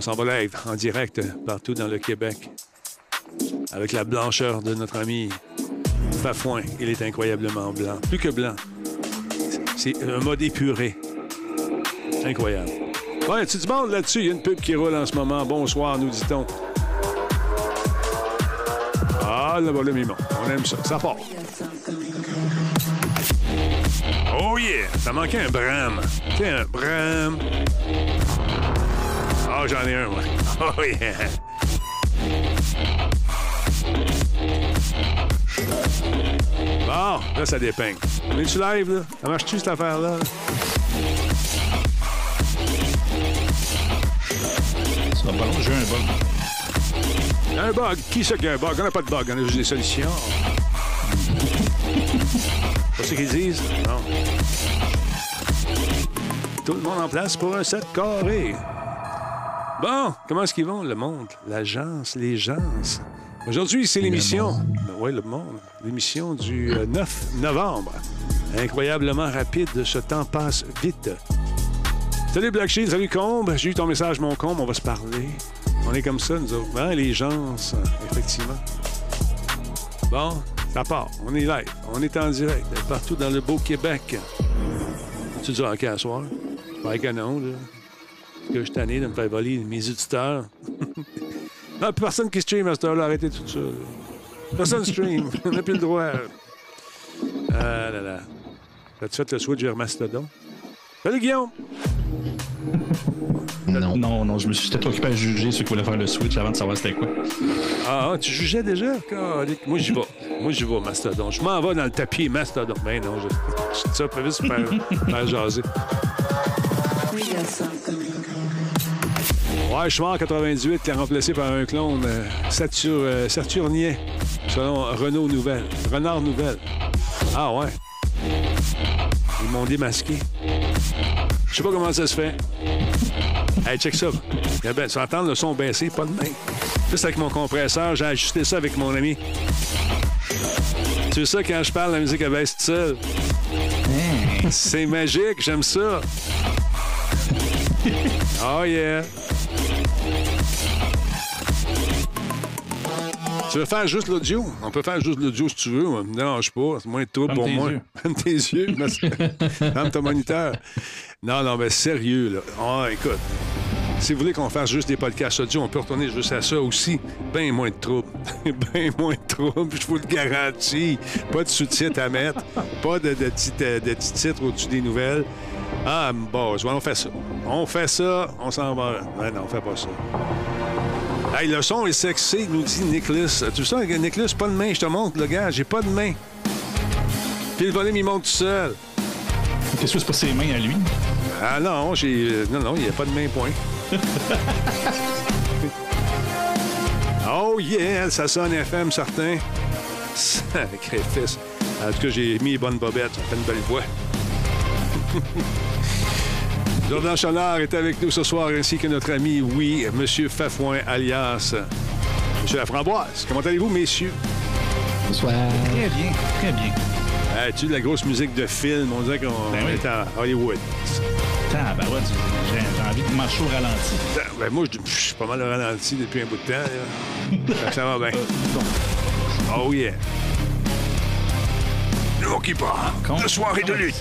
On s'en va live, en direct, partout dans le Québec. Avec la blancheur de notre ami Fafouin. Il est incroyablement blanc. Plus que blanc. C'est un mode épuré. Incroyable. Ouais, tu du monde là-dessus? Il y a une pub qui roule en ce moment. Bonsoir, nous dit-on. Ah, le volume est bon. On aime ça. Ça part. Oh yeah! Ça manquait un bram. Tu sais, un bram. Ah, j'en ai un, moi. Oh yeah! Bon, là, ça dépeigne. On est-tu live, là? Ça marche-tu, cette affaire-là? Ça va pas long, j'ai un bug. Un bug? Qui c'est qui a un bug? On n'a pas de bug, on a juste des solutions. C'est ce qu'ils disent? Non. Tout le monde en place pour un set carré. Bon, comment est-ce qu'ils vont, le monde? L'agence, les gens. Aujourd'hui, c'est l'émission. Oui, le monde. L'émission du euh, 9 novembre. Incroyablement rapide, ce temps passe vite. Salut Black Shield, salut Combe. J'ai eu ton message, mon Combe, on va se parler. On est comme ça, nous autres. Hein, les gens, effectivement. Bon, ça part. On est live. On est en direct. Partout dans le beau Québec. Tu dis, OK, à soir? Pas canon, là. Que je suis tanné de me faire voler mes auditeurs. non, plus personne qui stream à cette heure-là. Arrêtez tout ça. là. Personne stream. On n'a plus le droit. Ah là là. As-tu fait le switch vers Mastodon? Salut Guillaume! Non. Non, non, je me suis peut-être occupé à juger ceux qui voulaient faire le switch avant de savoir c'était quoi. Ah, ah, tu jugeais déjà? Calique. Moi, j'y vais. Moi, j'y vais, Mastodon. Je m'en vais dans le tapis Mastodon. Ben non, je, je dis ça pas vite faire, faire jaser. Ouais, je suis mort en 98, qui a remplacé par un clone euh, Satur, euh, Saturnien, selon Renault Nouvelle. Renard Nouvelle. Ah ouais. Ils m'ont démasqué. Je sais pas comment ça se fait. Hey, check ça. Regarde bien, Tu vas entendre le son baisser, pas de main. Juste avec mon compresseur, j'ai ajusté ça avec mon ami. Tu sais ça, quand je parle, la musique elle baisse toute seule. C'est magique, j'aime ça. Oh yeah. Tu veux faire juste l'audio? On peut faire juste l'audio si tu veux. Ne me dérange pas. C'est moins de trouble pour tes moi. yeux. Ferme tes yeux. Ferme ton moniteur. Non, non, mais sérieux, là. Ah, écoute. Si vous voulez qu'on fasse juste des podcasts audio, on peut retourner juste à ça aussi. Ben moins de trouble. ben moins de trouble, je vous le garantis. Pas de sous-titres à mettre. Pas de, de, petits- de petits titres au-dessus des nouvelles. Ah, bon, on fait ça. On fait ça, on s'en va. Ouais, non, on fait pas ça. Hey, le son est sexy, nous dit Nicholas. Tu sais, Nicholas, pas de main, je te montre, le gars, j'ai pas de main. Puis le volume, il monte tout seul. Qu'est-ce que c'est pas ses mains à lui? Ah non, j'ai. euh, Non, non, il n'y a pas de main point. oh yeah, ça sonne FM certain. Sacrifice. En tout cas, j'ai mis les bonnes bobettes, ça fait une belle voix. Jordan Chalard est avec nous ce soir, ainsi que notre ami, oui, Monsieur Fafouin, alias Monsieur Laframboise. Comment allez-vous, messieurs? Bonsoir. Très bien, très bien. As-tu de la grosse musique de film? On dirait qu'on Ben oui. est à Hollywood. Ah, ben ouais, j'ai envie de marcher au ralenti. Ben, moi, je je suis pas mal ralenti depuis un bout de temps. là. Ça va bien. Oh yeah. Qui part? Con- La soirée de lutte.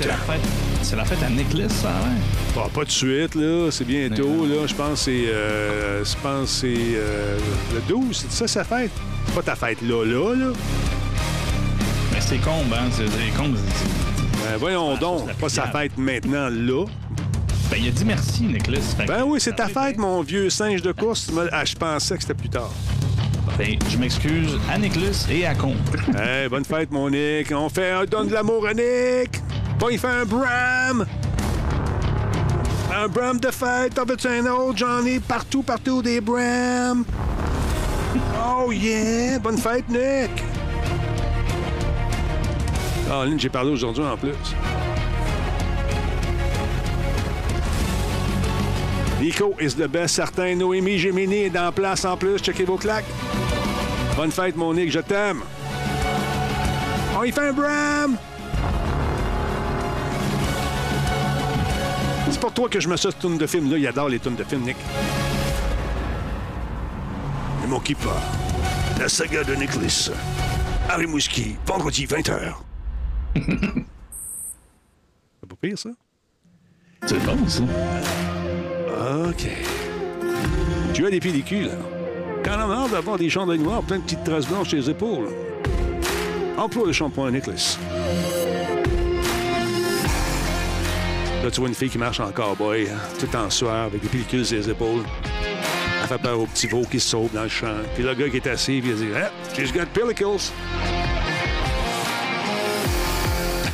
C'est la fête, à Nicholas, ça, hein? Bon, pas de suite, là. C'est bientôt, là. Je pense que c'est... euh, je pense c'est euh, le 12. C'est ça, sa fête? Pas ta fête là, là, là. Mais c'est combe, hein? C'est c'est- Ben, voyons donc. Pas sa fête maintenant, là. Ben, il a dit merci, Nicholas. Ben oui, c'est ta fête, mon vieux singe de course. Ah, je pensais que c'était plus tard. Ben, je m'excuse à Nicholas et à Combe. Hey, bonne fête, mon Nick. On fait un donne de l'amour à Nick. Pas il fait un Bram. Un Bram de fête. T'en veux-tu un autre, Johnny? Partout, partout, des Bram. Oh yeah! Bonne fête, Nick. Ah, Lynn, j'ai parlé aujourd'hui en plus. Nico is the best, certain. Noémie Gémini est en place en plus. Checkez vos claques. Bonne fête, mon Nick, je t'aime. On y fait un Bram! C'est pour toi que je me suis cette tourne de film. Là, il adore les tournes de film, Nick. mon kippa. La saga de Nicholas. Harry Mouski, vendredi 20h. C'est pas pire, ça? C'est bon, ça. OK. Tu as des pellicules. Quand on a marre d'avoir des chandails noirs, plein de petites traces blanches sur les épaules. Emploi le shampoing Nicholas. Là, tu vois une fille qui marche en cowboy, hein, tout en sueur, avec des pellicules sur les épaules. Elle fait peur au petit veau qui se sauve dans le champ. Puis le gars qui est assis, il dit hey, She's got pellicles.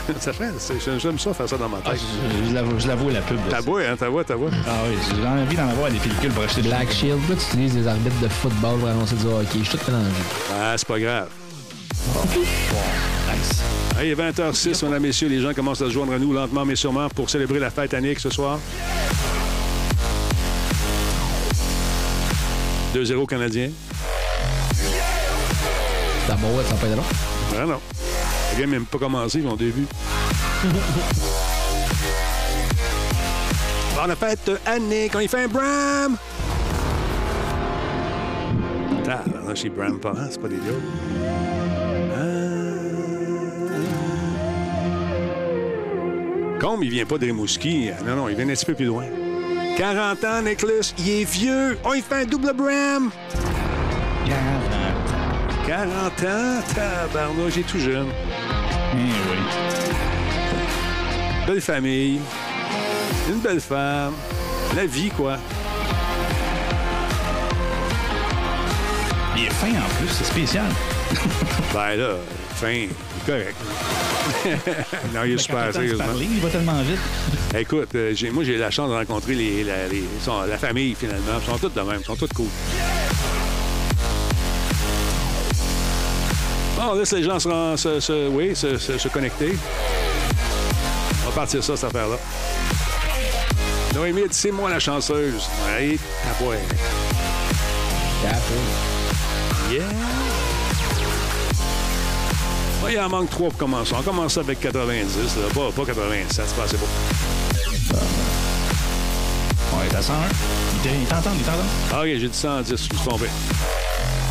ça fait, j'aime ça faire ça dans ma Ah, tête. je, je l'avoue, je l'avoue, la pub. Ta voix, hein, ta voix, ta voix. Ah oui, j'ai envie d'en avoir des pellicules pour acheter des Black Shield, là, tu utilises des arbitres de football pour annoncer du hockey. Je suis tout mélangé. Ah, c'est pas grave. Nice. Hey, il est 20h06, mesdames, messieurs. Les gens commencent à se joindre à nous lentement mais sûrement pour célébrer la fête Nick ce soir. 2-0 Canadien. D'abord, ouais, ça pas être long. Ah non. La game même pas commencé, ont début. On a fête Nick, on y fait un Bram! Ah, là, chez Bram pas, hein? c'est pas des jokes. Ah. Comme il vient pas de Rimouski, non, non, il vient un petit peu plus loin. 40 ans, Nicholas, il est vieux. On y fait un double Bram! 40 ans, tabarnouche, j'ai tout jeune. Eh oui. Belle famille. Une belle femme. La vie, quoi. Il est fin en plus, c'est spécial. Ben là, fin, correct. non, il est super, sérieusement. parler, il va tellement vite. Écoute, euh, moi, j'ai eu la chance de rencontrer les, la, les- son- la famille, finalement. Ils sont tous de même, ils sont tous cool. Bon, on laisse les gens se, se- se- oui, se, connecter. On va partir ça, cette affaire-là. Noémie dit, c'est moi la chanceuse. Boy. Yeah! Il en manque trois pour commencer. On commence avec 90, là. Pas, pas 87, c'est pas assez beau. Ouais, t'as 101. Il t- Il t'entend, il t'entend? Ah, OK, j'ai dit 110, je me suis trompé.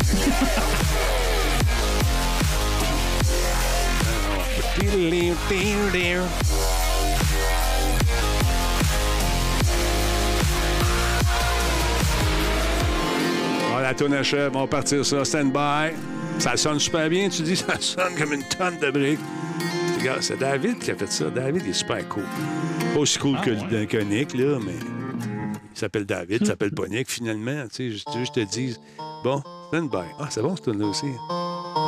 Ah, la tourne achève, on va partir ça, stand-by. Ça sonne super bien, tu dis, ça sonne comme une tonne de briques. Regarde, c'est David qui a fait ça. David, il est super cool. Pas aussi cool Ah, que, ouais. que Nick, là, mais il s'appelle David, il s'appelle pas Nick, finalement. Tu sais, juste, juste te dis, bon, stand-by. Ah, c'est bon, ce tune-là aussi.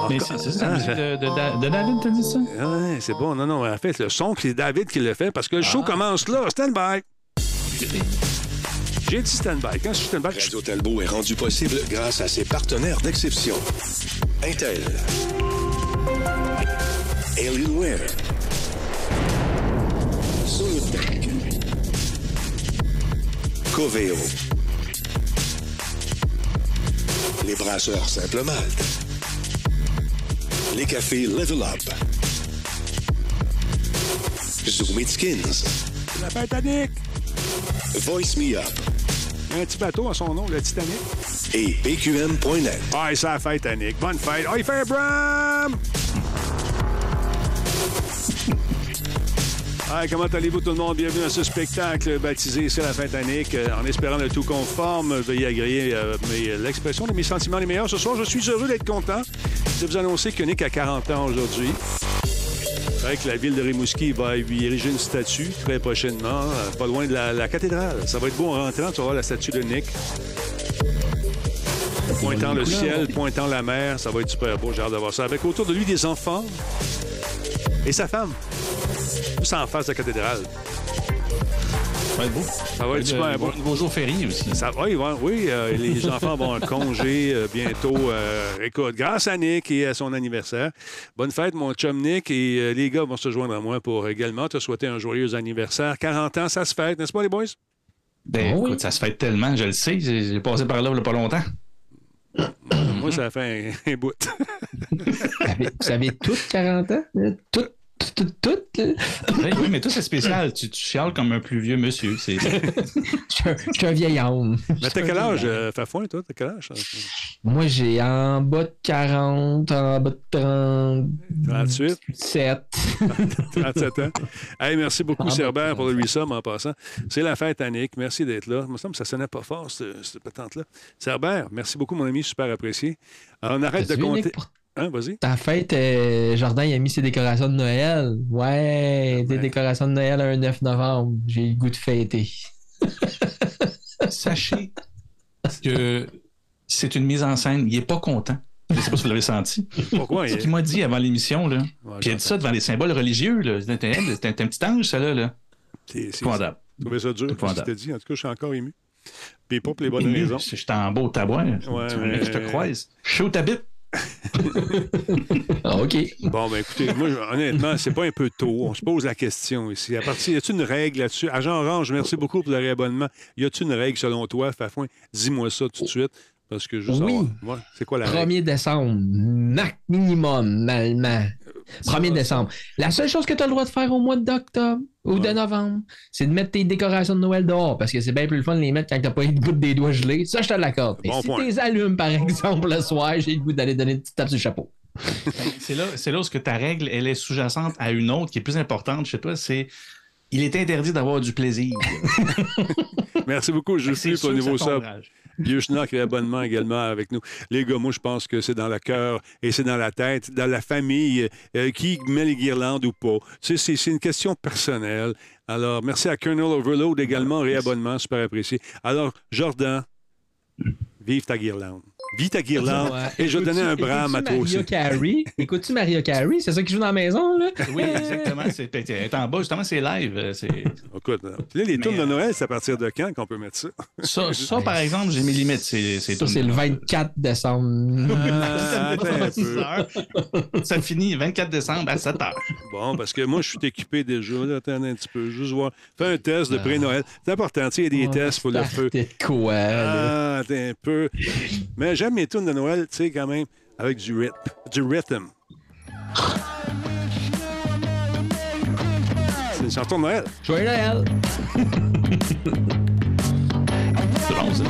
Mais c'est ça, ah, musique de, de, de David, t'as dit ça? Ouais, c'est bon. Non, non, en fait, le son, c'est David qui le fait parce que le show Ah. commence là. Stand-by. J'ai dit stand-by. Quand je suis stand-by, je Radio Talbot est rendu possible grâce à ses partenaires d'exception. Intel. Alienware. Solutech. Coveo. Les brasseurs Simple Malte. Les cafés Level Up. Zoom Skins. La Nick. Voice Me Up. Un petit bateau à son nom, le Titanic. Et PQM.net. Ah, et c'est la fête à Nick. Bonne fête. Ah, il fait un Bram! Ah, comment allez-vous tout le monde? Bienvenue à ce spectacle baptisé C'est la fête à Nick. Euh, En espérant le tout conforme, veuillez agréer euh, l'expression de mes sentiments les meilleurs. Ce soir, je suis heureux d'être content de vous annoncer que Nick a 40 ans aujourd'hui. C'est vrai que la ville de Rimouski va lui ériger une statue très prochainement, euh, pas loin de la, la cathédrale. Ça va être beau en rentrant, tu vas voir la statue de Nick. Pointant le ciel, pointant la mer, ça va être super beau, j'ai hâte de voir ça. Avec autour de lui des enfants et sa femme. Tout ça en face de la cathédrale. Ça va être beau. Ça va être super beau. beau. Beau jour férié aussi. Ça, oui, oui, oui, euh, les enfants vont en congé euh, bientôt. Euh, écoute, grâce à Nick et à son anniversaire. Bonne fête, mon chum Nick. Et euh, les gars vont se joindre à moi pour également te souhaiter un joyeux anniversaire. 40 ans, ça se fête, n'est-ce pas, les boys? Ben, Oui. écoute, ça se fait tellement, je le sais. J'ai passé par là il y a pas longtemps. Moi, ça fait un, un bout. Vous avez, vous avez toutes 40 ans? Toutes? Tout, tout, là. Oui, mais toi, c'est spécial. Tu, tu chiales comme un plus vieux monsieur. C'est... Je suis un- je suis un vieil homme. Mais t'as quel âge, euh, Fafouin, toi? T'as quel âge? Moi, j'ai en bas de 40, en bas de 30... 38. 7. 37 ans. Hey, merci beaucoup, Cerbère, pour le resum en passant. C'est la fête, Annick. Merci d'être là. Il me semble que ça sonnait pas fort, cette, cette patente-là. Cerbère, merci beaucoup, mon ami. Super apprécié. Alors, on arrête de compter. Pour Hein, vas-y. ta fête, euh, Jordan, il a mis ses décorations de Noël. Ouais, des Ouais. décorations de Noël un 9 novembre. J'ai le goût de fêter. Sachez que c'est une mise en scène. Il est pas content. Je sais pas si vous l'avez senti. Pourquoi? Ce il- qu'il m'a dit avant l'émission, là. Ouais, Puis il a dit ça devant les symboles religieux, là. C'était un, petit ange, ça, là. là. C'est c'est-. Je trouvais ça dur, ce que dit. En tout cas, je suis encore ému. Puis pas pour les bonnes raisons. Je suis en beau tabouin. Ouais, tu veux mais- que je te croise. Chaud ta bite. Ah, OK. Bon, ben écoutez, moi, honnêtement, c'est pas un peu tôt. On se pose la question ici. À partir, y a-t-il une règle là-dessus? Agent Orange, merci beaucoup pour le réabonnement. Y a-t-il une règle selon toi, Fafouin? Dis-moi ça tout de suite. Parce que je veux Oui. c'est quoi la règle? 1er décembre, mac minimum, normalement. 1er décembre. La seule chose que tu as le droit de faire au mois d'octobre ou de novembre, c'est de mettre tes décorations de Noël dehors parce que c'est bien plus le fun de les mettre quand t'as pas eu le goût des doigts gelés. Ça, je te l'accorde. Bon si point. tu les allumes, par exemple, le soir, j'ai le goût d'aller donner une petite tape sur le chapeau. C'est là, c'est là où ce que ta règle, elle est sous-jacente à une autre qui est plus importante chez toi, c'est il est interdit d'avoir du plaisir. Merci beaucoup, je suis au niveau ça. Vieux Schnock, réabonnement également avec nous. Les gars, moi, je pense que c'est dans le cœur et c'est dans la tête, dans la famille, euh, qui met les guirlandes ou pas. Tu sais, c'est, c'est une question personnelle. Alors, merci à Colonel Overload également, réabonnement, super apprécié. Alors, Jordan, vive ta guirlande. Vive ta guirlande. Ouais. Et je vais donner un brame à toi écoutes-tu aussi. Maria Carey? Écoutes-tu Maria Carey? C'est ça qui joue dans la maison, là? Oui, exactement. C'est, elle est en bas, justement, c'est live. euh, C'est... Écoute, là, là, les tours de euh, Noël, c'est à partir de quand qu'on peut mettre ça? Ça, ça, par exemple, j'ai mes limites. C'est, Ça, c'est le 24 décembre. Peu. Ça finit 24 décembre à 7 h. Bon, parce que moi, je suis équipé déjà. Là, attends un petit peu. Juste voir. Fais un test de pré-Noël. C'est important. Tu sais, il y a des tests pour le feu. T'es quoi, là? Ah, un peu. Mais j'aime mes tunes de Noël, tu sais, quand même, avec du rythme. Du rhythm. C'est une chanson de Noël. Joyeux Noël! C'est bon, ça.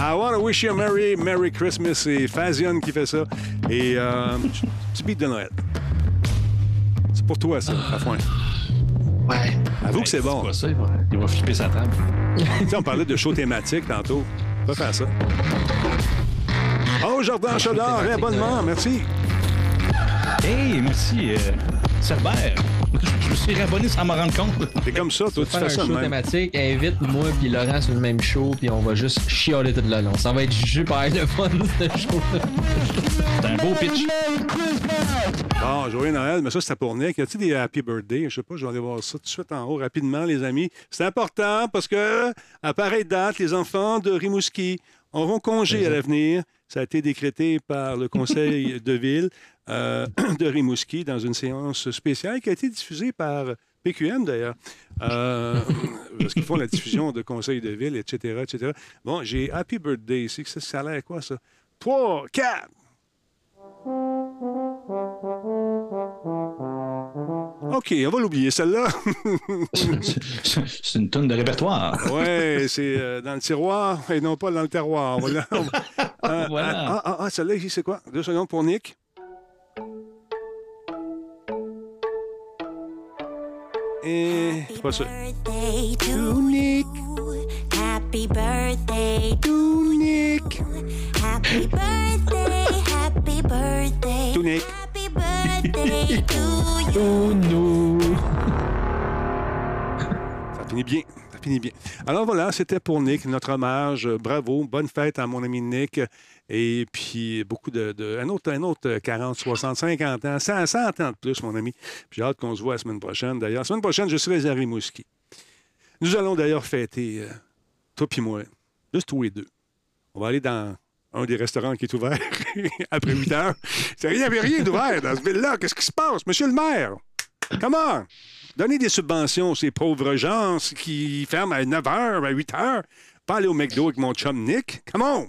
I want to wish you a Merry, Merry Christmas. C'est Fazion qui fait ça. Et euh, petit beat de Noël. C'est pour toi, ça, à foin. Ouais. Avoue que c'est bon. quoi ça? Il va, il va flipper sa table. Tu sais, on parlait de show thématique tantôt. Va faire ça. Oh, Jordan Chaudard, réabonnement, merci. Hey, merci, euh, Cerbère. Je me suis réabonné sans m'en rendre compte. C'est comme ça, toi, tu Faire fais un ça show même. thématique, invite moi puis Laurent sur le même show, puis on va juste chialer tout le long. Ça va être super le fun, ce show C'est un beau pitch. Ah, joyeux Noël, mais ça, c'était pour Nick. Y a-t-il des Happy Birthday? Je sais pas, je vais aller voir ça tout de suite en haut, rapidement, les amis. C'est important parce que, à pareille date, les enfants de Rimouski auront congé à l'avenir. Ça a été décrété par le conseil de ville euh, de Rimouski dans une séance spéciale qui a été diffusée par PQM, d'ailleurs, euh, parce qu'ils font la diffusion de conseil de ville, etc., etc. Bon, j'ai Happy Birthday ici. Ça, ça a l'air quoi, ça? 3, 4. OK, on va l'oublier, celle-là. C'est une tonne de répertoire. ouais, c'est euh, dans le tiroir et non pas dans le terroir. Euh, Voilà. Ah, ah, ah, celle-là ici, c'est quoi? Deux secondes pour Nick. Et. C'est pas ça. birthday to Nick. Happy birthday to Nick. Happy birthday, happy birthday. To Nick. Happy birthday to you. Oh no! Ça finit bien. Alors voilà, c'était pour Nick, notre hommage. Bravo. Bonne fête à mon ami Nick. Et puis, beaucoup de. un, autre, un autre 40, 60, 50 ans, 100, 100 ans de plus, mon ami. J'ai hâte qu'on se voit la semaine prochaine. D'ailleurs, la semaine prochaine, je serai à Rimouski. Nous allons d'ailleurs fêter, euh, toi puis moi, juste tous les deux. On va aller dans un des restaurants qui est ouvert après 8 heures. Il n'y avait rien d'ouvert dans ce ville-là. Qu'est-ce qui se passe, monsieur le maire? Comment? Donnez des subventions à ces pauvres gens qui ferment à 9 h, à 8 h. Pas aller au McDo avec mon chum Nick. Come on!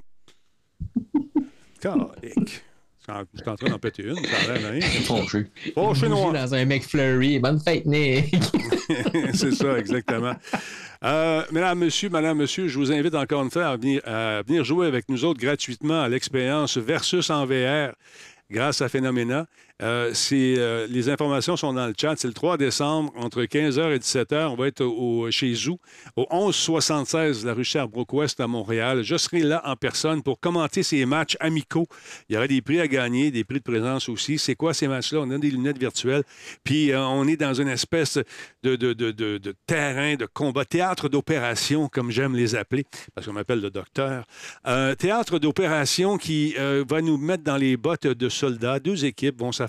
Calique. je suis en train d'en péter une, ça a rien. Fâché. Oh, je suis Bouger noir. dans un McFlurry. Bonne fête, Nick. c'est ça, exactement. Euh, mesdames, Monsieur, Madame, Monsieur, je vous invite encore une fois à venir, à venir jouer avec nous autres gratuitement à l'expérience Versus en VR grâce à Phénoména. Euh, euh, les informations sont dans le chat. C'est le 3 décembre, entre 15h et 17h. On va être au, chez Zou, au 1176 de la rue Sherbrooke-Ouest à Montréal. Je serai là en personne pour commenter ces matchs amicaux. Il y aura des prix à gagner, des prix de présence aussi. C'est quoi ces matchs-là? On a des lunettes virtuelles. Puis euh, on est dans une espèce de, terrain de combat, théâtre d'opération, comme j'aime les appeler, parce qu'on m'appelle le docteur. Théâtre d'opération qui va nous mettre dans les bottes de soldats. Deux équipes vont s'affronter.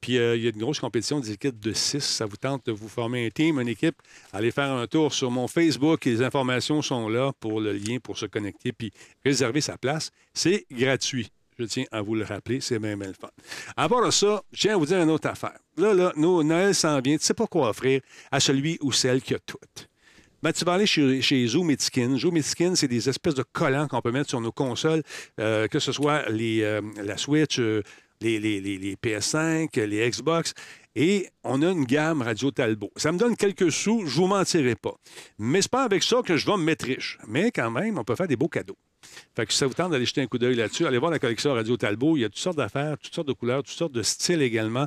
Puis euh, il y a une grosse compétition des équipes de six. Ça vous tente de vous former un team, une équipe? Allez faire un tour sur mon Facebook. Les informations sont là pour le lien pour se connecter puis réserver sa place. C'est gratuit. Je tiens à vous le rappeler, c'est même le fun. Part de ça, je tiens à vous dire une autre affaire. Là, là, nous, Noël s'en vient. Tu sais pas quoi offrir à celui ou celle qui a tout. Ben, tu vas aller chez, chez Zoom et Skin. Zoom et Skin, c'est des espèces de collants qu'on peut mettre sur nos consoles, euh, que ce soit les, euh, la Switch, les, les- les- les PS5, les Xbox. Et on a une gamme Radio Talbot. Ça me donne quelques sous, je vous mentirai pas. Mais c'est pas avec ça que je vais me mettre riche. Mais quand même, on peut faire des beaux cadeaux. Fait que ça vous tente d'aller jeter un coup d'œil là-dessus, allez voir la collection Radio Talbot. Il y a toutes sortes d'affaires, toutes sortes de couleurs, toutes sortes de styles également.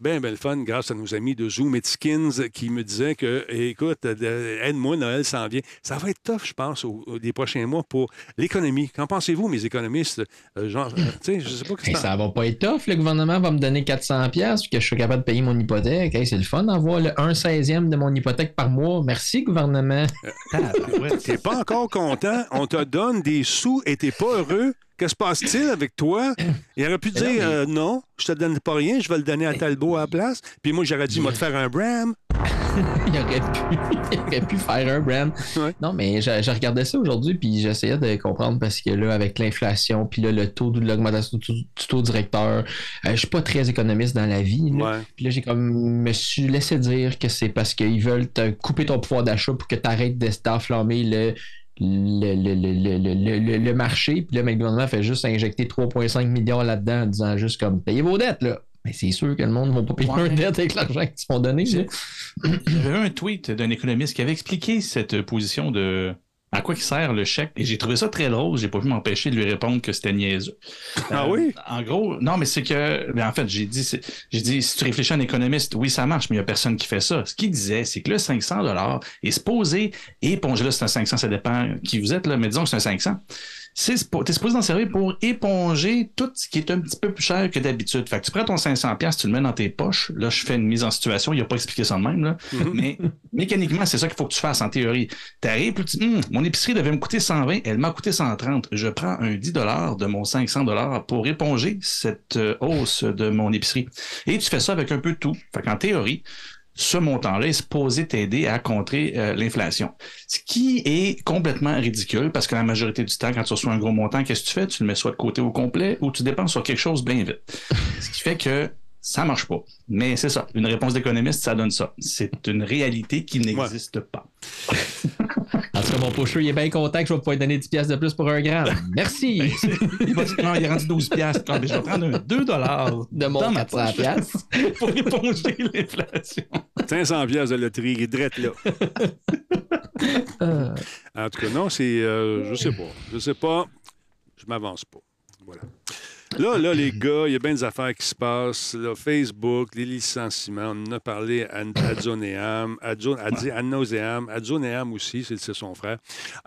Ben, ben le fun, grâce à nos amis de Zoom et de Skins qui me disaient que, écoute, euh, aide-moi, Noël s'en vient. Ça va être tough, je pense, au, au- des prochains mois pour l'économie. Qu'en pensez-vous, mes économistes? Euh, genre, euh, tu sais, je sais pas que Hey, ça va pas être tough. Le gouvernement va me donner 400$ piastres, puis que je suis capable de payer mon hypothèque. Hey, c'est le fun d'avoir le 1 16e de mon hypothèque par mois. Merci, gouvernement. Tabarouette. T'es pas encore content, on te donne des sous et t'es pas heureux. Que se passe-t-il avec toi? Il aurait pu non, dire euh, non, je te donne pas rien, je vais le donner à Talbot à la place. Puis moi, j'aurais dit, moi, te faire un Bram. il, aurait pu, il aurait pu faire un brand. Ouais. Non, mais je, je regardais ça aujourd'hui, puis j'essayais de comprendre parce que là, avec l'inflation, puis là, le taux de l'augmentation du, du taux directeur, euh, je suis pas très économiste dans la vie. là. Ouais. Puis là, j'ai comme me suis laissé dire que c'est parce qu'ils veulent te couper ton pouvoir d'achat pour que tu arrêtes de t'enflammer le, le, le, le, le, le, le- le marché. Puis là, le gouvernement fait juste injecter 3,5 milliards là-dedans en disant juste comme payez vos dettes. là. Mais c'est sûr que le monde ne va pas payer Ouais. un dette avec l'argent qu'ils se font donner. là. Il y avait un tweet d'un économiste qui avait expliqué cette position de à quoi il sert le chèque? Et j'ai trouvé ça très drôle. J'ai pas pu m'empêcher de lui répondre que c'était niaiseux. Ah Euh, oui? En gros, non, mais c'est que, ben, en fait, j'ai dit, j'ai dit, si tu réfléchis à un économiste, oui, ça marche, mais il n'y a personne qui fait ça. Ce qu'il disait, c'est que le 500 dollars est supposé éponger, là, c'est un 500, ça dépend qui vous êtes, là, mais disons que c'est un 500. C'est, t'es supposé d'en servir pour éponger tout ce qui est un petit peu plus cher que d'habitude. Fait que tu prends ton 500 pièces, tu le mets dans tes poches. Là, je fais une mise en situation. Il a pas expliqué ça de même, là. Mais mécaniquement, c'est ça qu'il faut que tu fasses en théorie. T'arrives, puis tu dis, Hum, mon épicerie devait me coûter 120, elle m'a coûté 130. Je prends un 10 de mon 500 pour éponger cette euh, hausse de mon épicerie. Et tu fais ça avec un peu de tout. Fait qu'en théorie, ce montant-là est supposé t'aider à contrer euh, l'inflation. Ce qui est complètement ridicule parce que la majorité du temps, quand tu reçois un gros montant, qu'est-ce que tu fais? Tu le mets soit de côté au complet ou tu dépenses sur quelque chose bien vite. Ce qui fait que ça marche pas. Mais c'est ça. Une réponse d'économiste, ça donne ça. C'est une réalité qui n'existe pas. En tout cas, mon pocheux, il est bien content que je vais pouvoir lui donner 10 piastres de plus pour un gramme. Merci Il va dire, non, il est rendu 12 piastres. Ah, mais je vais prendre un 2 dollars de mon dans ma 400 poche piastres. pour éponger l'inflation. 500 pièces de loterie, il est drette là. Euh, En tout cas, non, c'est. euh, je sais pas. Je sais pas. Je m'avance pas. Voilà. Là, là, les gars, il y a bien des affaires qui se passent. Là, Facebook, les licenciements, on en a parlé à Adzoneam, à Nauseam, à Adzoneam aussi, c'est son frère.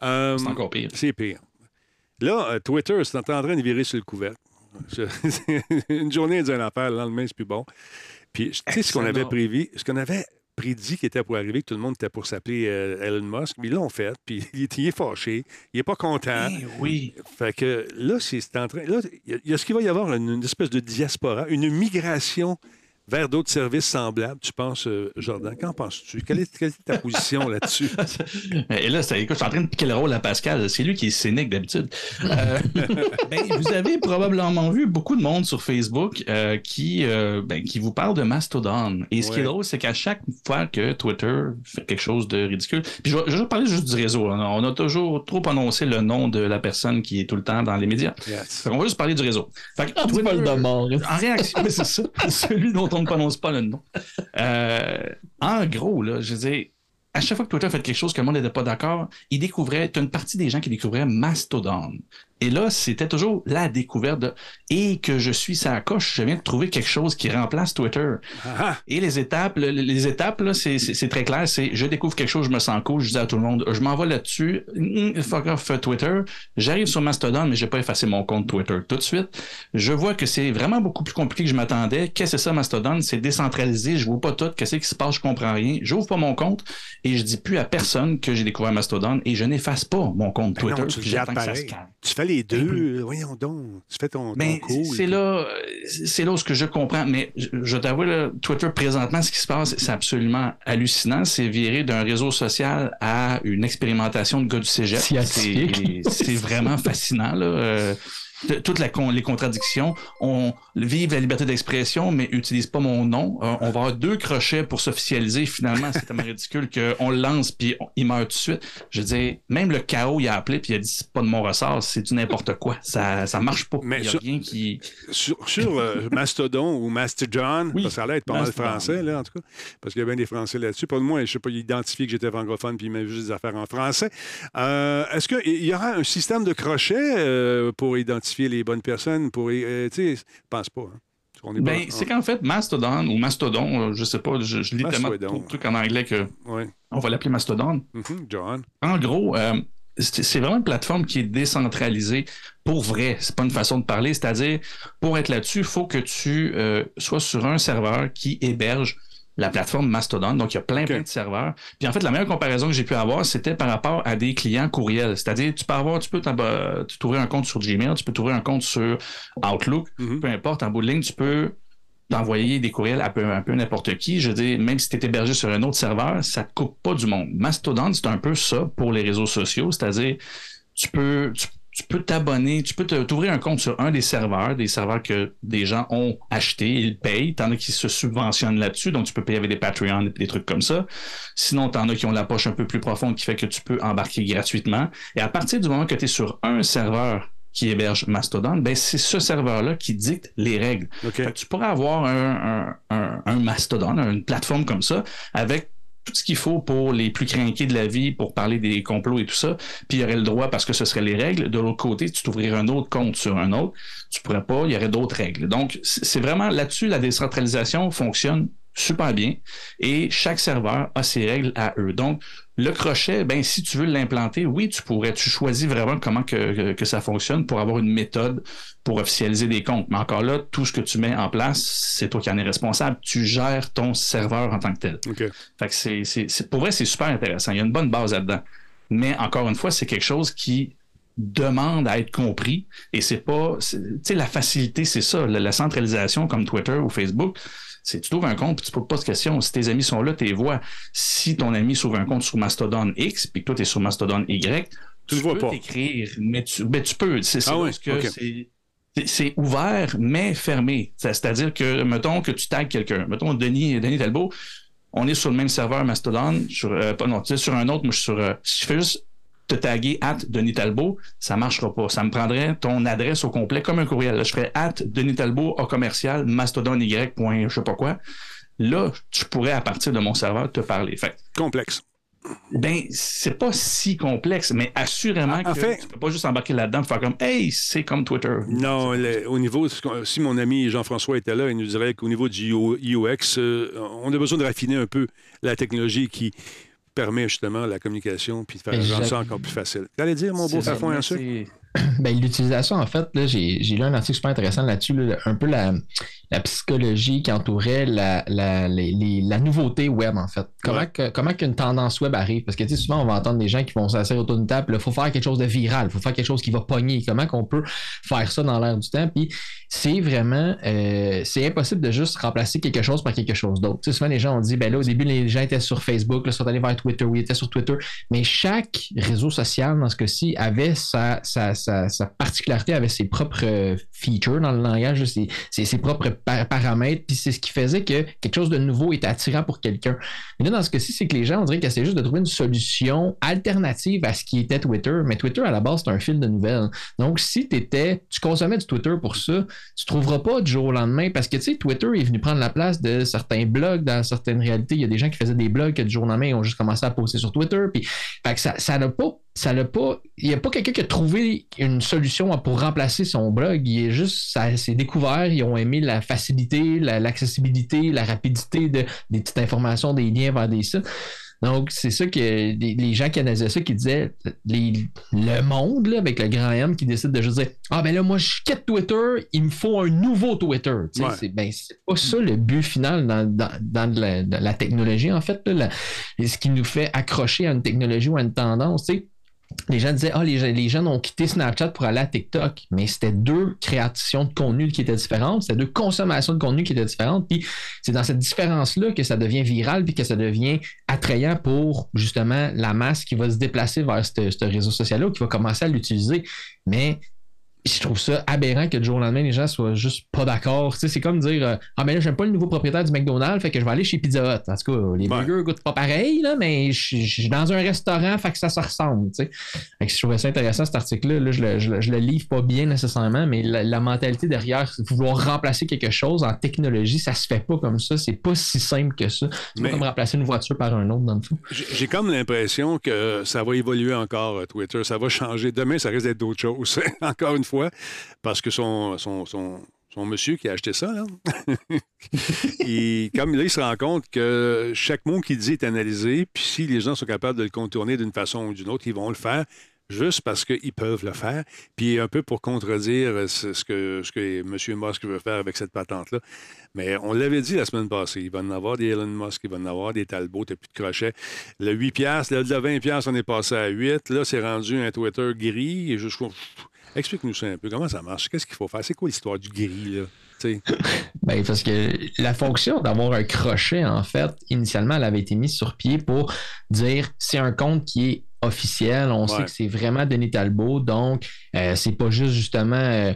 Euh, C'est encore pire. c'est pire. Là, euh, Twitter, c'est en train de virer sur le couvercle. Une journée d'une affaire, le lendemain, c'est plus bon. Puis, tu sais, ce qu'on avait prévu, ce qu'on avait prédit qui était pour arriver, que tout le monde était pour s'appeler euh, Elon Musk, mais ils l'ont fait, puis il est, il est fâché, il est pas content. Eh oui. Fait que là, c'est en train. Là, il y a- il y, a ce qu'il va y avoir une, une espèce de diaspora, une migration vers d'autres services semblables. Tu penses, euh, Jordan, qu'en penses-tu? Quelle est, quelle est ta position là-dessus? Et là, écoute, je suis en train de piquer le rôle à Pascal. C'est lui qui est cynique d'habitude. Euh, ben, vous avez probablement vu beaucoup de monde sur Facebook euh, qui, euh, ben, qui vous parle de Mastodon. Et ce qui est drôle, c'est qu'à chaque fois que Twitter fait quelque chose de ridicule, puis je vais, je vais parler juste du réseau. hein. On a toujours trop annoncé le nom de la personne qui est tout le temps dans les médias. Yes. On va juste parler du réseau. Fait que Ah, Twitter- pas le mort. en réaction, mais c'est ça, celui dont on ne prononce pas le nom. Euh, en gros, là, je dire, à chaque fois que Twitter fait quelque chose que le monde n'était pas d'accord, il découvrait, tu as une partie des gens qui découvraient Mastodon. Et là, c'était toujours la découverte de et que je suis sa coche, je viens de trouver quelque chose qui remplace Twitter. Ah, Et les étapes, le- les étapes, c'est, très clair. C'est je découvre quelque chose, je me sens cool, je dis à tout le monde, je m'envoie là-dessus, mm, fuck off euh, Twitter. J'arrive sur Mastodon, mais j'ai pas effacé mon compte Twitter tout de suite. Je vois que c'est vraiment beaucoup plus compliqué que je m'attendais. Qu'est-ce que c'est ça, Mastodon? C'est décentralisé, je vois pas tout, qu'est-ce qui se passe, je comprends rien. J'ouvre pas mon compte et je dis plus à personne que j'ai découvert Mastodon et je n'efface pas mon compte Ben Twitter. non, tu que ça se calme. Tu fais les deux. Voyons donc. Tu fais ton, ton Ben, cool. c'est là, c'est là où ce que je comprends. Mais je, je t'avoue, là, Twitter présentement, ce qui se passe, c'est absolument hallucinant. C'est viré d'un réseau social à une expérimentation de gars du cégep. C'est c'est vraiment fascinant. Là. Euh, toutes les contradictions. On vive la liberté d'expression, mais utilise pas mon nom. Euh, on va avoir deux crochets pour s'officialiser. Finalement, c'est tellement ridicule qu'on le lance puis on- il meurt tout de suite. Je veux dire, même le chaos, il a appelé puis il a dit c'est pas de mon ressort, c'est du n'importe quoi. Ça, ça marche pas. Mais il y a sur- rien qui. Sur, sur, euh, Mastodon ou Mastodon, Oui, parce que ça allait être pas mal français, là, en tout cas, parce qu'il y a bien des Français là-dessus. Pas de moi, je ne sais pas, il identifie que j'étais francophone puis il m'a juste des affaires en français. Euh, Est-ce qu'il y aura un système de crochet euh, pour identifier les bonnes personnes? Pour, euh, tu sais, je pense pas. hein. Ben, c'est qu'en fait, Mastodon ou Mastodon, euh, je sais pas, je, je lis tellement de trucs en anglais que Ouais. on va l'appeler Mastodon. Mhm, John. En gros, euh, c'est c'est vraiment une plateforme qui est décentralisée pour vrai. C'est pas une façon de parler. C'est-à-dire, pour être là-dessus, il faut que tu euh, sois sur un serveur qui héberge la plateforme Mastodon. Donc, il y a plein, plein de serveurs. Puis en fait, la meilleure comparaison que j'ai pu avoir, c'était par rapport à des clients courriels. C'est-à-dire, tu peux avoir, tu peux t'ouvrir un compte sur Gmail, tu peux t'ouvrir un compte sur Outlook, Mhm. peu importe, en bout de ligne, tu peux d'envoyer des courriels à peu, un peu n'importe qui. Je veux dire, même si tu es hébergé sur un autre serveur, ça te coupe pas du monde. Mastodon, c'est un peu ça pour les réseaux sociaux, c'est-à-dire tu peux tu, tu peux t'abonner, tu peux t'ouvrir un compte sur un des serveurs, des serveurs que des gens ont achetés, ils payent. T'en as qui se subventionnent là-dessus, donc tu peux payer avec des Patreon et des trucs comme ça. Sinon, t'en as qui ont la poche un peu plus profonde qui fait que tu peux embarquer gratuitement. Et à partir du moment que tu es sur un serveur qui héberge Mastodon, ben c'est ce serveur-là qui dicte les règles. OK. Fait que tu pourrais avoir un, un, un, un mastodon, une plateforme comme ça, avec tout ce qu'il faut pour les plus craqués de la vie, pour parler des complots et tout ça. Puis il y aurait le droit parce que ce seraient les règles. De l'autre côté, tu t'ouvrirais un autre compte sur un autre, tu pourrais pas, il y aurait d'autres règles. Donc, c'est vraiment là-dessus, la décentralisation fonctionne super bien et chaque serveur a ses règles à eux. Donc, le crochet, ben, si tu veux l'implanter, oui, tu pourrais. Tu choisis vraiment comment que, que, que ça fonctionne pour avoir une méthode pour officialiser des comptes. Mais encore là, tout ce que tu mets en place, c'est toi qui en es responsable. Tu gères ton serveur en tant que tel. OK. Fait que c'est, c'est, c'est- pour vrai, c'est super intéressant. Il y a une bonne base là-dedans. Mais encore une fois, c'est quelque chose qui demande à être compris et c'est pas tu sais la facilité c'est ça la, la centralisation comme Twitter ou Facebook c'est tu trouves un compte puis tu poses pas de questions si tes amis sont là tu les vois si ton ami s'ouvre un compte sur Mastodon X puis que toi tu es sur Mastodon Y Tu le vois peux pas. t'écrire mais tu ben, tu peux c'est, Ah oui, c'est c'est- ouvert, mais fermé. C'est- C'est-à-dire que, mettons que tu tags quelqu'un. Mettons Denis, Denis Talbot, on est sur le même serveur Mastodon, sur, euh, pas, non, tu sais, sur un autre, moi je suis sur. euh, si je fais juste te taguer at Denis Talbot, ça marchera pas. Ça me prendrait ton adresse au complet comme un courriel. Là, je ferais at Denis Talbot au commercial Mastodon Y. je sais pas quoi. Là, je pourrais à partir de mon serveur te parler. Fait Complexe. ben, c'est pas si complexe, mais assurément En que fait- tu peux pas juste embarquer là-dedans et faire comme Hey, c'est comme Twitter. Non, le- au niveau, si mon ami Jean-François était là, il nous dirait qu'au niveau du UX, euh, on a besoin de raffiner un peu la technologie qui permet justement la communication puis de faire rendre ça encore plus facile. T'allais dire, mon beau mais en sucre? Ben, l'utilisation, en fait, j'ai, lu un article super intéressant là-dessus, là, un peu la, la psychologie qui entourait la, la, les- les- la nouveauté web, en fait. Comment, Ouais. que- comment qu'une tendance web arrive? Parce que, souvent, on va entendre des gens qui vont s'asseoir autour d'une table, il faut faire quelque chose de viral, il faut faire quelque chose qui va pogner. Comment qu'on peut faire ça dans l'air du temps? Puis, c'est vraiment, euh, c'est impossible de juste remplacer quelque chose par quelque chose d'autre. Souvent, les gens ont dit, ben là, au début, les gens étaient sur Facebook, là, ils sont allés vers Twitter, oui, ils étaient sur Twitter. Mais chaque réseau social, dans ce cas-ci, avait sa, sa, sa, particularité, avait ses propres euh, features dans le langage, ses, ses, propres pa- paramètres, puis c'est ce qui faisait que quelque chose de nouveau était attirant pour quelqu'un. Mais là, dans ce cas-ci, c'est que les gens, on dirait qu'ils essaient juste de trouver une solution alternative à ce qui était Twitter. Mais Twitter, à la base, c'est un fil de nouvelles. Donc, si t'étais, tu consommais du Twitter pour ça, tu trouveras pas du jour au lendemain parce que, tu sais, Twitter est venu prendre la place de certains blogs dans certaines réalités. Il y a des gens qui faisaient des blogs que du jour au lendemain, ils ont juste commencé à poster sur Twitter. Puis, ça n'a pas, ça n'a pas, il n'y a pas quelqu'un qui a trouvé une solution pour remplacer son blog. Il est juste, ça s'est découvert. Ils ont aimé la facilité, la- l'accessibilité, la rapidité de, des petites informations, des liens vers des sites. Donc, c'est ça que les, les gens qui analysaient ça, qui disaient les- le monde, là, avec le grand M, qui décide de juste dire Ah, ben là, moi, je quitte Twitter, il me faut un nouveau Twitter. Ouais. C'est ben, pas ça le but final dans, dans, la, la technologie, en fait. là, la- ce qui nous fait accrocher à une technologie ou à une tendance. tu sais. Les gens disaient, ah, les, les jeunes ont quitté Snapchat pour aller à TikTok. Mais c'était deux créations de contenu qui étaient différentes. C'était deux consommations de contenu qui étaient différentes. Puis c'est dans cette différence-là que ça devient viral puis que ça devient attrayant pour justement la masse qui va se déplacer vers ce ce réseau social-là ou qui va commencer à l'utiliser. Mais je trouve ça aberrant que du jour au lendemain, les gens soient juste pas d'accord. Tu sais, c'est comme dire euh, Ah, mais là, j'aime pas le nouveau propriétaire du McDonald's, fait que je vais aller chez Pizza Hut. En tout cas, les Ouais. burgers goûtent pas pareil, là, mais je suis dans un restaurant, fait que ça se ressemble. Tu sais. Fait que je trouvais ça intéressant, cet article-là. Là, je, le, je, le, je le livre pas bien nécessairement, mais la, la mentalité derrière, c'est vouloir remplacer quelque chose en technologie, ça se fait pas comme ça. C'est pas si simple que ça. C'est pas comme remplacer une voiture par un autre, dans le fond. J'ai j'ai comme l'impression que ça va évoluer encore, euh, Twitter. Ça va changer. Demain, ça risque d'être d'autres choses, encore une fois, parce que son, monsieur qui a acheté ça, là, comme là, il se rend compte que chaque mot qu'il dit est analysé, puis si les gens sont capables de le contourner d'une façon ou d'une autre, ils vont le faire juste parce qu'ils peuvent le faire. Puis un peu pour contredire euh, ce que, M. Musk veut faire avec cette patente-là. Mais on l'avait dit la semaine passée, il va en avoir des Elon Musk, il va en avoir des Talbot, t'as plus de crochet. Le 8 piastres, le, le 20 piastres, on est passé à 8. Là, c'est rendu un Twitter gris. Et je- Explique-nous ça un peu. Comment ça marche? Qu'est-ce qu'il faut faire? C'est quoi l'histoire du gris, là? Ben, parce que la fonction d'avoir un crochet, en fait, initialement, elle avait été mise sur pied pour dire c'est un compte qui est officiel, on sait que c'est vraiment Denis Talbot, donc euh, c'est pas juste justement euh,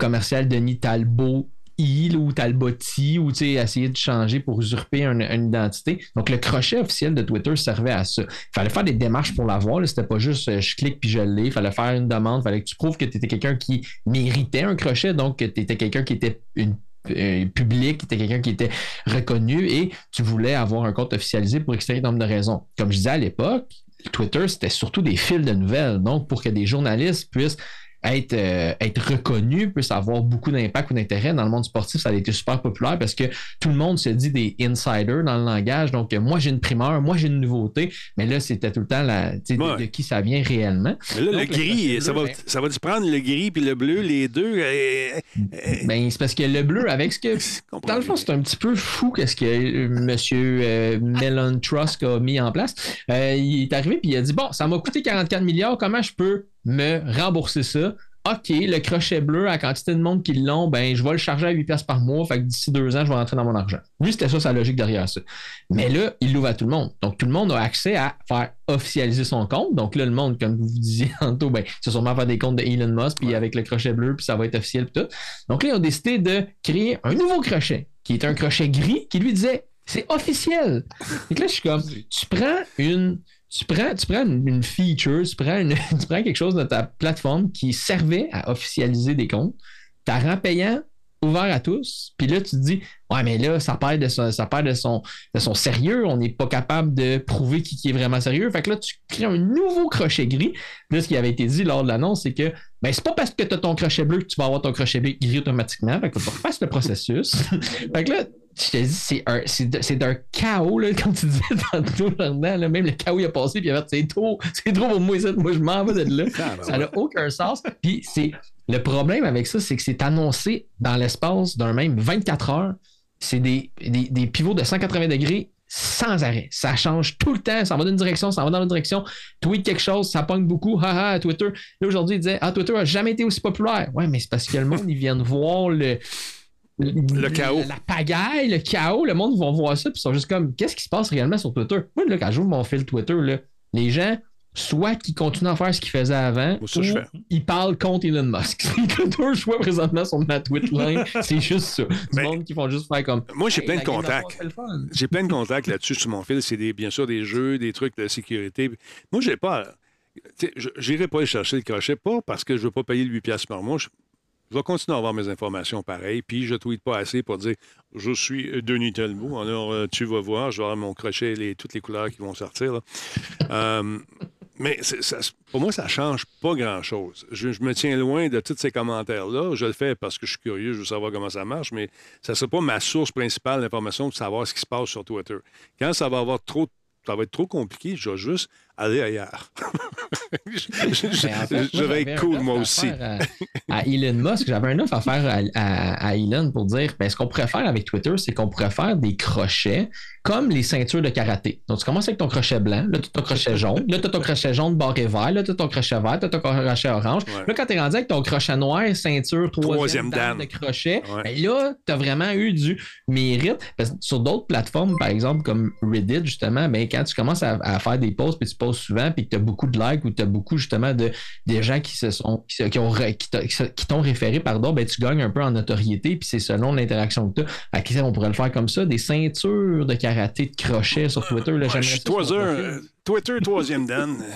commercial Denis Talbot I là, ou Talbotti ou essayer de changer pour usurper un- une identité. Donc le crochet officiel de Twitter servait à ça. Il fallait faire des démarches pour l'avoir. C'était pas juste euh, je clique puis je l'ai. Il fallait faire une demande. Il fallait que tu prouves que tu étais quelqu'un qui méritait un crochet, donc que tu étais quelqu'un qui était une euh, public, qui était quelqu'un qui était reconnu et tu voulais avoir un compte officialisé pour extraire nombre de raisons. Comme je disais à l'époque, Twitter, c'était surtout des fils de nouvelles. Donc, pour que des journalistes puissent être, euh, être reconnus, puissent avoir beaucoup d'impact ou d'intérêt dans le monde sportif, ça a été super populaire parce que tout le monde se dit des insiders dans le langage. Donc, euh, moi, j'ai une primeur, moi, j'ai une nouveauté, mais là, c'était tout le temps la, de- qui ça vient réellement. Mais là, Donc, le gris, bleu, ça va, ben, ça va-tu prendre le gris puis le bleu, les deux? euh, ben, c'est parce que le bleu, avec ce que Dans le fond, c'est un petit peu fou qu'est-ce que M. Melon Trusk a mis en place. Il est arrivé puis il a dit Bon, ça m'a coûté 44 milliards, comment je peux me rembourser ça? OK, le crochet bleu, à la quantité de monde qui l'ont, ben, je vais le charger à 8 pièces par mois, fait que d'ici deux ans, je vais rentrer dans mon argent. Lui, c'était ça sa logique derrière ça. Mais là, il l'ouvre à tout le monde. Donc, tout le monde a accès à faire officialiser son compte. Donc là, le monde, comme vous disiez tantôt, ben, c'est sûrement faire des comptes de Elon Musk, puis Ouais. avec le crochet bleu, puis ça va être officiel, puis tout. Donc là, ils ont décidé de créer un nouveau crochet, qui est un crochet gris, qui lui disait c'est officiel. Donc là, je suis comme tu prends une. Tu prends, tu prends une, feature, tu prends, tu prends quelque chose de ta plateforme qui servait à officialiser des comptes, tu rends payant, ouvert à tous, puis là, tu te dis Ouais, mais là, ça perd de son, ça de son, de son sérieux, on n'est pas capable de prouver qui, qui est vraiment sérieux. Fait que là, tu crées un nouveau crochet gris. Là, ce qui avait été dit lors de l'annonce, c'est que ben, c'est pas parce que tu as ton crochet bleu que tu vas avoir ton crochet gris automatiquement. Fait que tu refasses le processus. fait que là, je te dis, c'est un, c'est, de- c'est d'un chaos, là, comme tu disais tantôt, là, même le chaos il a passé, puis il a fait, c'est trop, c'est trop pour moi, ça, moi je m'en vais de là. Ah, ben ça n'a aucun sens. Puis c'est, le problème avec ça, c'est que c'est annoncé dans l'espace d'un même 24 heures. C'est des, des, des pivots de 180 degrés sans arrêt. Ça change tout le temps. Ça va d'une direction, ça va dans l'autre direction. Tweet quelque chose, ça pogne beaucoup. Haha, à Twitter. Là, aujourd'hui, il disait Ah, Twitter a jamais été aussi populaire. Ouais, mais c'est parce que le monde, ils viennent voir le. Le chaos. La, pagaille, le chaos, le monde va voir ça, puis ils sont juste comme Qu'est-ce qui se passe réellement sur Twitter? Moi, là, quand j'ouvre mon fil Twitter, là, les gens, soit qu'ils continuent à faire ce qu'ils faisaient avant, ça, ou ils parlent contre Elon Musk. C'est deux choix présentement sur ma tweet line. C'est juste ça. Du Ben, monde qui font juste faire comme. Moi, j'ai Hey, plein de contacts. J'ai plein de contacts là-dessus sur mon fil. C'est des, bien sûr des jeux, des trucs de sécurité. Moi, j'ai pas. J'irai pas aller chercher le crochet, pas parce que je veux pas payer le 8 piastres par mois. Je, je vais continuer à avoir mes informations pareilles, puis je tweete pas assez pour dire je suis Denis Talbot. Alors, euh, tu vas voir, je vais avoir mon crochet, les, toutes les couleurs qui vont sortir. Euh, mais pour moi, ça change pas grand-chose. Je, me tiens loin de tous ces commentaires-là. Je le fais parce que je suis curieux, je veux savoir comment ça marche, mais ça ne sera pas ma source principale d'information de savoir ce qui se passe sur Twitter. Quand ça va avoir trop ça va être trop compliqué, je vais juste aller ailleurs. je, vais être cool, moi aussi. À, à Elon Musk, j'avais un offre à faire à, à- à Elon pour dire ben, ce qu'on pourrait faire avec Twitter, c'est qu'on pourrait faire des crochets comme les ceintures de karaté. Donc, tu commences avec ton crochet blanc, là, tu as ton crochet jaune, là, tu as ton crochet jaune barré vert, là, tu as ton crochet vert, tu as ton crochet orange. Ouais. Là, quand tu es rendu avec ton crochet noir, ceinture, troisième, Troisième dame de crochet, Ouais. ben là, tu as vraiment eu du mérite. Parce que sur d'autres plateformes, par exemple, comme Reddit, justement, ben, quand tu commences à, à faire des posts, puis tu postes souvent, puis que tu as beaucoup de likes ou tu as beaucoup, justement, de, des gens qui se sont qui, ont qui t'ont référé, pardon, ben, tu gagnes un peu en notoriété, puis c'est selon l'interaction que tu as. À qui ça, on pourrait le faire comme ça, des ceintures de karaté de crochet sur Twitter. Là, Ouais, je suis Twitter, euh, Twitter, troisième Dan.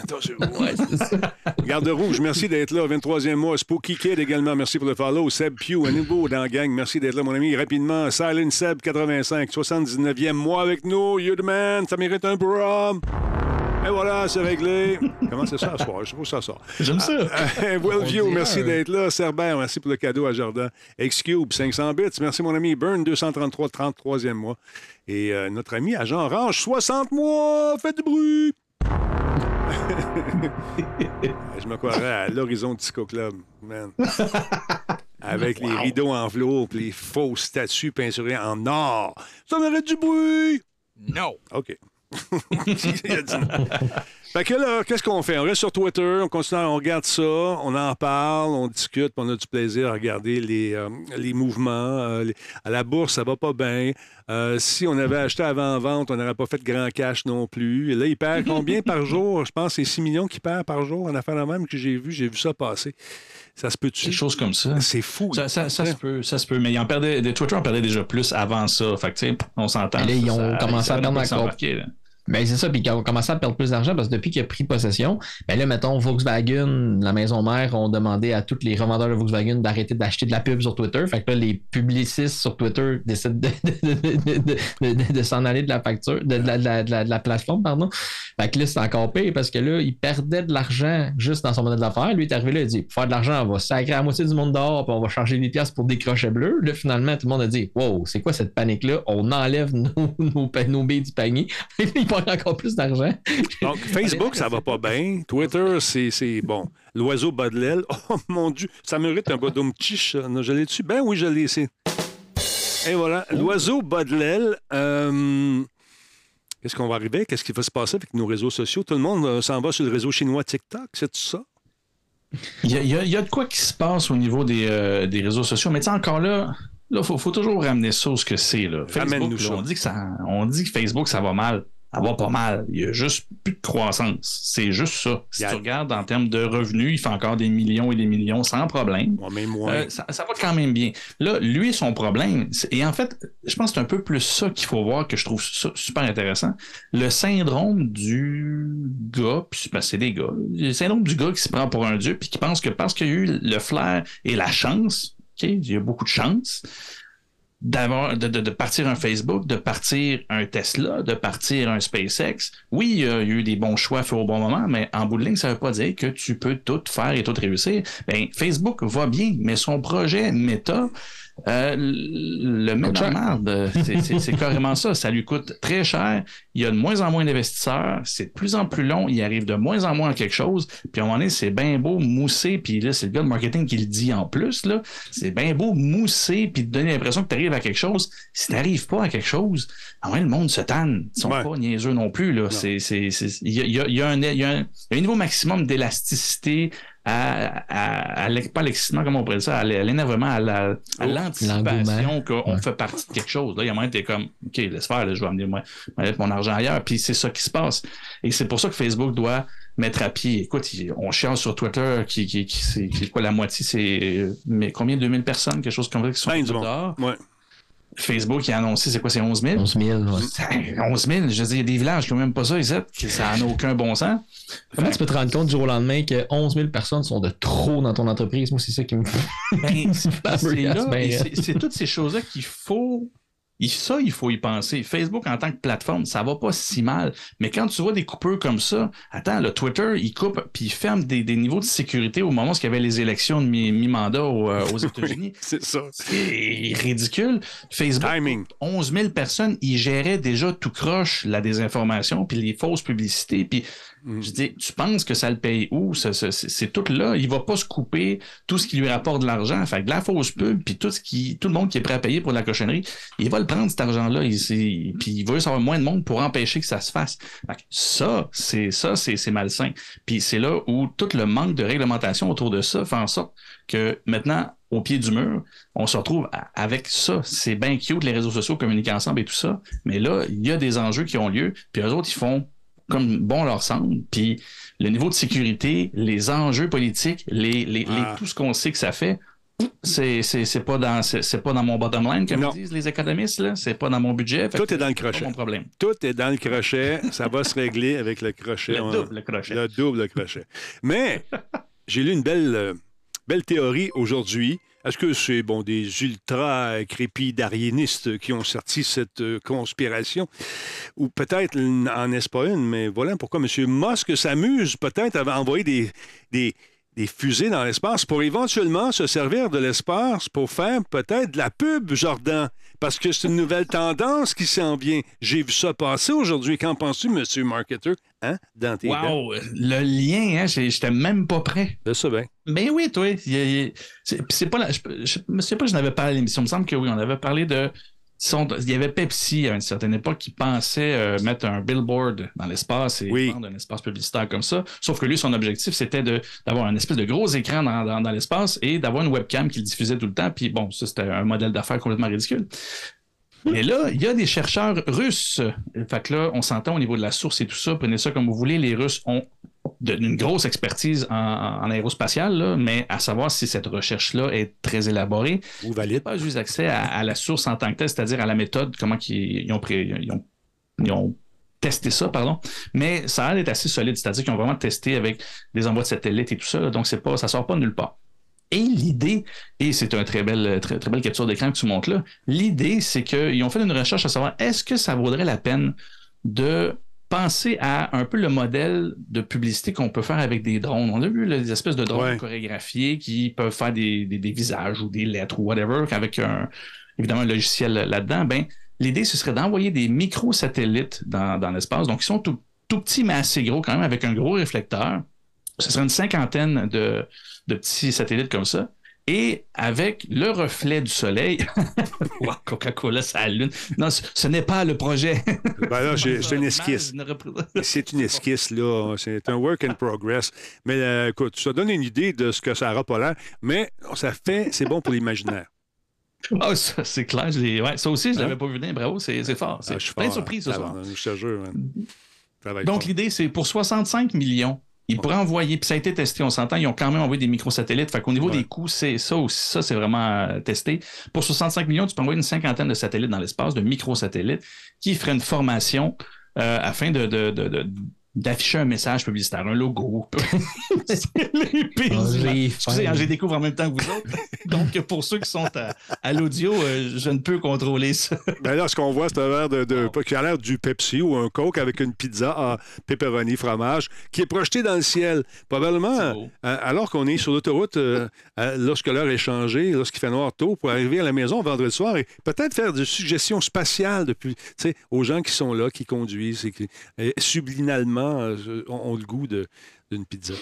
Ouais. Garde rouge, merci d'être là. 23e mois. Spooky Kid également, merci pour le follow. Seb Pugh, à nouveau dans la gang, merci d'être là, mon ami. Rapidement, Silent Seb, 85, 79e mois avec nous. You the man, ça mérite un prom. Et voilà, c'est réglé. Comment c'est ça ce soir? Je sais pas où ça sort. J'aime ça. Euh, Wellview, On dirait merci un- d'être là. Cerber, merci pour le cadeau à Jardin. X-Cube, 500 bits. Merci, mon ami. Burn, 233, 33e mois. Et euh, notre ami Agent Orange, 60 mois. Faites du bruit. Je me croirais à l'horizon Disco Club, man. Avec les rideaux en velours et les faux statues peinturées en or. Ça mérite du bruit. Non. OK. Il a dit non. Fait que là, qu'est-ce qu'on fait? On reste sur Twitter, on continue, on regarde ça, on en parle, on discute, puis on a du plaisir à regarder les, euh, les mouvements. euh, les- À la bourse, ça va pas bien. Euh, si on avait acheté avant-vente, on n'aurait pas fait de grand cash non plus. Et là, il perd combien par jour? Je pense que c'est 6 millions qu'il perd par jour en affaire de même que j'ai vu. J'ai vu ça passer. Ça se peut-tu? Quelque chose comme ça. C'est fou. Ça, ça- ça se peut, ça se peut. Mais il en perdait, Twitter en perdait déjà plus avant ça. Fait que, tu sais, on s'entend. Ils ont ça- commencé ça à perdre encore. Ben, c'est ça, puis quand on commençait à perdre plus d'argent, parce que depuis qu'il a pris possession, ben là, mettons, Volkswagen, la maison mère, ont demandé à tous les revendeurs de Volkswagen d'arrêter d'acheter de la pub sur Twitter. Fait que là, les publicistes sur Twitter décident de, de, de- de- s'en aller de la facture, de, la, la- la- plateforme, pardon. Fait que là, c'est encore pire parce que là, il perdait de l'argent juste dans son modèle d'affaires. Lui, est arrivé là, il dit, pour faire de l'argent, on va sacrer la moitié du monde dehors, puis on va charger les pièces pour des crochets bleus. Là, finalement, tout le monde a dit, wow, c'est quoi cette panique-là? On enlève nos, nos, pa- nos billes du panier. encore plus d'argent. Donc, Facebook, ça va pas bien. Twitter, c'est c'est bon. L'oiseau bas de l'aile. Oh mon Dieu, ça mérite un bodum chiche. Je l'ai dessus? Ben oui, je l'ai ici. Et voilà, l'oiseau bas de l'aile. euh, Qu'est-ce qu'on va arriver? Qu'est-ce qui va se passer avec nos réseaux sociaux? Tout le monde euh, s'en va sur le réseau chinois TikTok, c'est tout ça? Il y, a, il y a- il y a de quoi qui se passe au niveau des, euh, des réseaux sociaux, mais tu sais, encore là, il faut, faut toujours ramener ça au ce que c'est. Facebook, là, on, dit que ça, on dit que Facebook, ça va mal. Ça va pas mal. Il y a juste plus de croissance. C'est juste ça. Si a- tu regardes en termes de revenus, il fait encore des millions et des millions sans problème. Moi. Euh, ça, ça va quand même bien. Là, lui, son problème, et en fait, je pense que c'est un peu plus ça qu'il faut voir que je trouve ça super intéressant. Le syndrome du gars, puis ben, c'est des gars, le syndrome du gars qui se prend pour un dieu, puis qui pense que parce qu'il y a eu le flair et la chance, OK, il y a beaucoup de chance, d'avoir de, de- de partir un Facebook, de partir un Tesla, de partir un SpaceX. Oui, il y a eu des bons choix faits au bon moment, mais en bout de ligne, ça ne veut pas dire que tu peux tout faire et tout réussir. Ben, Facebook va bien, mais son projet Meta, Euh, le mettre dans la merde, c'est- c'est c'est carrément ça. Ça lui coûte très cher. Il y a de moins en moins d'investisseurs. C'est de plus en plus long. Il arrive de moins en moins à quelque chose. Puis à un moment donné, c'est bien beau mousser. Puis là, c'est le gars de marketing qui le dit en plus. là. C'est bien beau mousser puis te donner l'impression que tu arrives à quelque chose. Si tu n'arrives pas à quelque chose, à un moment le monde se tanne. Ils sont Ouais. pas niaiseux non plus. là. C'est- c'est- c'est- Il y a, il y a- il y a un, il y a un- il y a un niveau maximum d'élasticité à, à, à pas l'excitement, comme on pourrait dire ça, à l'énervement, à la- à l'anticipation qu'on Ouais. fait partie de quelque chose. Là, il y a un moment, t'es comme, OK, laisse faire, là, je vais amener moi, mon argent ailleurs. Puis c'est ça qui se passe. Et c'est pour ça que Facebook doit mettre à pied. Écoute, on chiale sur Twitter qui, qui, qui c'est qui est quoi, la moitié, c'est, mais combien, 2000 personnes, quelque chose comme ça, qui sont Ben du monde. dehors. Ouais. Facebook, a annoncé, c'est quoi, c'est 11 000? 11 000, ouais. Hey, 11 000, je veux dire, il y a des villages qui n'ont même pas ça, ici, que ça n'a aucun bon sens. Comment tu peux te rendre compte du jour au lendemain que 11 000 personnes sont de trop dans ton entreprise? Moi, c'est ça qui me Ben, c'est toutes ces choses-là qu'il faut. Il- Ça, il faut y penser. Facebook, en tant que plateforme, ça va pas si mal. Mais quand tu vois des coupeurs comme ça, attends, le Twitter, il coupe puis il ferme des, des niveaux de sécurité au moment où il y avait les élections de mi- mi-mandat aux, euh, aux États-Unis. C'est ça. C'est ridicule. Facebook, Timing. 11 000 personnes, ils géraient déjà tout croche la désinformation, puis les fausses publicités, puis Mm. je dis, tu penses que ça le paye où? C'est tout là? Il va pas se couper tout ce qui lui rapporte de l'argent. Fait que de la fausse pub, puis tout ce qui, tout le monde qui est prêt à payer pour la cochonnerie, il va le prendre cet argent-là. Puis il va juste avoir moins de monde pour empêcher que ça se fasse. Fait que ça, c'est ça, c'est malsain. Puis c'est là où tout le manque de réglementation autour de ça fait en sorte que maintenant, au pied du mur, on se retrouve avec ça. C'est bien cute, les réseaux sociaux communiquent ensemble et tout ça. Mais là, il y a des enjeux qui ont lieu, puis eux autres, ils font comme bon leur semble. Puis le niveau de sécurité, les enjeux politiques, les, les, les- Ah. tout ce qu'on sait que ça fait, c'est c'est c'est pas dans c'est pas dans mon bottom line comme Non. disent les économistes là c'est pas dans mon budget Tout est dans le crochet. mon problème Tout est dans le crochet. Ça va se régler avec le crochet. le double crochet Le double crochet. Mais j'ai lu une belle, euh, belle théorie aujourd'hui. Est-ce que c'est bon des ultra crépidarianistes qui ont sorti cette euh, conspiration? Ou peut-être en n'est-ce pas une, mais voilà pourquoi M. Musk s'amuse peut-être à envoyer des, des, des fusées dans l'espace pour éventuellement se servir de l'espace pour faire peut-être de la pub, Jordan. Parce que c'est une nouvelle tendance qui s'en vient. J'ai vu ça passer aujourd'hui. Qu'en penses-tu, M. Marketer? Hein? Dans tes dents? wow le lien hein, j'étais même pas prêt Je sais bien. Ben oui, toi. c'est pas la- je, je me souviens pas, je n'avais parlé à l'émission. Il me semble que oui, on avait parlé de. Il y avait Pepsi à une certaine époque qui pensait euh, mettre un billboard dans l'espace et Oui. vendre un espace publicitaire comme ça. Sauf que lui, son objectif, c'était d'avoir un espèce de gros écran dans, dans- dans l'espace et d'avoir une webcam qui le diffusait tout le temps. Puis bon, ça, c'était un modèle d'affaires complètement ridicule. Mais là, il y a des chercheurs russes. Fait que là, on s'entend au niveau de la source et tout ça. Prenez ça comme vous voulez. Les Russes ont de- une grosse expertise en, en aérospatial, là, mais à savoir si cette recherche-là est très élaborée. Ou valide. Pas juste accès à, à la source en tant que telle, c'est-à-dire à la méthode, comment ils ont, pré- ils ont, ils ont testé ça, pardon. Mais ça a l'air d'être assez solide, c'est-à-dire qu'ils ont vraiment testé avec des envois de satellites et tout ça, donc c'est pas, ça sort pas de nulle part. Et l'idée, et c'est une très belle, très, très belle capture d'écran que tu montres là, l'idée, c'est qu'ils ont fait une recherche à savoir est-ce que ça vaudrait la peine de penser à un peu le modèle de publicité qu'on peut faire avec des drones. On a vu là, des espèces de drones Ouais. chorégraphiés qui peuvent faire des, des- des visages ou des lettres ou whatever, avec un, évidemment un logiciel là-dedans. Ben, l'idée, ce serait d'envoyer des microsatellites dans, dans l'espace. Donc, ils sont tout, tout petits, mais assez gros quand même, avec un gros réflecteur. Ce serait une cinquantaine de, de petits satellites comme ça. Et avec le reflet du soleil, Wow, Coca-Cola, ça allume. Non, ce, ce n'est pas le projet. Ben c'est une esquisse. C'est une esquisse, là. C'est un work in progress. Mais euh, écoute, ça donne une idée de ce que ça aura pas l'air. Mais ça fait, c'est bon pour l'imaginaire. Ah, ça, c'est clair. je l'ai- ouais, ça aussi, je Hein? l'avais pas vu venir. Bravo, c'est fort. C'est Ah, je suis plein de fort, surprises ce soir. Je te jure. être Donc, l'idée, c'est pour 65 millions, ils pourraient envoyer, puis ça a été testé, on s'entend, ils ont quand même envoyé des microsatellites. Fait qu'au niveau Ouais. des coûts, c'est ça aussi, ça, c'est vraiment euh, testé. Pour 65 millions, tu peux envoyer une cinquantaine de satellites dans l'espace, de microsatellites, qui feraient une formation euh, afin de, de, de, de- d'afficher un message publicitaire, un logo. Excusez, hein, j'ai découvre en même temps que vous autres. Donc, pour ceux qui sont à, à l'audio, euh, je ne peux contrôler ça. Ben là, ce qu'on voit, c'est un verre de, de- qui a l'air du Pepsi ou un Coke avec une pizza à pepperoni, fromage, qui est projeté dans le ciel. Probablement, euh, alors qu'on est sur l'autoroute, euh, euh, lorsque l'heure est changée, lorsqu'il fait noir tôt, pour arriver à la maison vendredi soir et peut-être faire des suggestions spatiales depuis, aux gens qui sont là, qui conduisent et qui, euh, ont, le goût d'une pizza.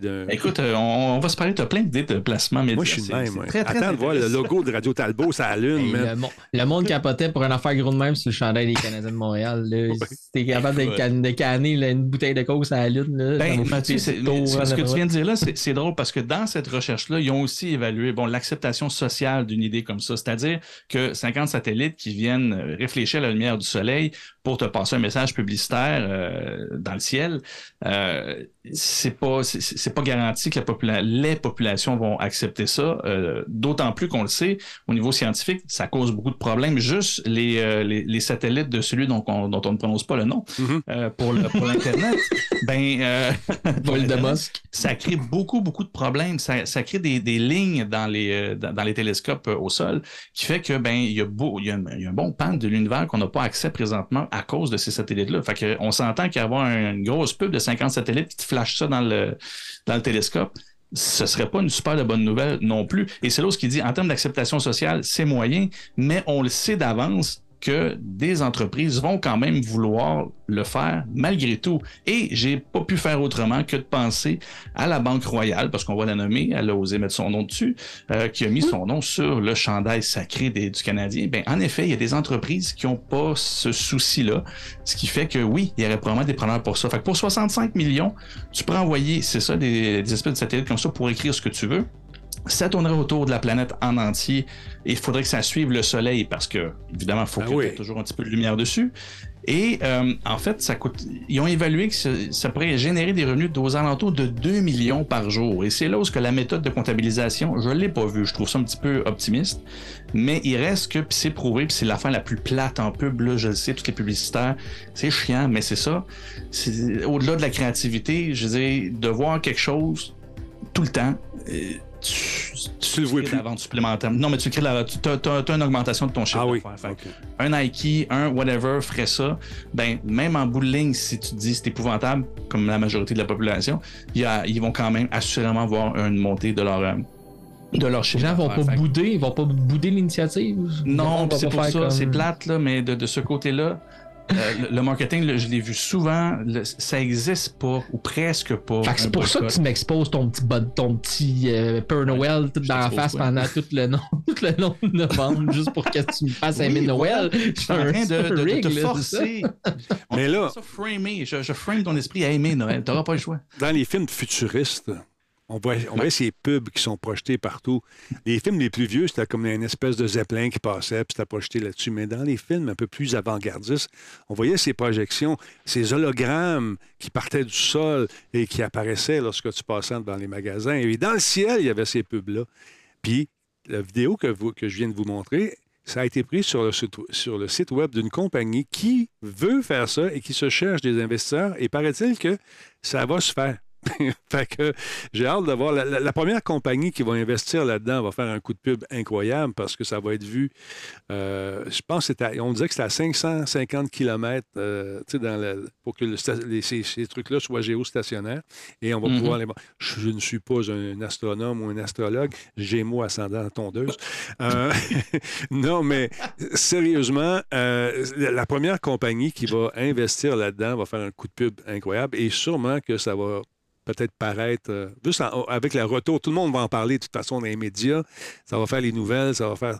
Puis Écoute, euh, on, on va se parler, tu as plein d'idées de placement média. Moi, je suis même. c'est ouais. Très, très Attends de voir le logo de Radio Talbot, ça allume. Le, le monde capotait pour une affaire gros de même sur le chandail des Canadiens de Montréal. Là. Si t'es capable de, Écoute. can- de canner là, une bouteille de coke à la lune, là, Ben, Mathieu, c'est- ce ce que tu viens de dire là, c'est c'est drôle parce que dans cette recherche-là, ils ont aussi évalué bon, l'acceptation sociale d'une idée comme ça. C'est-à-dire que 50 satellites qui viennent euh, réfléchir à la lumière du soleil pour te passer un message publicitaire euh, dans le ciel, euh, c'est pas c'est- pas garanti que la popula- les populations vont accepter ça. euh, D'autant plus qu'on le sait, au niveau scientifique, ça cause beaucoup de problèmes. Juste les, euh, les, les satellites de celui dont on, dont on ne prononce pas le nom Mhm. euh, pour le- pour l'internet, ben ça crée beaucoup, beaucoup de problèmes. Ça, ça crée des, des lignes dans les, dans, dans les télescopes au sol qui fait que ben il y a, beau, y il y a un bon pan de l'univers qu'on n'a pas accès présentement à cause de ces satellites-là. Fait on s'entend qu'il y avoir une grosse pub de 50 satellites qui te ça dans le, dans le télescope. Ce serait pas une super de bonne nouvelle non plus. Et c'est là ce qui dit, en termes d'acceptation sociale, c'est moyen, mais on le sait d'avance que des entreprises vont quand même vouloir le faire malgré tout. Et j'ai pas pu faire autrement que de penser à la Banque Royale, parce qu'on va la nommer, elle a osé mettre son nom dessus, euh, qui a mis son nom sur le chandail sacré des- du Canadien. Ben, en effet, il y a des entreprises qui n'ont pas ce souci-là, ce qui fait que oui, il y aurait probablement des preneurs pour ça. Fait que pour 65 millions, tu peux envoyer, c'est ça, des, des espèces de satellites comme ça pour écrire ce que tu veux. Ça tournerait autour de la planète en entier et il faudrait que ça suive le Soleil parce que, évidemment, il faut Ah qu'il y ait toujours un petit peu de lumière dessus. Et euh, en fait, ça coûte. Ils ont évalué que ça, ça pourrait générer des revenus aux alentours de 2 millions par jour. Et c'est là où ce que la méthode de comptabilisation, je ne l'ai pas vue. Je trouve ça un petit peu optimiste. Mais il reste que, puis c'est prouvé, puis c'est l'affaire la plus plate en pub, là, je le sais, tous les publicitaires. C'est chiant, mais c'est ça. C'est au-delà de la créativité, je veux dire, de voir quelque chose tout le temps. Tu, Tu le vois plus. la vente supplémentaire. Non, mais tu crées de la, tu as, une augmentation de ton chiffre Ah oui. un Nike, un whatever ferait ça, ben même en bout de ligne, si tu te dis c'est épouvantable, comme la majorité de la population, il y a- ils vont quand même assurément voir une montée de leur, euh, de leur Les gens vont pas Fait bouder, ils vont pas bouder l'initiative. Non, c'est pas pour ça, comme- c'est plate, là, mais de, de ce côté-là, euh, le, le marketing, je l'ai vu souvent, le- ça existe pas, ou presque pas. Fait que c'est pour ça que tu m'exposes ton petit, ton petit euh, Père Noël tout dans la face pendant tout le, nom, tout le long de novembre, juste pour que tu me fasses aimer Oui, Noël. Je suis en train de, de- de rig, te là, forcer. On Mais là- ça framer. Je, je frame ton esprit à aimer Noël. T'auras pas le choix. Dans les films futuristes, on voit, on voit ces pubs qui sont projetés partout. Les films les plus vieux, c'était comme une espèce de zeppelin qui passait, puis c'était projeté là-dessus. Mais dans les films un peu plus avant-gardistes, on voyait ces projections, ces hologrammes qui partaient du sol et qui apparaissaient lorsque tu passais dans les magasins. Et dans le ciel, il y avait ces pubs-là. Puis, la vidéo que, vous- que je viens de vous montrer, ça a été pris sur le, site- sur le site web d'une compagnie qui veut faire ça et qui se cherche des investisseurs. Et paraît-il que ça va se faire. fait que j'ai hâte de voir. La, la- la première compagnie qui va investir là-dedans va faire un coup de pub incroyable parce que ça va être vu. euh, je pense que c'était à- on disait que c'était à 550 km dans le- pour que le les- ces, ces trucs-là soient géostationnaires. Et on va Mhm. pouvoir les voir. Je, je ne suis pas un astronome ou un astrologue. J'ai mot ascendant tondeuse. Euh, non, mais sérieusement, euh, la première compagnie qui va investir là-dedans va faire un coup de pub incroyable et sûrement que ça va peut-être paraître, euh, juste en- avec le retour, tout le monde va en parler de toute façon dans les médias, ça va faire les nouvelles, ça va faire...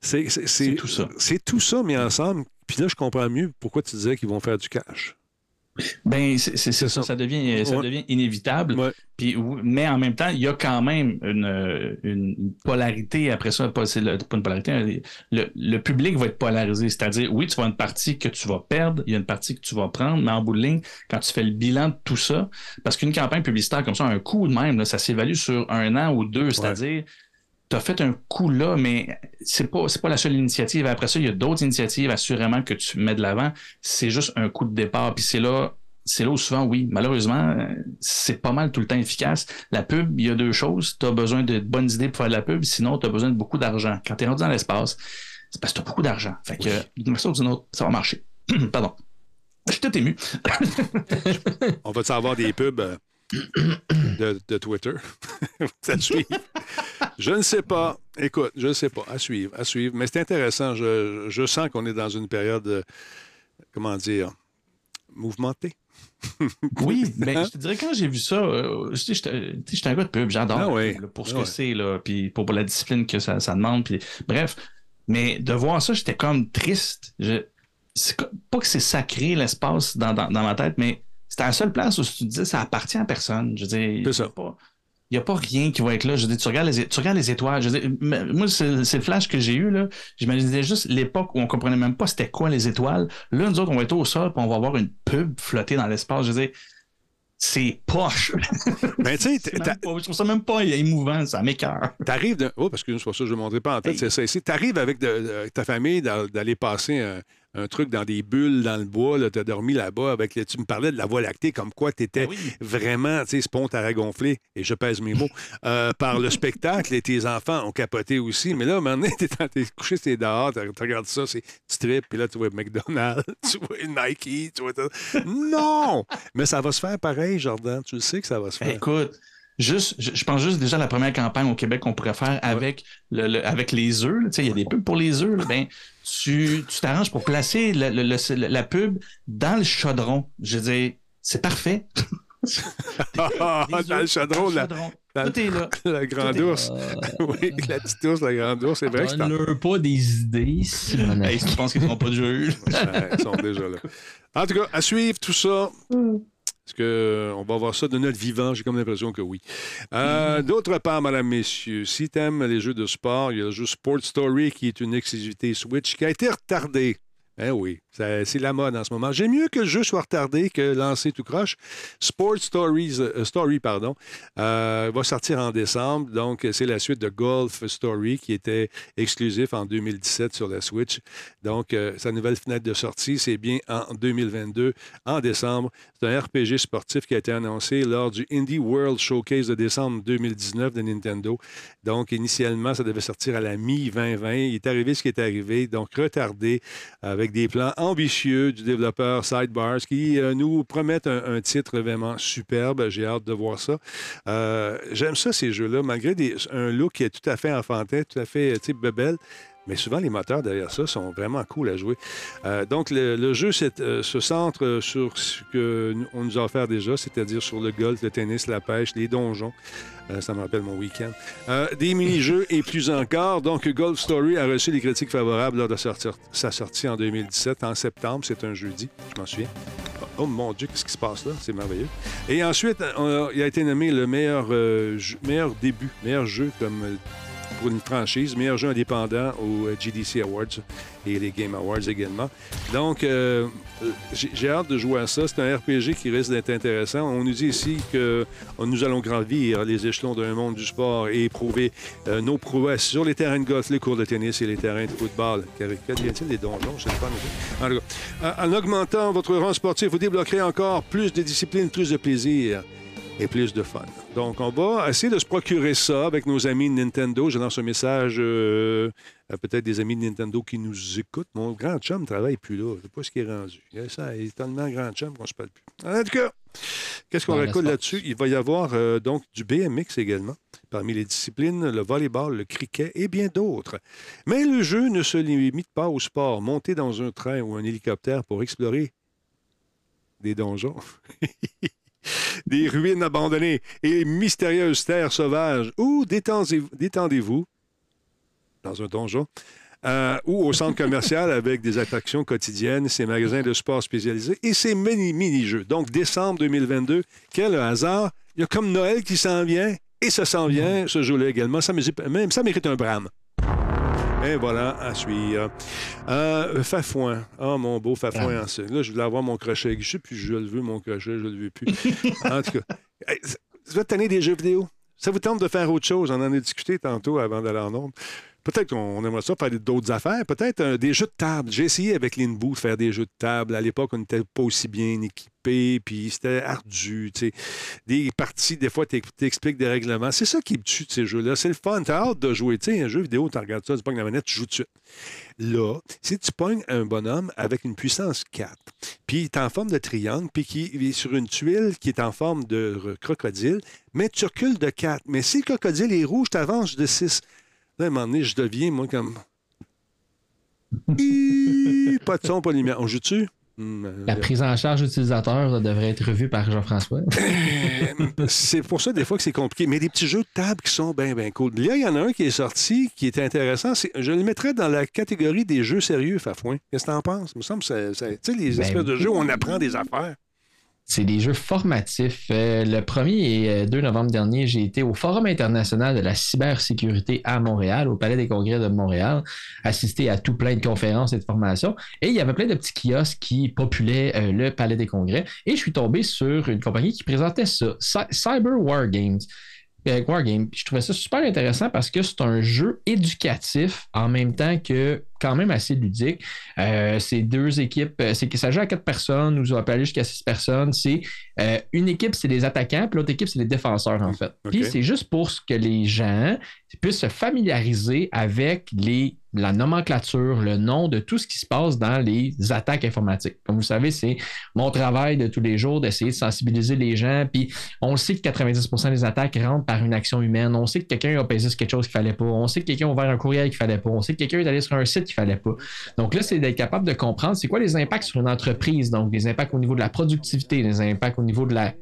C'est tout ça. C'est tout ça mis ensemble. Puis là, je comprends mieux pourquoi tu disais qu'ils vont faire du cash. Ben, c'est ça. ça. Ça devient, ça Ouais. devient inévitable. Ouais. Puis, mais en même temps, il y a quand même une, une polarité après ça. Pas, c'est le- pas une polarité. Le, le public va être polarisé. C'est-à-dire, oui, tu vas une partie que tu vas perdre, il y a une partie que tu vas prendre, mais en bout de ligne, quand tu fais le bilan de tout ça, parce qu'une campagne publicitaire comme ça, un coût de même, là, ça s'évalue sur un an ou deux. C'est-à-dire, tu as fait un coup là, mais c'est pas, c'est pas la seule initiative. Après ça, il y a d'autres initiatives, assurément, que tu mets de l'avant. C'est juste un coup de départ. Puis c'est là, c'est là où souvent, oui, malheureusement, euh, c'est pas mal tout le temps efficace. La pub, il y a deux choses. Tu as besoin de bonnes idées pour faire de la pub, sinon tu as besoin de beaucoup d'argent. Quand tu es rendu dans l'espace, c'est parce que tu as beaucoup d'argent. Fait que d'une façon ou d'une autre, ça va marcher. Pardon. Je suis tout ému. On va-tu avoir des pubs euh, de, de Twitter? Ça suit. Je ne sais pas. Écoute, je ne sais pas. À suivre, à suivre. Mais c'est intéressant. Je, je sens qu'on est dans une période, euh, comment dire, mouvementée. Oui, mais je te dirais, quand j'ai vu ça, euh, je j'étais un gars de pub, j'adore Ah pour ce Ah que ouais. c'est, là, puis pour, pour la discipline que ça, ça demande. Puis, bref, mais de voir ça, j'étais comme triste. Je, pas que c'est sacré l'espace dans, dans, dans ma tête, mais c'était la seule place où tu te disais ça appartient à personne. Je veux dire, C'est ça. pas- il n'y a pas rien qui va être là. Je dire, tu regardes les, tu regardes les étoiles. Je m- moi, c'est le flash que j'ai eu. là. J'imaginais juste l'époque où on comprenait même pas c'était quoi les étoiles. Là, nous autres, on va être au sol puis on va avoir une pub flotter dans l'espace. Je dire, c'est poche. Ben, tu sais, je trouve ça même pas émouvant, ça m'écœure. T'arrives de. Oh, parce que pour ça je ne montrerai pas en tête, Hey. c'est ça ici. T'arrives avec de- de- ta famille d'a- d'aller passer un, un truc dans des bulles dans le bois. Tu as dormi là-bas. avec le- Tu me parlais de la Voie lactée, comme quoi tu étais Ben oui. vraiment, tu sais, spont à gonflé, et je pèse mes mots, euh, par le spectacle. Et tes enfants ont capoté aussi. Mais là, à un moment donné, t'es, couché, t'es dehors, tu regardes ça, c'est tu tripes, puis là, tu vois McDonald's, tu vois Nike, tu vois. tout. Non! Mais ça va se faire pareil, Jordan. Tu le sais que ça va se faire. écoute, juste, je, pense juste déjà à la première campagne au Québec qu'on pourrait faire avec, le, le- avec les œufs. là. Tu sais, Il y a des pubs pour les œufs. là. Ben, tu tu t'arranges pour placer le- le- le- la pub dans le chaudron. Je veux dire, c'est parfait. Dans le chaudron, dans le la, Tout est là. la grande Tout est- ours. oui, la petite ours, la grande ours, c'est vrai que c'est pas des idées, Simonac. Hey, si tu penses qu'ils ne feront pas de jeu? Ouais, Ils sont déjà là. En tout cas, à suivre tout ça. Est-ce qu'on va voir ça de notre vivant? J'ai comme l'impression que oui. Euh, D'autre part, madame, messieurs, si tu aimes les jeux de sport, il y a le jeu Sport Story qui est une exclusivité Switch qui a été retardé. Eh oui, c'est la mode en ce moment. J'aime mieux que le jeu soit retardé que lancé tout croche. Sport Stories, euh, Story pardon, euh, va sortir en décembre. Donc, c'est la suite de Golf Story qui était exclusif en 2017 sur la Switch. Donc, euh, sa nouvelle fenêtre de sortie, c'est bien en 2022, en décembre. C'est un RPG sportif qui a été annoncé lors du Indie World Showcase de décembre 2019 de Nintendo. Donc, initialement, ça devait sortir à la mi-2020. Il est arrivé ce qui est arrivé, donc retardé, avec des plans ambitieux du développeur Sidebars qui euh, nous promettent un, titre vraiment superbe. J'ai hâte de voir ça. Euh, J'aime ça, ces jeux-là, malgré un look qui est tout à fait enfantin, tout à fait, sais, bebelle. Mais souvent, les moteurs derrière ça sont vraiment cool à jouer. Euh, donc, le, jeu euh, se centre euh, sur ce qu'on nous a offert déjà, c'est-à-dire sur le golf, le tennis, la pêche, les donjons. Ça me rappelle mon week-end. Des mini-jeux et plus encore. Donc, Golf Story a reçu des critiques favorables lors de sa sortie en 2017, en septembre. C'est un jeudi, je m'en souviens. Oh mon Dieu, qu'est-ce qui se passe là? C'est merveilleux. Et ensuite, il a été nommé le meilleur, meilleur début, meilleur jeu comme pour une franchise, meilleur jeu indépendant aux euh, GDC Awards et les Game Awards également. Donc, euh, euh, j'ai hâte de jouer à ça. C'est un RPG qui risque d'être intéressant. On nous dit ici que nous allons gravir les échelons d'un monde du sport et éprouver nos prouesses sur les terrains de golf, les cours de tennis et les terrains de football. Qu'advient-il des donjons? Je sais pas. En, en- en augmentant votre rang sportif, vous débloquerez encore plus de discipline, plus de plaisir et plus de fun. Donc, on va essayer de se procurer ça avec nos amis de Nintendo. Je lance un message euh, à peut-être des amis de Nintendo qui nous écoutent. Mon grand chum ne travaille plus là. Je ne sais pas ce qu'il est rendu. Il, y a ça, il est tellement grand chum qu'on ne se parle plus. En tout cas, qu'est-ce qu'on raconte là-dessus? Il va y avoir euh, donc du BMX également. Parmi les disciplines, le volleyball, le cricket et bien d'autres. Mais le jeu ne se limite pas au sport. Monter dans un train ou un hélicoptère pour explorer des donjons. des ruines abandonnées et mystérieuses terres sauvages, ou détendez- détendez-vous dans un donjon, euh, ou au centre commercial avec des attractions quotidiennes, ses magasins de sport spécialisés et ses mini- mini-jeux. Donc, décembre 2022, quel hasard! Il y a comme Noël qui s'en vient, et ça s'en vient, ce jeu-là également. Ça mérite, même, ça mérite un brame. Et voilà, à suivre. Euh, Fafouin. Ah, mon beau Fafouin. en- Là, je voulais avoir mon crochet. Je sais plus, je le veux, mon crochet, je le veux plus. en tout cas, hey, vous êtes tanné des jeux vidéo? Ça vous tente de faire autre chose? On en a discuté tantôt avant d'aller en nombre. Peut-être qu'on aimerait ça faire d'autres affaires. Peut-être euh, des jeux de table. J'ai essayé avec Linboo de faire des jeux de table. À l'époque, on n'était pas aussi bien équipés, puis c'était ardu. Des parties, des fois, tu expliques des règlements. C'est ça qui me tue ces jeux-là. C'est le fun. T'as hâte de jouer. Tu sais, un jeu vidéo, tu regardes ça, tu pognes la manette, tu joues tout de suite. Là, si tu pognes un bonhomme avec une puissance 4, puis il est en forme de triangle, puis qui est sur une tuile qui est en forme de re- crocodile, mais tu recules de 4. Mais si le crocodile est rouge, tu avances de 6. Là, à un moment donné, je deviens, moi, comme. Pas de son, pas de lumière. On joue-tu? Hmm, euh, La prise en charge utilisateur devrait être revue par Jean-François. c'est pour ça, des fois, que c'est compliqué. Mais des petits jeux de table qui sont bien, bien cool. Là, il y en a un qui est sorti, qui était intéressant. Je le mettrais dans la catégorie des jeux sérieux, Fafouin. Qu'est-ce que t'en penses? Il me semble que c'est- les Ben espèces de jeux où on apprend des affaires. C'est des jeux formatifs. Euh, le 1er et euh, 2 novembre dernier, j'ai été au Forum international de la cybersécurité à Montréal, au Palais des Congrès de Montréal, assister à tout plein de conférences et de formations. Et il y avait plein de petits kiosques qui populaient euh, le Palais des Congrès. Et je suis tombé sur une compagnie qui présentait ça, Cy- Cyber War Games. Euh, Je trouvais ça super intéressant parce que c'est un jeu éducatif en même temps que quand même assez ludique. Euh, c'est deux équipes, euh, c'est ça joue à quatre personnes ou ça peut aller jusqu'à six personnes. C'est euh, une équipe, c'est les attaquants, puis l'autre équipe, c'est les défenseurs, en fait. Puis c'est juste pour ce que les gens puissent se familiariser avec les, la nomenclature, le nom de tout ce qui se passe dans les attaques informatiques. Comme vous savez, c'est mon travail de tous les jours d'essayer de sensibiliser les gens. Puis on sait que 90% des attaques rentrent par une action humaine. On sait que quelqu'un a pesé sur quelque chose qu'il fallait pas. On sait que quelqu'un a ouvert un courriel qu'il fallait pas. On sait que quelqu'un est allé sur un site qu'il fallait pas. Donc là, c'est d'être capable de comprendre c'est quoi les impacts sur une entreprise. Donc, les impacts au niveau de la productivité, les impacts au niveau de la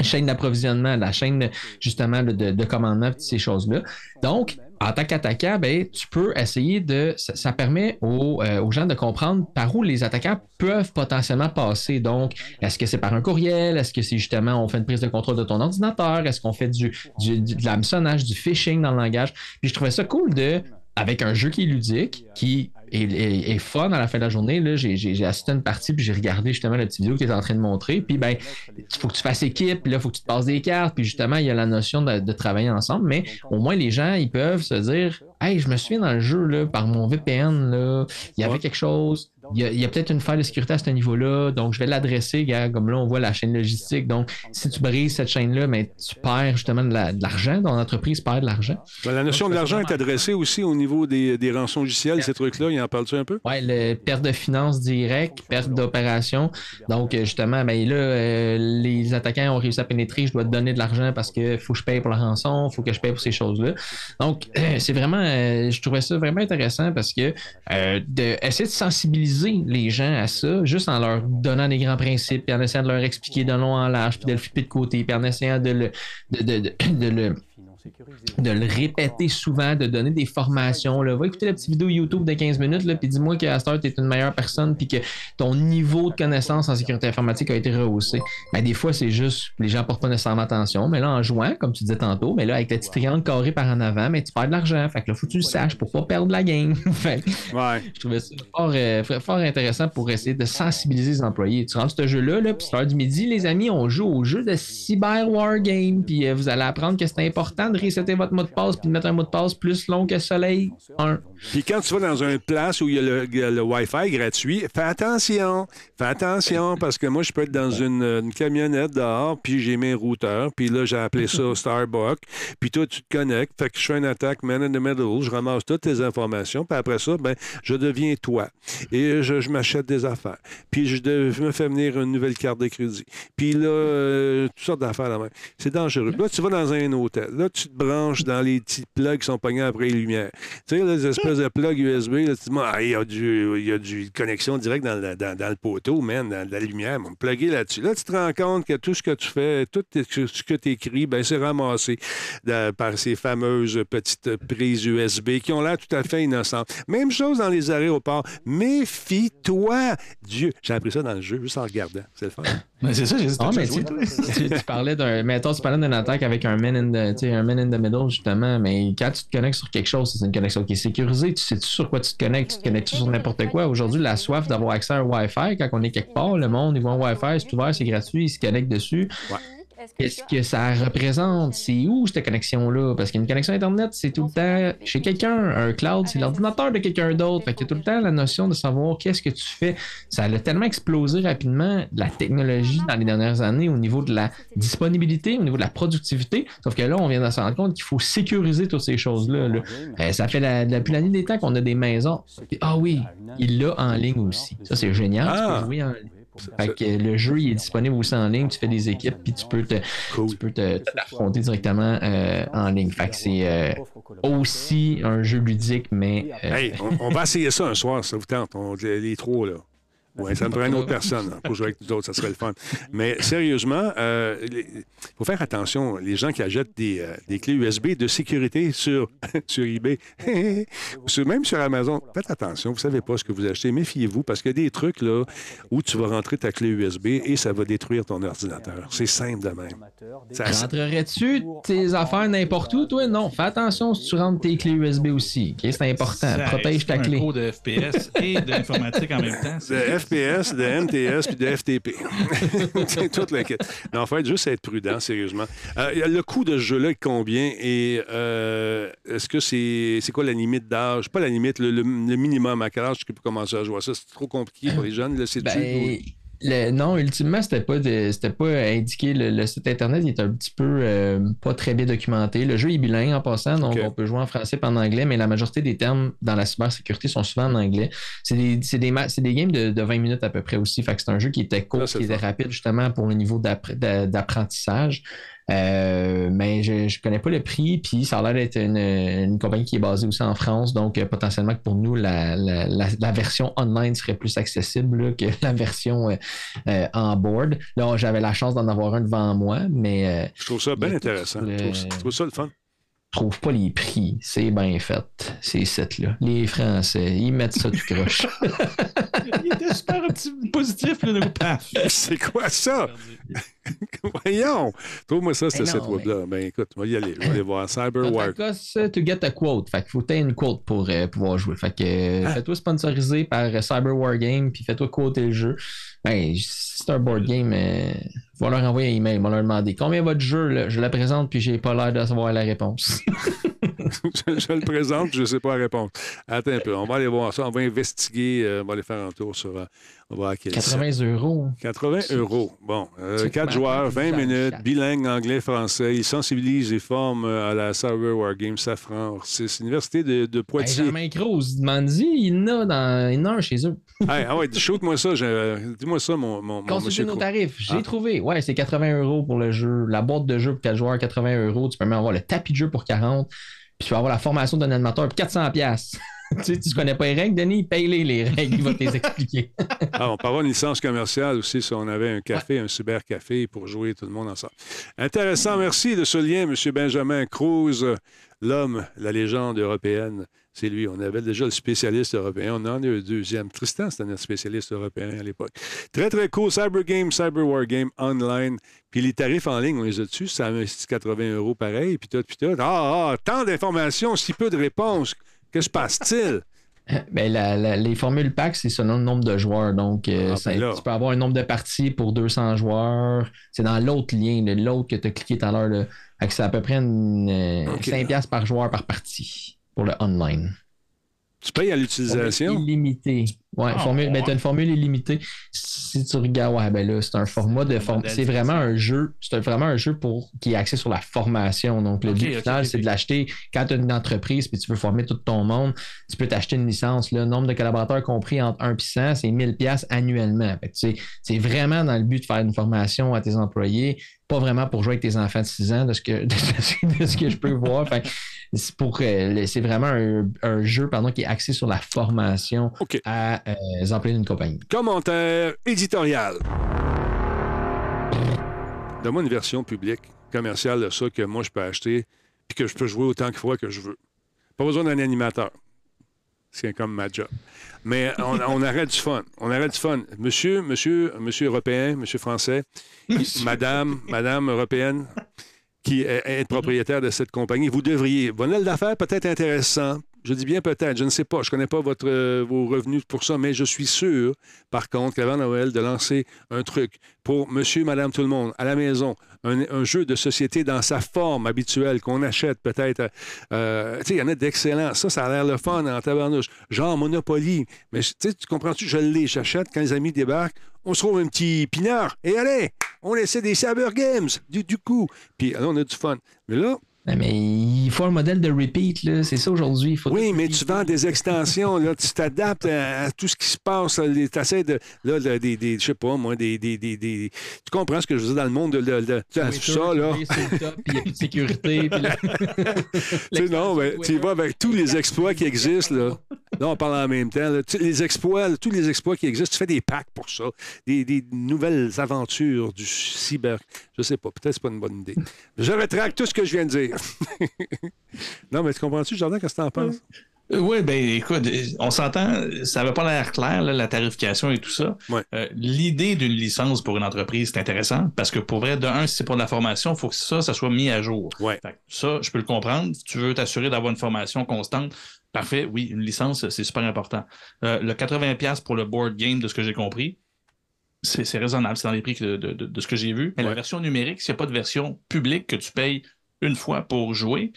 chaîne d'approvisionnement, la chaîne justement de, de commandement, ces choses-là. Donc, en tant qu'attaquant, ben, tu peux essayer de. Ça, permet aux, euh, aux gens de comprendre par où les attaquants peuvent potentiellement passer. Donc, est-ce que c'est par un courriel? Est-ce que c'est justement on fait une prise de contrôle de ton ordinateur? Est-ce qu'on fait du, du- du- de l'hameçonnage, du phishing dans le langage? Puis je trouvais ça cool de, avec un jeu qui est ludique, qui est, est- est fun à la fin de la journée. Là, j'ai, j'ai- assisté à une partie, puis j'ai regardé justement la petite vidéo que tu es en train de montrer. Puis ben, il faut que tu fasses équipe, puis là, il faut que tu te passes des cartes, puis justement, il y a la notion de, de travailler ensemble, mais au moins les gens, ils peuvent se dire Hey, je me souviens dans le jeu, là, par mon VPN, là, il y avait quelque chose. Il y a, il peut-être une faille de sécurité à ce niveau-là, donc je vais l'adresser, comme là, on voit la chaîne logistique. Donc, si tu brises cette chaîne-là, mais tu perds justement de la- l'argent, ton entreprise perd de l'argent. Ben, la notion de l'argent est adressée aussi au niveau des, des rançons logicielles, ces trucs-là. Il en parle-tu un peu? Oui, perte de finances directe, perte d'opération. Donc, euh, justement, ben là, euh, les attaquants ont réussi à pénétrer, je dois te donner de l'argent parce que faut que je paye pour la rançon, faut que je paye pour ces choses-là. Donc, euh, c'est vraiment, euh, je trouvais ça vraiment intéressant parce que euh, de, essayer de sensibiliser les gens à ça, juste en leur donnant des grands principes, puis en essayant de leur expliquer de long en large, puis de le flipper de côté, puis en essayant de le, de, le de le répéter souvent, de donner des formations. Là. Va écouter la petite vidéo YouTube de 15 minutes, là, puis dis-moi qu'à cette heure, tu es une meilleure personne, puis que ton niveau de connaissance en sécurité informatique a été rehaussé. Mais des fois, c'est juste, les gens portent pas nécessairement attention. Mais là, en jouant, comme tu disais tantôt, mais là, avec le petit triangle carré par en avant, mais tu perds de l'argent. Fait que là, faut que tu le saches pour pas perdre la game. fait que Ouais. je trouvais ça fort, euh, fort intéressant pour essayer de sensibiliser les employés. Tu rentres ce jeu-là, là, puis c'est l'heure du midi, les amis, on joue au jeu de Cyber War Game, puis euh, vous allez apprendre que c'est important de resetter votre mot de passe, puis de mettre un mot de passe plus long que Soleil 1. Puis quand tu vas dans une place où il y a le, Wi-Fi gratuit, fais attention. Fais attention parce que moi, je peux être dans une, une camionnette dehors, puis j'ai mes routeurs, puis là, j'ai appelé ça Starbucks. Puis toi, tu te connectes. Fait que je fais une attaque man in the middle. Je ramasse toutes tes informations. Puis après ça, ben, je deviens toi. Et je, je m'achète des affaires. Puis je, de- je me fais venir une nouvelle carte de crédit. Puis là, euh, toutes sortes d'affaires là même. C'est dangereux. Là, tu vas dans un hôtel. Là, tu branches dans les petits plugs qui sont pognés après les lumières. Tu sais, les espèces de plugs USB, là, tu dis, il y a du, y a du connexion directe dans, le- poteau, man, dans la lumière. On plugger là-dessus. Là, tu te rends compte que tout ce que tu fais, tout ce que tu écris, ben, c'est ramassé par ces fameuses petites prises USB qui ont l'air tout à fait innocentes. Même chose dans les aéroports. Méfie-toi! Dieu, j'ai appris ça dans le jeu, juste en regardant. C'est le fun. Mais c'est ça, j'ai dit Ah, mais joué, tu, tu, tu parlais d'un. Mettons, tu parlais d'une attaque avec un man, in the, tu sais, un man in the middle, justement. Mais quand tu te connectes sur quelque chose, c'est une connexion qui est sécurisée. Tu sais-tu sur quoi tu te connectes? Tu te connectes sur n'importe quoi? Aujourd'hui, la soif d'avoir accès à un Wi-Fi, quand on est quelque part, le monde, ils voient un Wi-Fi, c'est ouvert, c'est gratuit, ils se connectent dessus. Qu'est-ce que ça représente? C'est où cette connexion-là? Parce qu'une connexion Internet, c'est tout le temps chez quelqu'un. Un cloud, c'est l'ordinateur de quelqu'un d'autre. Fait qu'il y a tout le temps la notion de savoir qu'est-ce que tu fais. Ça a tellement explosé rapidement, la technologie dans les dernières années au niveau de la disponibilité, au niveau de la productivité. Sauf que là, on vient de se rendre compte qu'il faut sécuriser toutes ces choses-là. là. Euh, ça fait la, depuis la nuit des temps qu'on a des maisons. Ah oui, il l'a en ligne aussi. Ça, c'est génial. Ah. Tu peux jouer en ligne. Fait que le jeu il est disponible aussi en ligne, tu fais des équipes, puis tu peux te, Cool. tu peux te, te l'affronter directement euh, en ligne. Fait que c'est euh, aussi un jeu ludique, mais euh, Hey, on, on va essayer ça un soir, ça vous tente. On, les trois, là. Ouais, ça me prend une autre personne pour jouer avec nous autres, ça serait le fun. Mais sérieusement, il faut faire attention. Les gens qui achètent des, euh, des clés USB de sécurité sur, sur eBay, ou sur- même sur Amazon, faites attention. Vous savez pas ce que vous achetez. Méfiez-vous parce qu'il y a des trucs là où tu vas rentrer ta clé USB et ça va détruire ton ordinateur. C'est simple de même. Ça- rentrerais-tu tes affaires n'importe où, toi? Non, fais attention si tu rentres tes clés USB aussi. ok? C'est important. Ça Protège ta clé. Un cours de FPS et d'informatique en même temps. FPS, de MTS puis de FTP. c'est toute la en fait, juste être prudent, sérieusement. Euh, le coût de ce jeu-là est combien et euh, est-ce que c'est quoi la limite d'âge? Pas la limite, le, minimum. À quel âge tu peux commencer à jouer ça? C'est trop compliqué pour les jeunes, là, c'est Ben, le- non, ultimement, c'était pas de- c'était pas indiqué. Le, le site internet il est un petit peu euh, pas très bien documenté. Le jeu est bilingue en passant, donc on peut jouer en français et en anglais, mais la majorité des termes dans la cybersécurité sont souvent en anglais. C'est des, c'est des, ma- c'est des games de, de 20 minutes à peu près aussi. Fait que c'est un jeu qui était court, c'est qui était rapide justement pour le niveau d'appre- d'a- d'apprentissage. Euh, mais je ne connais pas le prix, puis ça a l'air d'être une, une compagnie qui est basée aussi en France, donc euh, potentiellement que pour nous, la, la- la- la version online serait plus accessible là, que la version euh, en board. Là, j'avais la chance d'en avoir un devant moi, mais Je trouve ça bien intéressant. le- Je, trouve, je trouve ça le fun. Je trouve pas les prix. C'est bien fait, ces sites-là. Les Français, ils mettent ça tout croche. Il était super positif, le nouveau paf. C'est quoi ça? Voyons! Trouve-moi ça, ce site web-là. Ben écoute, on va y aller. On va aller voir. Cyberwark. Cost to get a quote. Fait qu'il faut que tu une quote pour euh, pouvoir jouer. Fait que euh, Ah. fais-toi sponsoriser par euh, Cyber Wargame, puis fais-toi quoter le jeu. Ben, c'est un board game, euh, va leur envoyer un email, va leur demander combien votre jeu, là? je la présente, puis j'ai pas l'air de savoir la réponse. je, je le présente, je ne sais pas la réponse. Attends un peu, on va aller voir ça, on va investiguer, euh, on va aller faire un tour sur. euh, on va voir à quel site. 80 euros. 80 euros. Bon, euh, C'est 4 pas joueurs, mal, 20 ça, minutes, bilingue anglais-français. Ils sensibilisent et forment euh, à la Cyber Wargame Safran. C'est l'université de, de Poitiers. Benjamin Cruz, demande-y, il y en a, dans, il en a un chez eux. Hey, ah ouais, shoot-moi ça. Dis-moi ça, mon, mon, mon monsieur. nos tarifs. J'ai Ah. trouvé. Ouais, c'est 80 euros pour le jeu. La boîte de jeu pour 4 joueurs, 80 euros. Tu peux même avoir le tapis de jeu pour 40. Puis tu vas avoir la formation d'un animateur pour 400 pièces. tu sais, tu connais pas les règles, Denis? Paye-les les règles, il va te les expliquer. Ah, on peut avoir une licence commerciale aussi si on avait un café, un cybercafé pour jouer tout le monde ensemble. Intéressant. Merci de ce lien, M. Benjamin Cruz, l'homme, la légende européenne. C'est lui. On avait déjà le spécialiste européen. On en a un deuxième. Tristan, c'était notre spécialiste européen à l'époque. Très, très cool. Cyber Game, Cyber War Game online. Puis les tarifs en ligne, on les a dessus. Ça investit 80 euros pareil. Puis tout, puis tout. Ah, ah, tant d'informations, si peu de réponses. Que se passe-t-il? Ben, la- la- les formules PAC, c'est selon le nombre de joueurs. Donc, euh, Ah, ça- ben tu peux avoir un nombre de parties pour 200 joueurs. C'est dans l'autre lien, l'autre que tu as cliqué tout à l'heure. C'est à peu près une, euh, Ok. 5 piastres par joueur par partie pour le online. Tu payes à l'utilisation? Illimité. Ouais, Ah, formule, ben, ouais. t'as une formule illimitée. Si tu regardes, ouais, ben là, c'est un format de forme. C'est vraiment un jeu. C'est vraiment un jeu pour qui est axé sur la formation. Donc, le but final, c'est de l'acheter quand tu as une entreprise puis tu veux former tout ton monde. Tu peux t'acheter une licence. Le nombre de collaborateurs compris entre 1 et 100, c'est 1000 pièces annuellement. Fait que, tu sais, c'est vraiment dans le but de faire une formation à tes employés, pas vraiment pour jouer avec tes enfants de 6 ans, de ce que, de ce- de ce que je peux voir. Fait pour, euh, c'est vraiment un, un jeu pardon, qui est axé sur la formation à euh, les employés d'une compagnie. Commentaire éditorial. Donne-moi une version publique, commerciale de ça que moi je peux acheter puis que je peux jouer autant de fois que je veux. Pas besoin d'un animateur. C'est comme ma job. Mais on, on arrête du fun. On arrête du fun. Monsieur, monsieur, monsieur européen, monsieur français, madame, madame européenne, qui est, propriétaire de cette compagnie, vous devriez. Modèle d'affaires peut-être intéressant. Je dis bien peut-être, je ne sais pas. Je ne connais pas votre, euh, vos revenus pour ça, mais je suis sûr, par contre, qu'avant Noël, de lancer un truc pour monsieur, madame, tout le monde, à la maison, un, jeu de société dans sa forme habituelle qu'on achète peut-être. euh, tu sais, il y en a d'excellents. Ça, ça a l'air le fun en tabarnouche. Genre Monopoly. Mais tu comprends-tu? Je l'ai, j'achète. Quand les amis débarquent, on se trouve un petit pinard. Et allez, on essaie des Cyber Games, du, coup. Puis là, on a du fun. Mais là, Mais il faut un modèle de repeat, là. C'est ça aujourd'hui. Oui, mais tu vends des extensions, là, tu t'adaptes à, à tout ce qui se passe. Tu essaies de, là, de- je sais pas, moi, des, des, des, des- Tu comprends ce que je veux dire dans le monde de, tout ça, là. tu vas sur le top, puis il n'y a plus de sécurité. puis là- Tu sais, non, mais tu vas avec tous les exploits qui existent, là. Là, on parle en même temps. là. Les exploits, là, tous les exploits qui existent, tu fais des packs pour ça. Des, des nouvelles aventures du cyber. Je sais pas, peut-être c'est pas une bonne idée. Je rétracte tout ce que je viens de dire. Non, mais tu comprends-tu, Jardin, qu'est-ce que t'en penses? Oui, ben écoute, on s'entend, ça n'avait pas l'air clair, là, la tarification et tout ça. Ouais. Euh, L'idée d'une licence pour une entreprise, c'est intéressant parce que pour vrai, de un, si c'est pour de la formation, il faut que ça, ça soit mis à jour. Ouais. Ça, je peux le comprendre. Si tu veux t'assurer d'avoir une formation constante, parfait, oui, une licence, c'est super important. Euh, le 80$ pour le board game, de ce que j'ai compris, c'est raisonnable, c'est dans les prix de, de- de ce que j'ai vu. Mais Ouais. la version numérique, s'il n'y a pas de version publique que tu payes une fois pour jouer,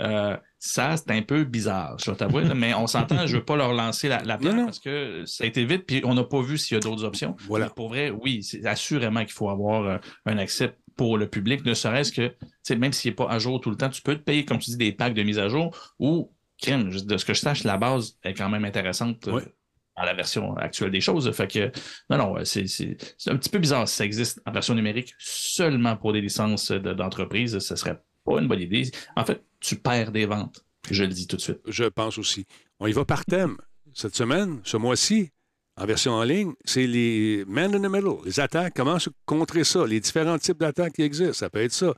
euh, ça, c'est un peu bizarre, je dois t'avouer, mais on s'entend, je ne veux pas leur lancer la, la pierre parce que ça a été vite, puis on n'a pas vu s'il y a d'autres options. Voilà. Mais pour vrai, oui, c'est assurément qu'il faut avoir euh, un accès pour le public, ne serait-ce que, même s'il n'est pas à jour tout le temps, tu peux te payer, comme tu dis, des packs de mise à jour ou, crème, de ce que je sache, la base est quand même intéressante. euh, Ouais. dans la version actuelle des choses. Fait que, non, non, c'est un petit peu bizarre si ça existe en version numérique seulement pour des licences de- d'entreprise. ce serait pas une bonne idée. En fait, tu perds des ventes. Je le dis tout de suite. Je pense aussi. On y va par thème. Cette semaine, ce mois-ci, en version en ligne, c'est les man in the middle, les attaques. Comment se contrer ça? Les différents types d'attaques qui existent. Ça peut être ça.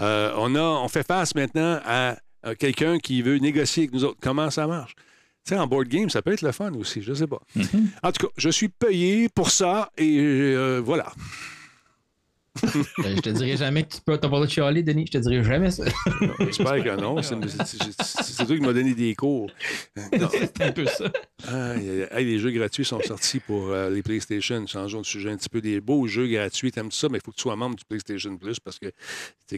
Euh, on, a, on fait face maintenant à, à quelqu'un qui veut négocier avec nous autres. Comment ça marche? Tu sais, en board game, ça peut être le fun aussi, je sais pas. En tout cas, je suis payé pour ça et euh, voilà. Euh, je te dirai jamais que tu peux. Le droit de chialer, Denis. Je te dirai jamais ça. J'espère que non. C'est toi qui m'as donné des cours. C'est un peu ça. Aïe, les jeux gratuits sont sortis pour euh, les PlayStation. Changeons de sujet un petit peu. Des beaux jeux gratuits, t'aimes ça, mais il faut que tu sois membre du PlayStation Plus parce que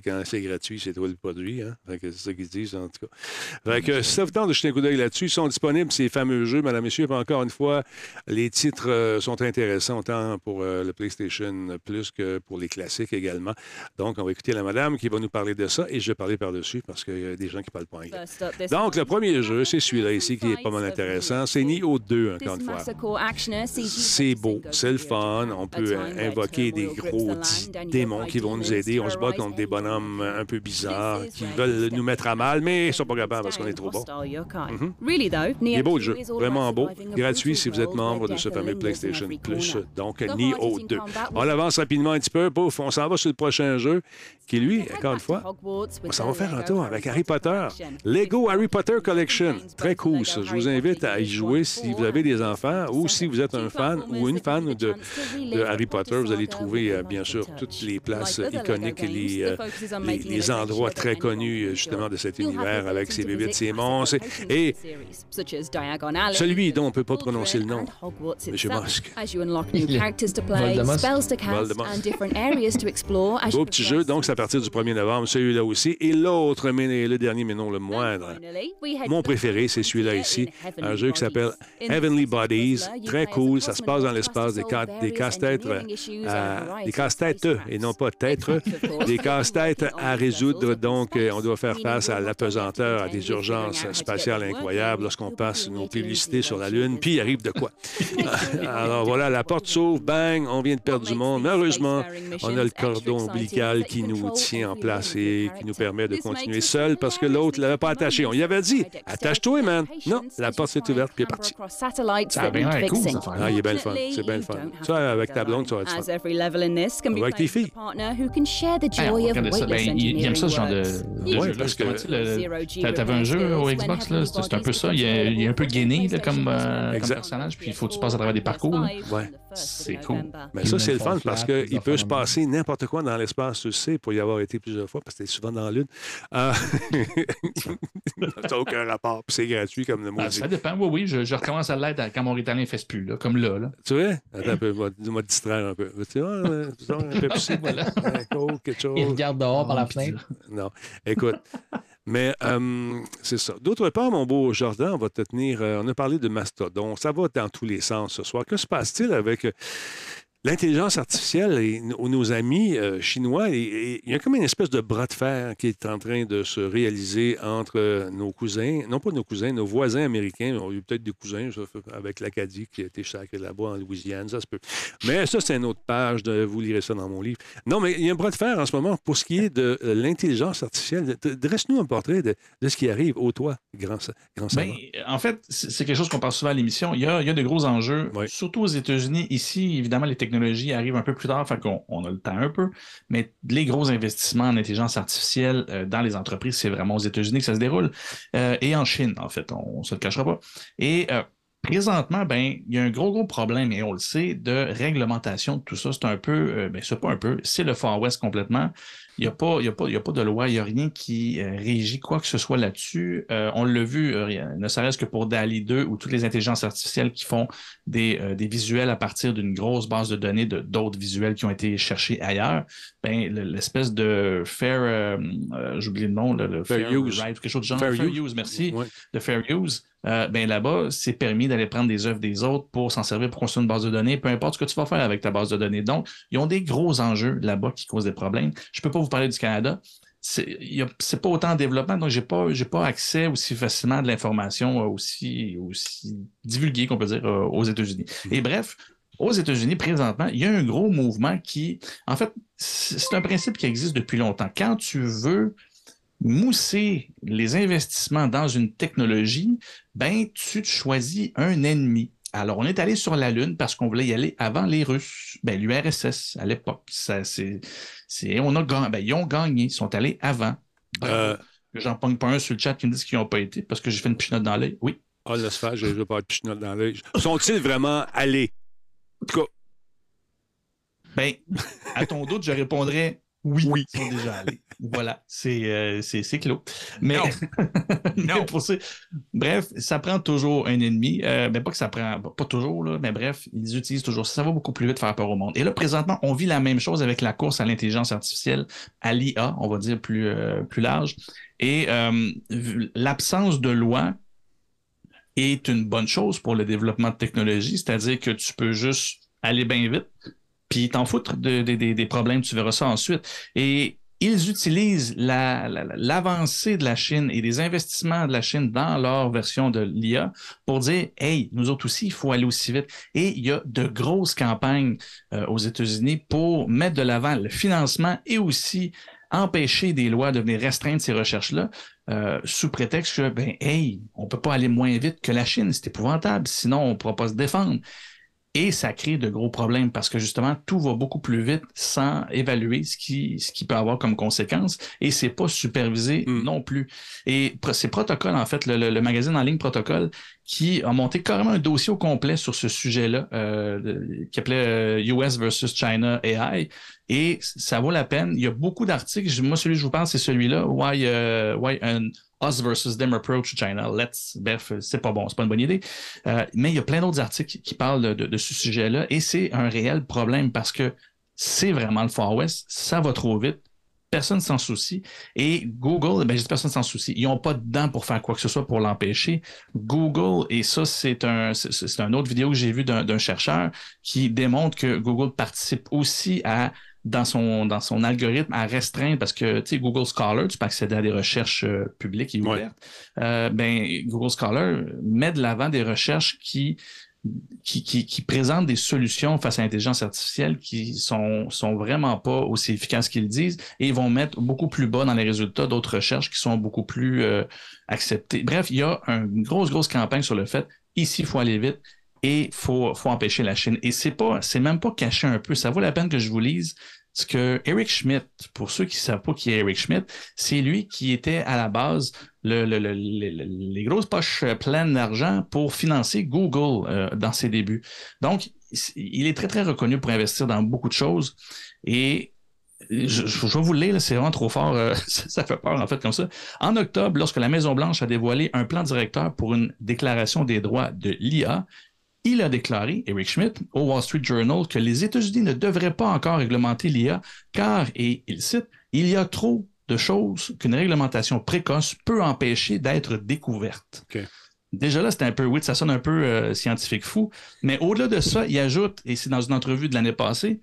quand c'est gratuit, c'est toi le produit. Hein? C'est ça qu'ils disent, en tout cas. Fait que si ça vous tente de jeter un coup d'œil là-dessus, ils sont disponibles, ces fameux jeux. Madame, Monsieur, encore une fois, les titres euh, sont intéressants autant pour euh, le PlayStation Plus que pour les classiques également. Donc, on va écouter la madame qui va nous parler de ça et je vais parler par-dessus parce qu'il y a des gens qui parlent pas anglais. Donc, le premier jeu, c'est celui-là ici qui est pas mal intéressant. C'est Nioh 2, encore une fois. C'est beau, c'est le fun. On peut invoquer des gros démons qui vont nous aider. On se bat contre des bonhommes un peu bizarres qui veulent nous mettre à mal, mais ils sont pas capables parce qu'on est trop bon. Mhm. Il est beau le jeu, vraiment beau. Gratuit si vous êtes membre de ce fameux PlayStation Plus. Donc, Nioh 2. On avance rapidement un petit peu. Pouf, on s'en va sur le prochain jeu qui, lui, encore une fois, s'en va faire un tour avec Harry Potter. Lego Harry Potter Collection. Très cool, ça. Je vous invite à y jouer si vous avez des enfants ou si vous êtes un fan ou une fan de, de Harry Potter. Vous allez trouver, euh, bien sûr, toutes les places iconiques et les, euh, les, les endroits très connus, justement, de cet univers avec ses bébites, ses monstres. Et celui dont on ne peut pas prononcer le nom, Monsieur Musk. Voldemort. Beau petit jeu, donc à partir du 1er novembre, celui-là aussi. Et l'autre, mais le dernier, mais non le moindre. Mon préféré, c'est celui-là ici. Un jeu qui s'appelle Heavenly Bodies. Très cool. Ça se passe dans l'espace des, des casse-têtes, euh, des casse-têtes, et non pas têtes, des casse-têtes à résoudre. Donc, euh, on doit faire face à l'apesanteur, à des urgences spatiales incroyables lorsqu'on passe nos publicités sur la Lune. Puis, il arrive de quoi? Alors, voilà, la porte s'ouvre, bang, on vient de perdre du monde. Heureusement, on a le cordon ombilical qui nous tient en place et qui nous permet de continuer seul parce que l'autre ne l'avait pas attaché. On y avait dit, attache-toi, man. Non, la porte s'est ouverte puis il est parti. Ça a bien cool, cette affaire. Ah, il est bien le fun. C'est bien le fun. Ça, avec ta blonde, tu vas être fun. Avec tes filles. Hey, on ça. Ben, il, il aime ça, ce genre de, de Ouais, jeu-là. parce que- T'avais un jeu au Xbox, là, c'est un peu ça. Il est, il est un peu gainé là, comme, euh, comme personnage, puis il faut que tu passes à travers des parcours. là. Ouais. C'est cool. Mais ça, c'est le fun parce qu'il peut se passer n'importe quoi dans l'espace, tu sais, pour y avoir été plusieurs fois, parce que t'es souvent dans la Lune. Euh, ça aucun rapport, puis c'est gratuit comme le mot Ben, dit. ça dépend. Oui, oui, je, je recommence à l'être quand mon ritalin ne fait plus, là, comme là. là. Tu vois? Attends un peu, te distraire un peu. Tu vois, euh, disons, un Pepsi, voilà. Un Coke, quelque chose? Il regarde dehors par la puis fenêtre. Non. Écoute. Mais euh, c'est ça. D'autre part, mon beau Jordan, on va te tenir. euh, on a parlé de Mastodon. Ça va dans tous les sens ce soir. Que se passe-t-il avec euh, l'intelligence artificielle et nos, amis euh, chinois? Il y a comme une espèce de bras de fer qui est en train de se réaliser entre euh, nos cousins, non pas nos cousins, nos voisins américains. On a eu peut-être des cousins avec l'Acadie qui a été sacré là-bas en Louisiane, ça se peut. Mais ça, c'est une autre page. De, vous lirez ça dans mon livre. Non, mais il y a un bras de fer en ce moment pour ce qui est de euh, l'intelligence artificielle. Dresse-nous un portrait de, de ce qui arrive au toit, grand, grand. Ben, en fait, c'est quelque chose qu'on parle souvent à l'émission. Il y a, il y a de gros enjeux, Oui. surtout aux États-Unis. Ici, évidemment, les technologies arrivent un peu plus tard, fait qu'on on a le temps un peu. Mais les gros investissements en intelligence artificielle euh, dans les entreprises, c'est vraiment aux États-Unis que ça se déroule. Euh, et en Chine, en fait, on ne se le cachera pas. Et euh, présentement, ben, il y a un gros, gros problème, et on le sait, de réglementation de tout ça. C'est un peu, ben, c'est pas un peu, c'est le Far West complètement. Il n'y a, pas- y a, pas- il y a pas de loi, il n'y a rien qui euh, régit quoi que ce soit là-dessus. Euh, on l'a vu, euh, ne serait-ce que pour DALI 2 ou toutes les intelligences artificielles qui font des, euh, des visuels à partir d'une grosse base de données de d'autres visuels qui ont été cherchés ailleurs. Ben, le- l'espèce de fair, euh, j'oublie le nom, le, le Fair use. right, quelque chose de genre. Fair Fair, use. use. merci Ouais. de fair use, euh, ben là-bas, c'est permis d'aller prendre des œuvres des autres pour s'en servir pour construire une base de données, peu importe ce que tu vas faire avec ta base de données. Donc, ils ont des gros enjeux là-bas qui causent des problèmes. Je peux pas vous parler du Canada. C'est pas autant en développement, donc j'ai pas, pas accès aussi facilement à de l'information euh, aussi, aussi divulguée qu'on peut dire euh, aux États-Unis. Et bref, aux États-Unis, présentement, il y a un gros mouvement qui, en fait, c'est un principe qui existe depuis longtemps. Quand tu veux mousser les investissements dans une technologie, ben, tu te choisis un ennemi. Alors, on est allé sur la Lune parce qu'on voulait y aller avant les Russes. Ben, l'URSS, à l'époque. Ça, c'est, c'est, on a gagné. Ben, ils ont gagné. Ils sont allés avant. Euh, J'en pogne pas un sur le chat qui me dit qu'ils n'ont pas été parce que j'ai fait une pichenote dans l'œil. Oui. Ah, laisse faire, je ne veux pas être pichenote dans l'œil. Sont-ils vraiment allés? En tout cas, Ben, à ton doute, je répondrais oui. Ils sont déjà allés. Voilà, c'est, euh, c'est, c'est clos. Mais, mais pour ça- bref, ça prend toujours un ennemi. Euh, ben, pas que ça prend, pas toujours, là, mais bref, ils utilisent toujours ça. Ça va beaucoup plus vite faire peur au monde. Et là, présentement, on vit la même chose avec la course à l'intelligence artificielle, à l'IA, on va dire plus, euh, plus large. Et l'absence de loi est une bonne chose pour le développement de technologie, c'est-à-dire que tu peux juste aller bien vite, puis t'en foutre de- de- de- des problèmes, tu verras ça ensuite. Et ils utilisent la- la- l'avancée de la Chine et des investissements de la Chine dans leur version de l'IA pour dire, hey, nous autres aussi, il faut aller aussi vite. Et il y a de grosses campagnes euh, aux États-Unis pour mettre de l'avant le financement et aussi empêcher des lois de venir restreindre ces recherches-là euh, sous prétexte que, ben, hey, on peut pas aller moins vite que la Chine, c'est épouvantable, sinon on pourra pas se défendre. Et ça crée de gros problèmes parce que justement, tout va beaucoup plus vite sans évaluer ce qui, ce qui peut avoir comme conséquence et c'est pas supervisé Mm. non plus. Et c'est Protocol, en fait, le, le- le magazine en ligne Protocol, qui a monté carrément un dossier au complet sur ce sujet-là, euh, qui appelait euh, US versus China AI. Et ça vaut la peine. Il y a beaucoup d'articles. Moi, celui que je vous parle, c'est celui-là. Why, euh, why an us versus them approach China. Let's. Bref, c'est pas bon, c'est pas une bonne idée. Euh, mais il y a plein d'autres articles qui parlent de, ce sujet-là et c'est un réel problème parce que c'est vraiment le Far West. Ça va trop vite. Personne s'en soucie. Et Google, ben, je dis personne s'en soucie. Ils n'ont pas de dents pour faire quoi que ce soit pour l'empêcher. Google, et ça, c'est un, c'est, une autre vidéo que j'ai d'un, d'un chercheur qui démontre que Google participe aussi à dans son, dans son algorithme à restreindre, parce que tu sais, Google Scholar, tu peux accéder à des recherches euh, publiques et Ouais. ouvertes. Euh, ben, Google Scholar met de l'avant des recherches qui, qui, qui, qui présentent des solutions face à l'intelligence artificielle qui sont, sont vraiment pas aussi efficaces qu'ils disent et ils vont mettre beaucoup plus bas dans les résultats d'autres recherches qui sont beaucoup plus euh, acceptées. Bref, il y a une grosse, grosse campagne sur le fait, ici, il faut aller vite et faut, faut empêcher la Chine. Et c'est pas, c'est même pas caché un peu. Ça vaut la peine que je vous lise ce que Eric Schmidt, pour ceux qui savent pas qui est Eric Schmidt, c'est lui qui était à la base le- le- le- le- le- les grosses poches pleines d'argent pour financer Google euh, dans ses débuts. Donc, il est très, très reconnu pour investir dans beaucoup de choses. Et je, vais vous le lire, c'est vraiment trop fort. euh, ça fait peur, en fait, comme ça. En octobre, lorsque la Maison-Blanche a dévoilé un plan directeur pour une déclaration des droits de l'IA, il a déclaré, Eric Schmidt, au Wall Street Journal, que les États-Unis ne devraient pas encore réglementer l'IA car, et il cite, il y a trop de choses qu'une réglementation précoce peut empêcher d'être découverte. Déjà là, c'est un peu, oui, ça sonne un peu euh, scientifique fou, mais au-delà de ça, il ajoute, et c'est dans une entrevue de l'année passée,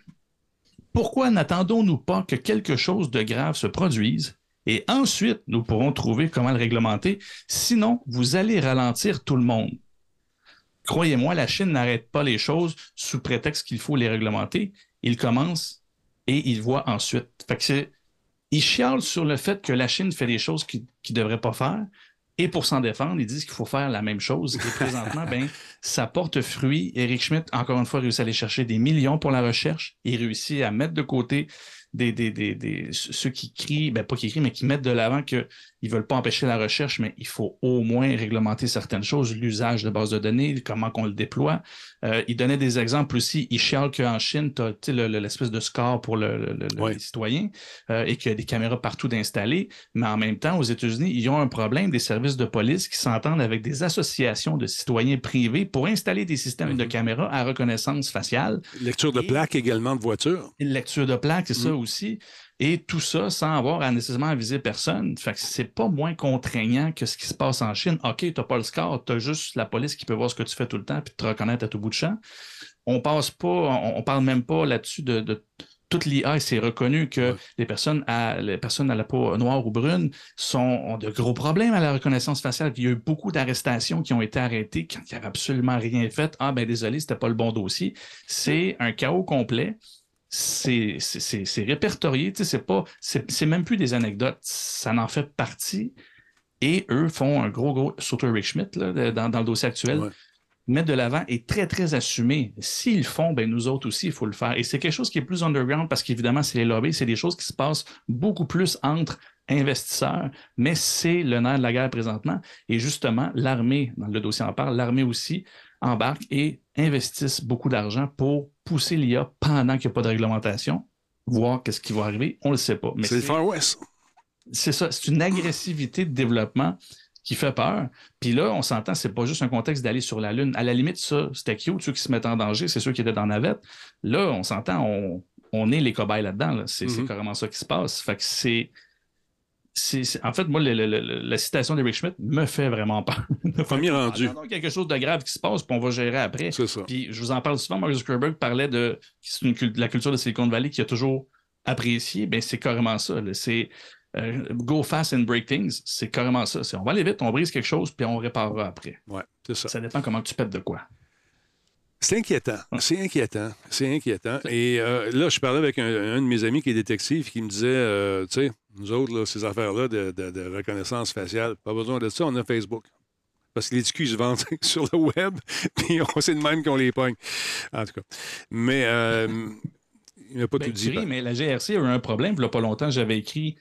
pourquoi n'attendons-nous pas que quelque chose de grave se produise et ensuite nous pourrons trouver comment le réglementer? Sinon, vous allez ralentir tout le monde. Croyez-moi, la Chine n'arrête pas les choses sous prétexte qu'il faut les réglementer. Il commence et il voit ensuite. Fait que c'est, ils chialent sur le fait que la Chine fait des choses qu'ils ne devraient pas faire. Et pour s'en défendre, ils disent qu'il faut faire la même chose. Et présentement, ben, ça porte fruit. Eric Schmidt, encore une fois, réussit à aller chercher des millions pour la recherche. Il réussit à mettre de côté des, des, des, des- ceux qui crient, ben pas qui crient, mais qui mettent de l'avant qu'ils ne veulent pas empêcher la recherche, mais il faut au moins réglementer certaines choses, l'usage de bases de données, comment qu'on le déploie. Euh, il donnait des exemples aussi. Il chiale qu'en Chine, tu as l'espèce de score pour le, le- le- Ouais. les citoyens euh, et qu'il y a des caméras partout d'installer. Mais en même temps, aux États-Unis, ils ont un problème des services de police qui s'entendent avec des associations de citoyens privés pour installer des systèmes de caméras à reconnaissance faciale. Lecture de plaques également de voiture. Une lecture de plaques, c'est ça Mm. Aussi. Et tout ça sans avoir à nécessairement aviser personne. Fait que c'est pas moins contraignant que ce qui se passe en Chine. OK, t'as pas le score, t'as juste la police qui peut voir ce que tu fais tout le temps puis te reconnaître à tout bout de champ. On passe pas, on, on parle même pas là-dessus de, de toute l'IA, c'est reconnu que Ouais. les personnes à les personnes à la peau noire ou brune sont, ont de gros problèmes à la reconnaissance faciale. Il y a eu beaucoup d'arrestations qui ont été arrêtées quand il n'y avait absolument rien fait. Ah ben désolé, c'était pas le bon dossier. C'est un chaos complet c'est répertorié, tu sais, c'est pas, c'est même plus des anecdotes, ça en fait partie. Et eux font un gros, gros, surtout Rick Schmidt, là, dans, dans le dossier actuel, Ouais. mettre de l'avant est très, très assumé. S'ils le font, ben nous autres aussi, il faut le faire. Et c'est quelque chose qui est plus underground parce qu'évidemment, c'est les lobbies, c'est des choses qui se passent beaucoup plus entre investisseurs, mais c'est le nerf de la guerre présentement. Et justement, l'armée, dans le dossier en parle, l'armée aussi embarque et investissent beaucoup d'argent pour pousser l'IA pendant qu'il n'y a pas de réglementation, voir qu'est-ce qui va arriver, on ne le sait pas. Mais C'est le c'est- Far West. c'est ça, c'est une agressivité de développement qui fait peur. Puis là, on s'entend, c'est pas juste un contexte d'aller sur la Lune. À la limite, ça, c'était cute, ceux qui se mettent en danger, c'est ceux qui étaient dans la navette. Là, on s'entend, on, on est les cobayes là-dedans. là. C'est Mhm. carrément ça qui se passe. Fait que c'est. C'est- En fait, moi, le- le- le- la citation d'Eric Schmidt me fait vraiment peur. Premier rendu. Ah, non, non, quelque chose de grave qui se passe, puis on va gérer après. C'est ça. Puis je vous en parle souvent, Mark Zuckerberg parlait de c'est une la culture de Silicon Valley qu'il a toujours apprécié. Ben, c'est carrément ça. là. C'est euh, go fast and break things. C'est carrément ça. C'est on va aller vite, on brise quelque chose, puis on réparera après. Ouais, c'est ça. Ça dépend comment tu pètes de quoi. C'est inquiétant. C'est inquiétant. C'est inquiétant. Et euh, là, je parlais avec un, un de mes amis qui est détective qui me disait, euh, tu sais, nous autres, là, ces affaires-là de, de- de reconnaissance faciale, pas besoin de ça, on a Facebook. Parce que les discus se vendent sur le web, puis on sait de même qu'on les pogne. En tout cas. Mais euh, il n'a pas Ben, tout dit. ris, ben. mais la GRC a eu un problème. Il n'y a pas longtemps, j'avais écrit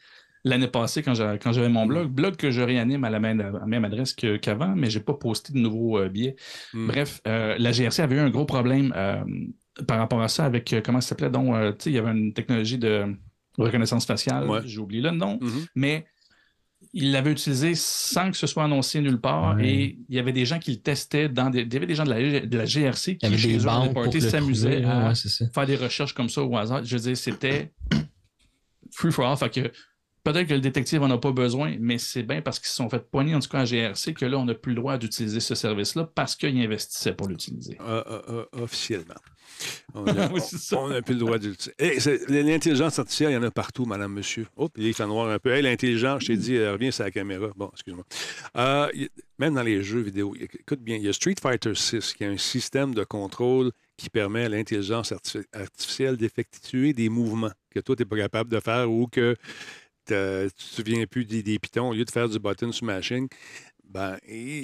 l'année passée quand j'avais, mon blog, blog que je réanime à la même, à la même adresse qu'avant, mais je n'ai pas posté de nouveaux euh, billets. Hmm. Bref, euh, la GRC avait eu un gros problème euh, par rapport à ça avec, euh, comment ça s'appelait donc, tu sais, il y avait une technologie de reconnaissance faciale, Ouais. j'ai oublié le nom, Mhm. mais il l'avait utilisé sans que ce soit annoncé nulle part Ouais. et il y avait des gens qui le testaient dans des, il y avait des gens de la, de la GRC qui chez eux, s'amusaient à ouais, faire des recherches comme ça au hasard. Je veux dire, c'était free for all. Fait que peut-être que le détective en a pas besoin, mais c'est bien parce qu'ils se sont fait poigner, en tout cas à GRC, que là, on n'a plus le droit d'utiliser ce service-là parce qu'ils investissaient pour l'utiliser. Euh, euh, euh, officiellement. On n'a Oui, plus le droit d'utiliser. Hey, c'est- L'intelligence artificielle, il y en a partout, madame, monsieur. Oh, il fait noir un peu. Hey, l'intelligence, je t'ai dit, euh, reviens sur la caméra. Bon, excuse-moi. Euh, même dans les jeux vidéo, écoute bien, il y a Street Fighter 6 qui a un système de contrôle qui permet à l'intelligence artifi- artificielle d'effectuer des mouvements que toi, tu n'es pas capable de faire ou que tu ne te souviens plus des, des pitons au lieu de faire du button smashing. Ben,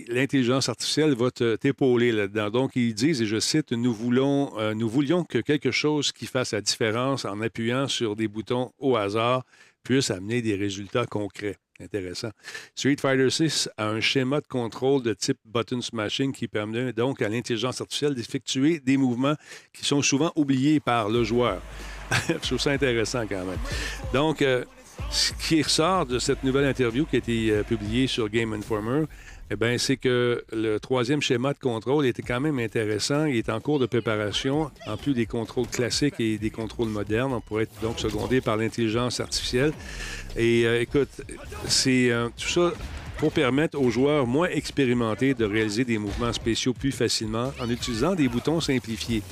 l'intelligence artificielle va t'épauler là-dedans. Donc, ils disent, et je cite, nous voulons, euh, nous voulions que quelque chose qui fasse la différence en appuyant sur des boutons au hasard puisse amener des résultats concrets. Intéressant. Street Fighter 6 a un schéma de contrôle de type button smashing qui permet donc à l'intelligence artificielle d'effectuer des mouvements qui sont souvent oubliés par le joueur. Je trouve ça intéressant quand même. Donc, euh, ce qui ressort de cette nouvelle interview qui a été euh, publiée sur Game Informer, eh bien, c'est que le troisième schéma de contrôle était quand même intéressant. Il est en cours de préparation, en plus des contrôles classiques et des contrôles modernes. On pourrait être donc secondé par l'intelligence artificielle. Et euh, écoute, c'est euh, tout ça pour permettre aux joueurs moins expérimentés de réaliser des mouvements spéciaux plus facilement en utilisant des boutons simplifiés.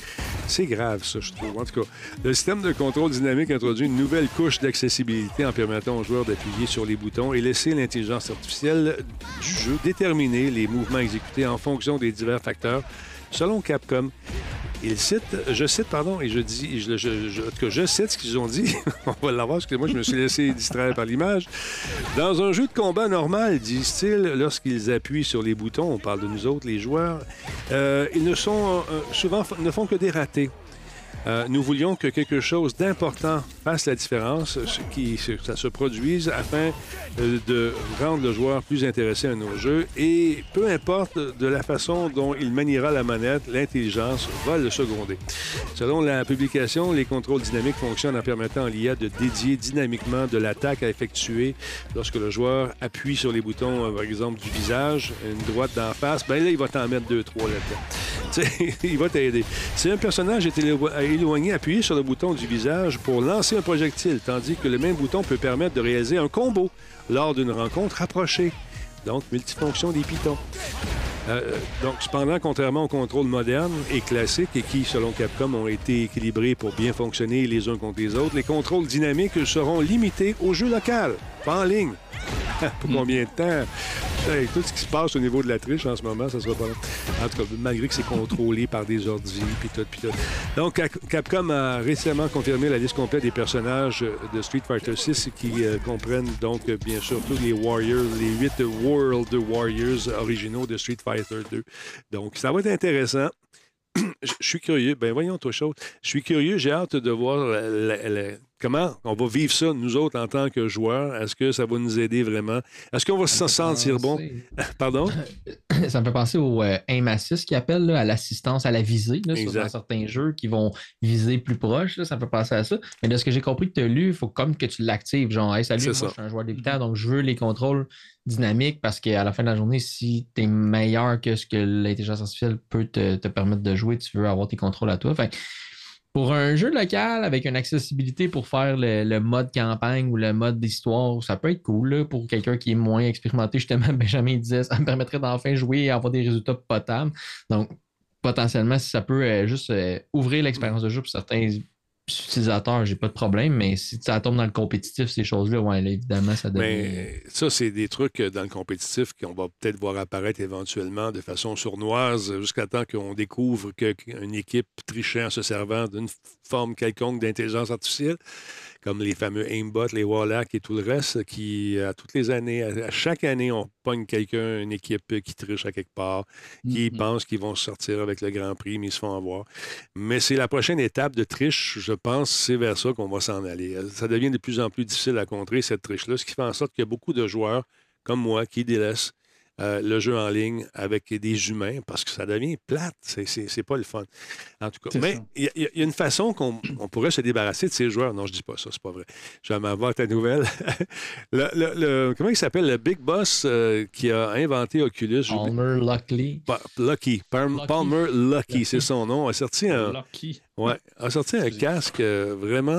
C'est grave, ça, je trouve. En tout cas, le système de contrôle dynamique introduit une nouvelle couche d'accessibilité en permettant aux joueurs d'appuyer sur les boutons et laisser l'intelligence artificielle du jeu déterminer les mouvements exécutés en fonction des divers facteurs selon Capcom. Il cite, je cite, pardon, et je dis, cas, je cite ce qu'ils ont dit. On va l'avoir, parce que moi, je me suis laissé distraire par l'image. Dans un jeu de combat normal, disent-ils, lorsqu'ils appuient sur les boutons, on parle de nous autres, les joueurs, euh, ils ne sont euh, souvent ne font que des ratés. Euh, nous voulions que quelque chose d'important fasse la différence, ce qui, que ça se produise afin euh, de rendre le joueur plus intéressé à nos jeux. Et peu importe de la façon dont il maniera la manette, l'intelligence va le seconder. Selon la publication, les contrôles dynamiques fonctionnent en permettant à l'IA de dédier dynamiquement de l'attaque à effectuer lorsque le joueur appuie sur les boutons, euh, par exemple, du visage, une droite d'en face. Ben là, il va t'en mettre deux, trois là-dedans. il va t'aider. Si un personnage est éloigné, appuyez sur le bouton du visage pour lancer un projectile, tandis que le même bouton peut permettre de réaliser un combo lors d'une rencontre rapprochée. Donc, multifonction des pitons. Euh, donc, cependant, contrairement aux contrôles modernes et classiques et qui, selon Capcom, ont été équilibrés pour bien fonctionner les uns contre les autres, les contrôles dynamiques seront limités au jeu local, pas en ligne. pour combien de temps? Hey, tout ce qui se passe au niveau de la triche en ce moment, ça sera pas. En tout cas, malgré que c'est contrôlé par des ordi, puis tout, puis tout. Donc, Cap- Capcom a récemment confirmé la liste complète des personnages de Street Fighter VI qui euh, comprennent donc, euh, bien sûr, tous les Warriors, les huit World Warriors originaux de Street Fighter 2. Donc, ça va être intéressant. Je suis curieux. Ben voyons toi chose. Je suis curieux. J'ai hâte de voir la- comment on va vivre ça, nous autres, en tant que joueurs? Est-ce que ça va nous aider vraiment? Est-ce qu'on va se sentir bon? Pardon? Ça me fait penser au euh, aim assist qui appelle là, à l'assistance à la visée là, sur dans certains jeux qui vont viser plus proche. là, ça me fait penser à ça. Mais de ce que j'ai compris que tu as lu, il faut comme que tu l'actives. Genre, hey, salut, moi, ça. je suis un joueur débutant, donc je veux les contrôles dynamiques parce qu'à la fin de la journée, si tu es meilleur que ce que l'intelligence artificielle peut te, te permettre de jouer, tu veux avoir tes contrôles à toi. Fait pour un jeu local avec une accessibilité pour faire le, mode campagne ou le mode d'histoire, ça peut être cool pour quelqu'un qui est moins expérimenté. Justement, Benjamin disait, ça me permettrait d'enfin jouer et avoir des résultats potables. Donc, potentiellement, si ça peut euh, juste euh, ouvrir l'expérience de jeu pour certains utilisateurs, j'ai pas de problème, mais si ça tombe dans le compétitif, ces choses-là, ouais, évidemment, ça devient. Mais ça, c'est des trucs euh, dans le compétitif qu'on va peut-être voir apparaître éventuellement de façon sournoise jusqu'à temps qu'on découvre qu'une équipe trichait en se servant d'une forme quelconque d'intelligence artificielle, comme les fameux aimbots, les Wallach et tout le reste, qui, à toutes les années, à, chaque année, on pogne quelqu'un, une équipe qui triche à quelque part, qui Mhm. pensent qu'ils vont sortir avec le Grand Prix, mais ils se font avoir. Mais c'est la prochaine étape de triche, je pense, c'est vers ça qu'on va s'en aller. Ça devient de plus en plus difficile à contrer, cette triche-là, ce qui fait en sorte qu'il y a beaucoup de joueurs comme moi qui délaissent euh, le jeu en ligne avec des humains parce que ça devient plate. C'est- C'est c'est pas le fun. En tout cas, mais il y, a- il y a une façon qu'on on pourrait se débarrasser de ces joueurs. Non, je dis pas ça, c'est pas vrai. Je vais m'avoir ta nouvelle. le, le- le- comment il s'appelle? Le Big Boss euh, qui a inventé Oculus. Palmer. Pa- Lucky. Lucky. Palmer Lucky, c'est son nom. A sorti un, Lucky. ouais, a sorti un casque euh, vraiment,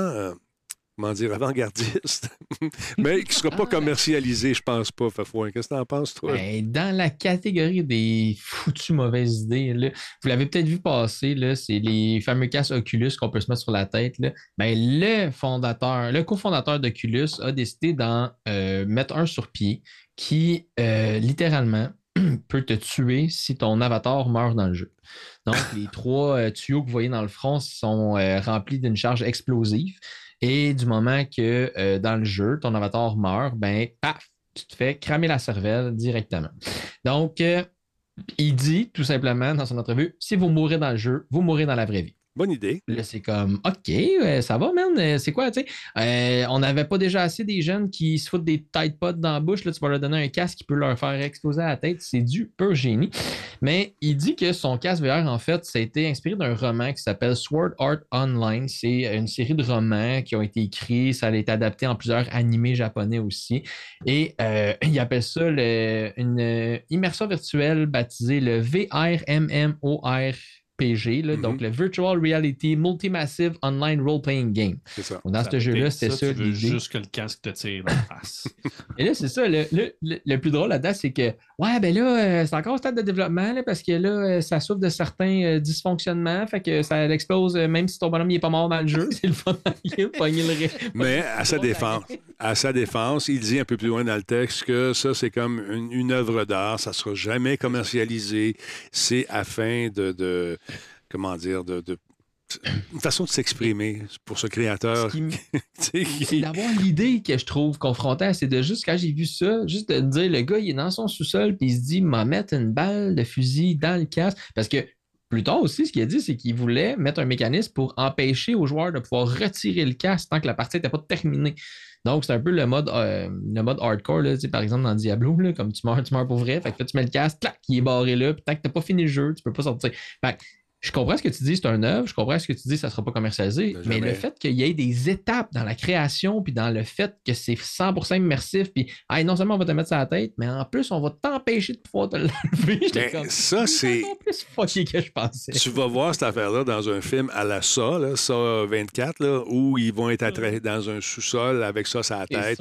comment dire, avant-gardiste, mais qui ne sera pas commercialisé, je pense pas, Fafouin. Qu'est-ce que tu en penses, toi? Ben, dans la catégorie des foutues mauvaises idées, là, vous l'avez peut-être vu passer, c'est les fameux casques Oculus qu'on peut se mettre sur la tête. Là. Ben, le fondateur, le cofondateur d'Oculus a décidé d'en euh, mettre un sur pied qui, euh, littéralement, peut te tuer si ton avatar meurt dans le jeu. Donc, les trois euh, tuyaux que vous voyez dans le front sont remplis d'une charge explosive. Et du moment que euh, dans le jeu, ton avatar meurt, ben, paf, tu te fais cramer la cervelle directement. Donc, euh, il dit tout simplement dans son entrevue si vous mourrez dans le jeu, vous mourrez dans la vraie vie. Bonne idée. Là, c'est comme, OK, euh, ça va, man. euh, C'est quoi, tu sais? Euh, on n'avait pas déjà assez des jeunes qui se foutent des Tide Pods dans la bouche. Là, tu vas leur donner un casque qui peut leur faire exploser la tête. C'est du pur génie. Mais il dit que son casque VR, en fait, ça a été inspiré d'un roman qui s'appelle Sword Art Online. C'est une série de romans qui ont été écrits. Ça a été adapté en plusieurs animés japonais aussi. Et il appelle ça une immersion virtuelle baptisée le VRMMOR. PG, là, Mhm. donc le Virtual Reality Multimassive Online Role-Playing Game. C'est ça. Donc, dans ce jeu-là, c'était ça, Tu veux juste que le casque te tire dans la face. Et là, c'est ça. Le, le- le- plus drôle là-dedans, c'est que, ouais, ben là, euh, c'est encore au stade de développement, là, parce que là, euh, ça souffre de certains euh, dysfonctionnements, fait que ça explose, euh, même si ton bonhomme n'est pas mort dans le jeu. C'est le fun de pogner le ré- Mais à sa défense, à sa défense, il dit un peu plus loin dans le texte que ça, c'est comme une, une œuvre d'art. Ça ne sera jamais commercialisé. C'est afin de, de- comment dire, de, de- une façon de s'exprimer pour ce créateur. Ce d'avoir l'idée que je trouve confrontant, c'est de juste, quand j'ai vu ça, juste de dire, le gars, il est dans son sous-sol, puis il se dit, m'a mettre une balle de fusil dans le casque. Parce que plus tard aussi, ce qu'il a dit, c'est qu'il voulait mettre un mécanisme pour empêcher aux joueurs de pouvoir retirer le casque tant que la partie n'était pas terminée. Donc, c'est un peu le mode, euh, le mode hardcore, là, par exemple, dans Diablo, là, comme tu meurs, tu meurs pour vrai. Fait que là, tu mets le casque, clac, il est barré là, puis tant que tu n'as pas fini le jeu, tu peux pas sortir. Fait je comprends ce que tu dis, c'est un œuvre, je comprends ce que tu dis, ça ne sera pas commercialisé, Ben, mais le fait qu'il y ait des étapes dans la création, puis dans le fait que c'est 100% immersif, puis hey, non seulement on va te mettre ça à la tête, mais en plus, on va t'empêcher de pouvoir te l'enlever. Comme, ça, c'est- plus fucké que je pensais. Tu vas voir cette affaire-là dans un film à la SA, là, SA 24, là, où ils vont être attra- dans un sous-sol avec ça sur la tête.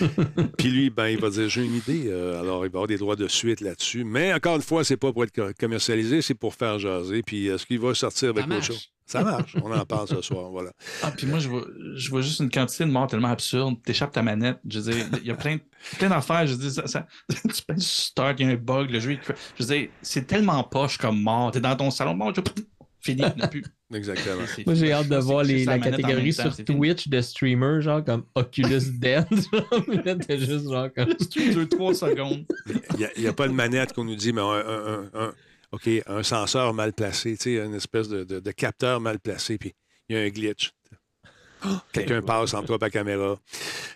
Puis lui, ben, il va dire J'ai une idée. euh, alors, il va avoir des droits de suite là-dessus. Mais encore une fois, c'est pas pour être co- commercialisé, c'est pour faire jaser. Puis est-ce qu'il va sortir avec autre chose. Ça marche. On en parle ce soir. Voilà. Ah, puis moi, je vois, je vois juste une quantité de morts tellement absurde. T'échappes ta manette. Je veux dire, il y a plein, plein d'affaires. Je veux dire, ça, ça- tu peux start, il y a un bug, le jeu, je veux dire, c'est tellement poche comme mort. T'es dans ton salon, bon, je... fini, il n'y en a plus. Exactement. Moi, j'ai hâte de voir les, la catégorie temps, sur. Twitch de streamers, genre comme Oculus là, t'es juste genre comme. Deux, trois secondes. Il n'y a, pas de manette qu'on nous dit, mais un, un- un- un- OK, un senseur mal placé, tu sais, une espèce de, de- de capteur mal placé, puis il y a un glitch. Quelqu'un passe entre toi la caméra.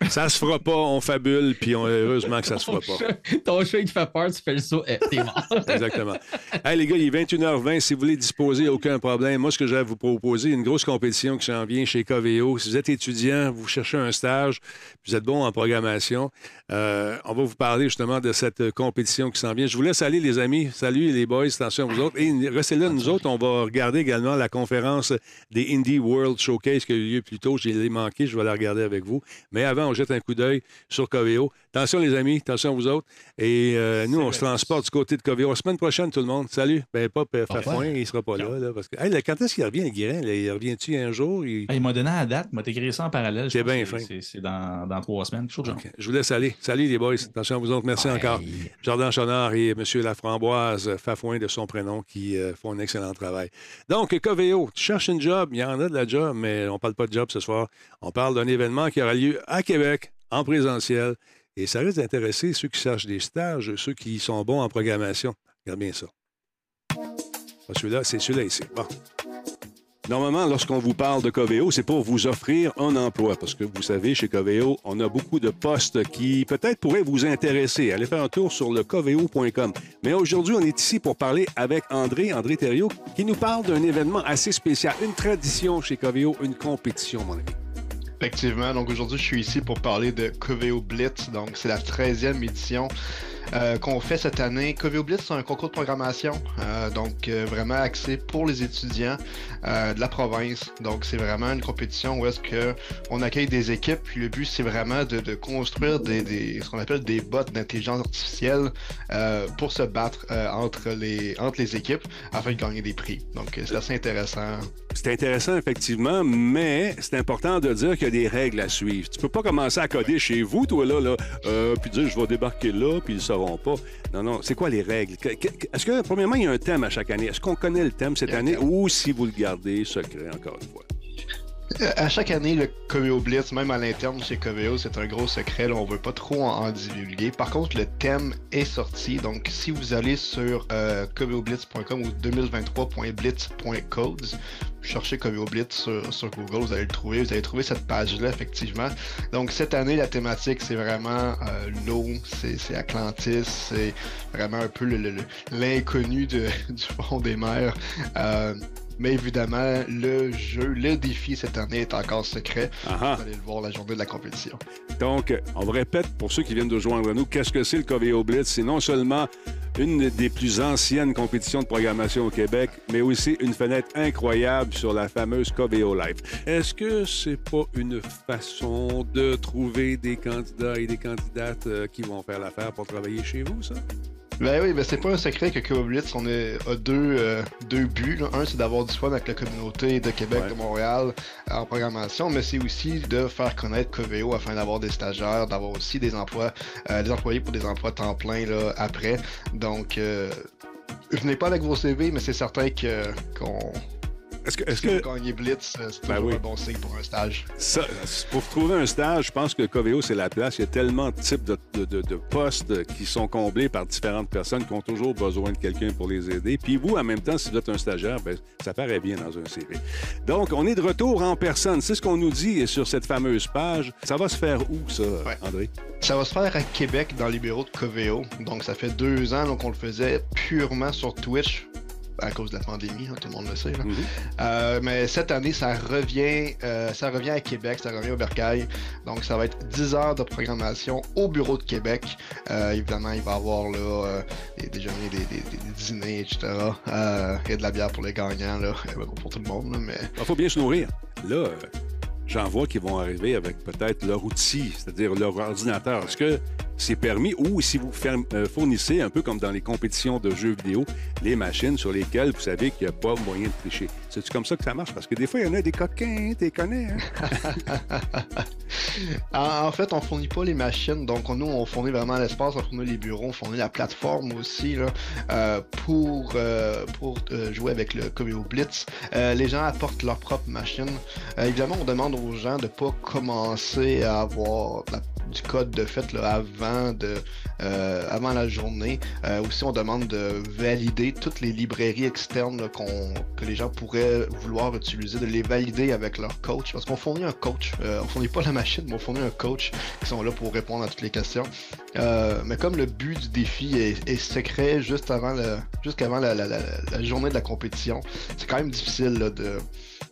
Ça se fera pas, on fabule, puis on, heureusement que ça se fera pas. Ton chat, il te fait peur, tu fais le saut, eh, t'es mort. Exactement. Hey, les gars, il est 21h20. Si vous voulez disposer, aucun problème. Moi, ce que j'ai à vous proposer, une grosse compétition qui s'en vient chez Coveo. Si vous êtes étudiant, vous cherchez un stage, vous êtes bon en programmation, euh, on va vous parler justement de cette compétition qui s'en vient. Je vous laisse aller, les amis. Salut, les boys. Attention à vous autres. Et restez là, nous autres, on va regarder également la conférence des Indie World Showcase qui a eu lieu plus tôt. Je l'ai manqué, je vais la regarder avec vous. Mais avant, jette un coup d'œil sur Coveo. Attention, les amis. Attention à vous autres. Et euh, nous, on se transporte du côté de Coveo. La semaine prochaine, tout le monde. Salut. Ben, pas euh, Fafouin, il sera pas là. là, parce que... Hey, là, quand est-ce qu'il revient, Guérin? Il revient-tu un jour? Il- Ah, il m'a donné la date, il m'a écrit ça en parallèle. C'est bien fin. C'est dans, dans trois semaines, chose. Je vous laisse aller. Salut, les boys. Attention à vous autres. Merci encore. Jardin Chonard et M. Laframboise, Fafouin de son prénom, qui euh, font un excellent travail. Donc, Coveo, tu cherches une job? Il y en a de la job, mais on parle pas de job ce soir. On parle d'un événement qui aura lieu à Québec, en présentiel. Et ça risque d'intéresser ceux qui cherchent des stages, ceux qui sont bons en programmation. Regarde bien ça. Pas celui-là, c'est celui-là ici. Bon. Normalement, lorsqu'on vous parle de Coveo, c'est pour vous offrir un emploi. Parce que vous savez, chez Coveo, on a beaucoup de postes qui peut-être pourraient vous intéresser. Allez faire un tour sur le coveo.com. Mais aujourd'hui, on est ici pour parler avec André, André Thériault, qui nous parle d'un événement assez spécial, une tradition chez Coveo, une compétition, mon ami. Effectivement, donc aujourd'hui je suis ici pour parler de Coveo Blitz, donc c'est la 13e édition euh, qu'on fait cette année. Coveo Blitz c'est un concours de programmation, euh, donc euh, vraiment axé pour les étudiants de la province. Donc c'est vraiment une compétition où est-ce que on accueille des équipes, puis le but c'est vraiment de, construire des, ce qu'on appelle des bots d'intelligence artificielle pour se battre entre, les, entre les équipes afin de gagner des prix. Donc c'est assez intéressant. C'est intéressant, effectivement, mais c'est important de dire qu'il y a des règles à suivre. Tu peux pas commencer à coder chez vous, toi, là, là puis dire je vais débarquer là, puis ils ne sauront pas. Non, non, c'est quoi les règles? Est-ce que, premièrement, il y a un thème à chaque année? Est-ce qu'on connaît le thème cette année ou si vous le gardez secret, encore une fois? À chaque année, le Coveo Blitz, même à l'interne chez Coveo, c'est un gros secret. Là, on veut pas trop en, divulguer. Par contre, le thème est sorti. Donc, si vous allez sur euh, coveoblitz.com ou 2023.blitz.codes, cherchez Coveo Blitz sur, Google, vous allez le trouver. Vous allez trouver cette page-là, effectivement. Donc, cette année, la thématique, c'est vraiment euh, l'eau, c'est Atlantis, c'est vraiment un peu l'inconnu du fond des mers. Euh, mais évidemment, le jeu, le défi cette année est encore secret. Ah ah. Vous allez le voir la journée de la compétition. Donc, on vous répète pour ceux qui viennent de joindre nous, qu'est-ce que c'est le Coveo Blitz? C'est non seulement une des plus anciennes compétitions de programmation au Québec, mais aussi une fenêtre incroyable sur la fameuse Coveo Live. Est-ce que c'est pas une façon de trouver des candidats et des candidates euh, qui vont faire l'affaire pour travailler chez vous, ça? Ben oui, ben c'est pas un secret que Cove Blitz, on est- a deux, euh, deux buts. là. Un, c'est d'avoir du fun avec la communauté de Québec, Ouais. de Montréal en programmation, mais c'est aussi de faire connaître Coveo afin d'avoir des stagiaires, d'avoir aussi des emplois, euh, des employés pour des emplois temps plein là, après. Donc, euh, venez pas avec vos CV, mais c'est certain que qu'on Est-ce que, est-ce si que vous Blitz, euh, c'est Ben oui. un bon signe pour un stage. Ça, pour trouver un stage, je pense que Coveo, c'est la place. Il y a tellement de types de, de- de- de postes qui sont comblés par différentes personnes qui ont toujours besoin de quelqu'un pour les aider. Puis vous, en même temps, si vous êtes un stagiaire, ben, ça paraît bien dans un CV. Donc, on est de retour en personne. C'est ce qu'on nous dit sur cette fameuse page. Ça va se faire où, ça, Ouais. André? Ça va se faire à Québec dans les bureaux de Coveo. Donc ça fait deux ans qu'on le faisait purement sur Twitch à cause de la pandémie, hein, tout le monde le sait. là. Mhm. Euh, mais cette année, ça revient, euh, ça revient à Québec, ça revient au Bercail. Donc ça va être 10 heures de programmation au bureau de Québec. Euh, évidemment, il va y avoir là, des déjeuners, des, des- des dîners, etc. Et de la bière pour les gagnants, là. Pour tout le monde, là, mais Il faut bien se nourrir. Là, j'en vois qui vont arriver avec peut-être leur outil, c'est-à-dire leur ordinateur. Est-ce que c'est permis ou si vous euh, fournissez, un peu comme dans les compétitions de jeux vidéo, les machines sur lesquelles vous savez qu'il n'y a pas moyen de tricher? C'est comme ça que ça marche? Parce que des fois, il y en a des coquins, t'es connais, hein? En, fait, on fournit pas les machines, donc nous, on fournit vraiment l'espace, on fournit les bureaux, on fournit la plateforme aussi là, euh, pour, euh, pour jouer avec le Coveo Blitz. Les gens apportent leur propre machine. Évidemment, on demande gens de pas commencer à avoir du code de fait là, avant, de, euh, avant la journée. Euh, aussi, on demande de valider toutes les librairies externes là, que les gens pourraient vouloir utiliser, de les valider avec leur coach, parce qu'on fournit un coach. Euh, on fournit pas la machine, mais on fournit un coach qui sont là pour répondre à toutes les questions. Euh, mais comme le but du défi est, secret juste avant le, jusqu'avant la, la- journée de la compétition, c'est quand même difficile de,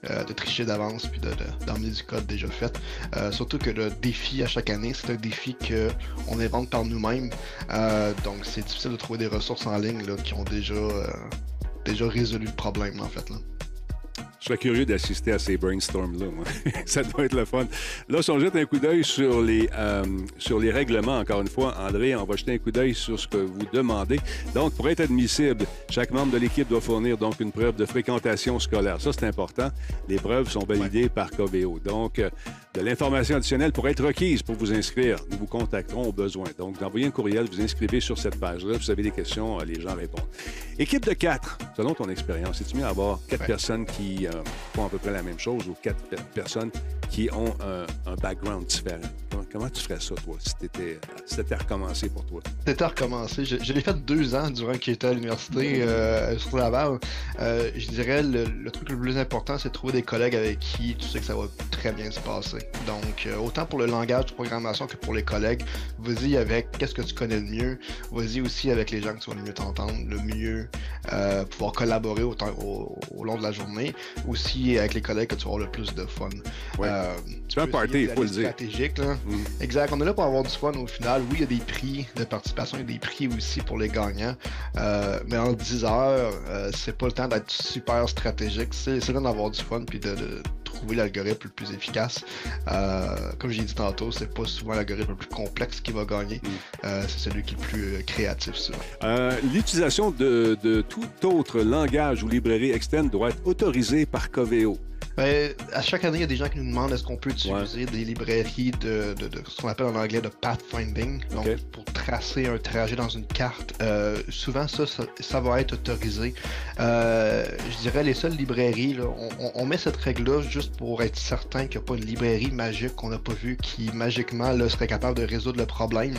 euh, de tricher d'avance puis de- de- d'emmener du code déjà fait. Euh, surtout que le défi à chaque année, c'est un défi que on invente par nous-mêmes. Euh, donc c'est difficile de trouver des ressources en ligne qui ont déjà, déjà résolu le problème en fait. Là. Je serais curieux d'assister à ces brainstorms-là, ça doit être le fun. Là, si on jette un coup d'œil sur les, euh, sur les règlements, encore une fois, André, on va jeter un coup d'œil sur ce que vous demandez. Donc, pour être admissible, chaque membre de l'équipe doit fournir donc une preuve de fréquentation scolaire. Ça, c'est important. Les preuves sont validées par Coveo. Donc, euh, de l'information additionnelle pour être requise pour vous inscrire. Nous vous contacterons au besoin. Donc, envoyez un courriel, vous inscrivez sur cette page-là. Vous avez des questions, euh, les gens répondent. Équipe de quatre, selon ton expérience, est-tu mieux d'avoir quatre Ouais. personnes qui euh, font à peu près la même chose ou quatre pe- personnes qui ont un, un background différent? Comment, comment tu ferais ça, toi, si t'étais si t'étais recommencé pour toi? C'était à recommencer. Je, je l'ai fait deux ans durant qu'il était à l'université euh, sur Laval. Euh, je dirais le, le truc le plus important, c'est de trouver des collègues avec qui tu sais que ça va très bien se passer. Donc, euh, autant pour le langage de programmation que pour les collègues, vas-y avec qu'est-ce que tu connais le mieux. Vas-y aussi avec les gens que tu vas le mieux t'entendre, le mieux euh, pouvoir collaborer au, temps- au, au long de la journée. Aussi avec les collègues que tu vas avoir le plus de fun. Ouais. Euh, Tu party, il faut le dire. stratégique, là. Mm. Exact, on est là pour avoir du fun au final. Oui, il y a des prix de participation, il y a des prix aussi pour les gagnants. Euh, mais en 10 heures, euh, c'est pas le temps d'être super stratégique. C'est c'est là d'avoir du fun puis de, de trouver l'algorithme le plus efficace. Euh, comme j'ai dit tantôt, c'est pas souvent l'algorithme le plus complexe qui va gagner. Mm. Euh, c'est celui qui est le plus euh, créatif, souvent. L'utilisation de, de tout autre langage ou librairie externe doit être autorisée par Coveo. Ben, à chaque année, il y a des gens qui nous demandent est-ce qu'on peut utiliser des librairies de, de- de ce qu'on appelle en anglais de pathfinding, donc pour tracer un trajet dans une carte. Euh, souvent, ça, ça, ça va être autorisé. Euh, je dirais les seules librairies, là, on, on- on met cette règle-là juste pour être certain qu'il n'y a pas une librairie magique qu'on n'a pas vue qui magiquement là, serait capable de résoudre le problème.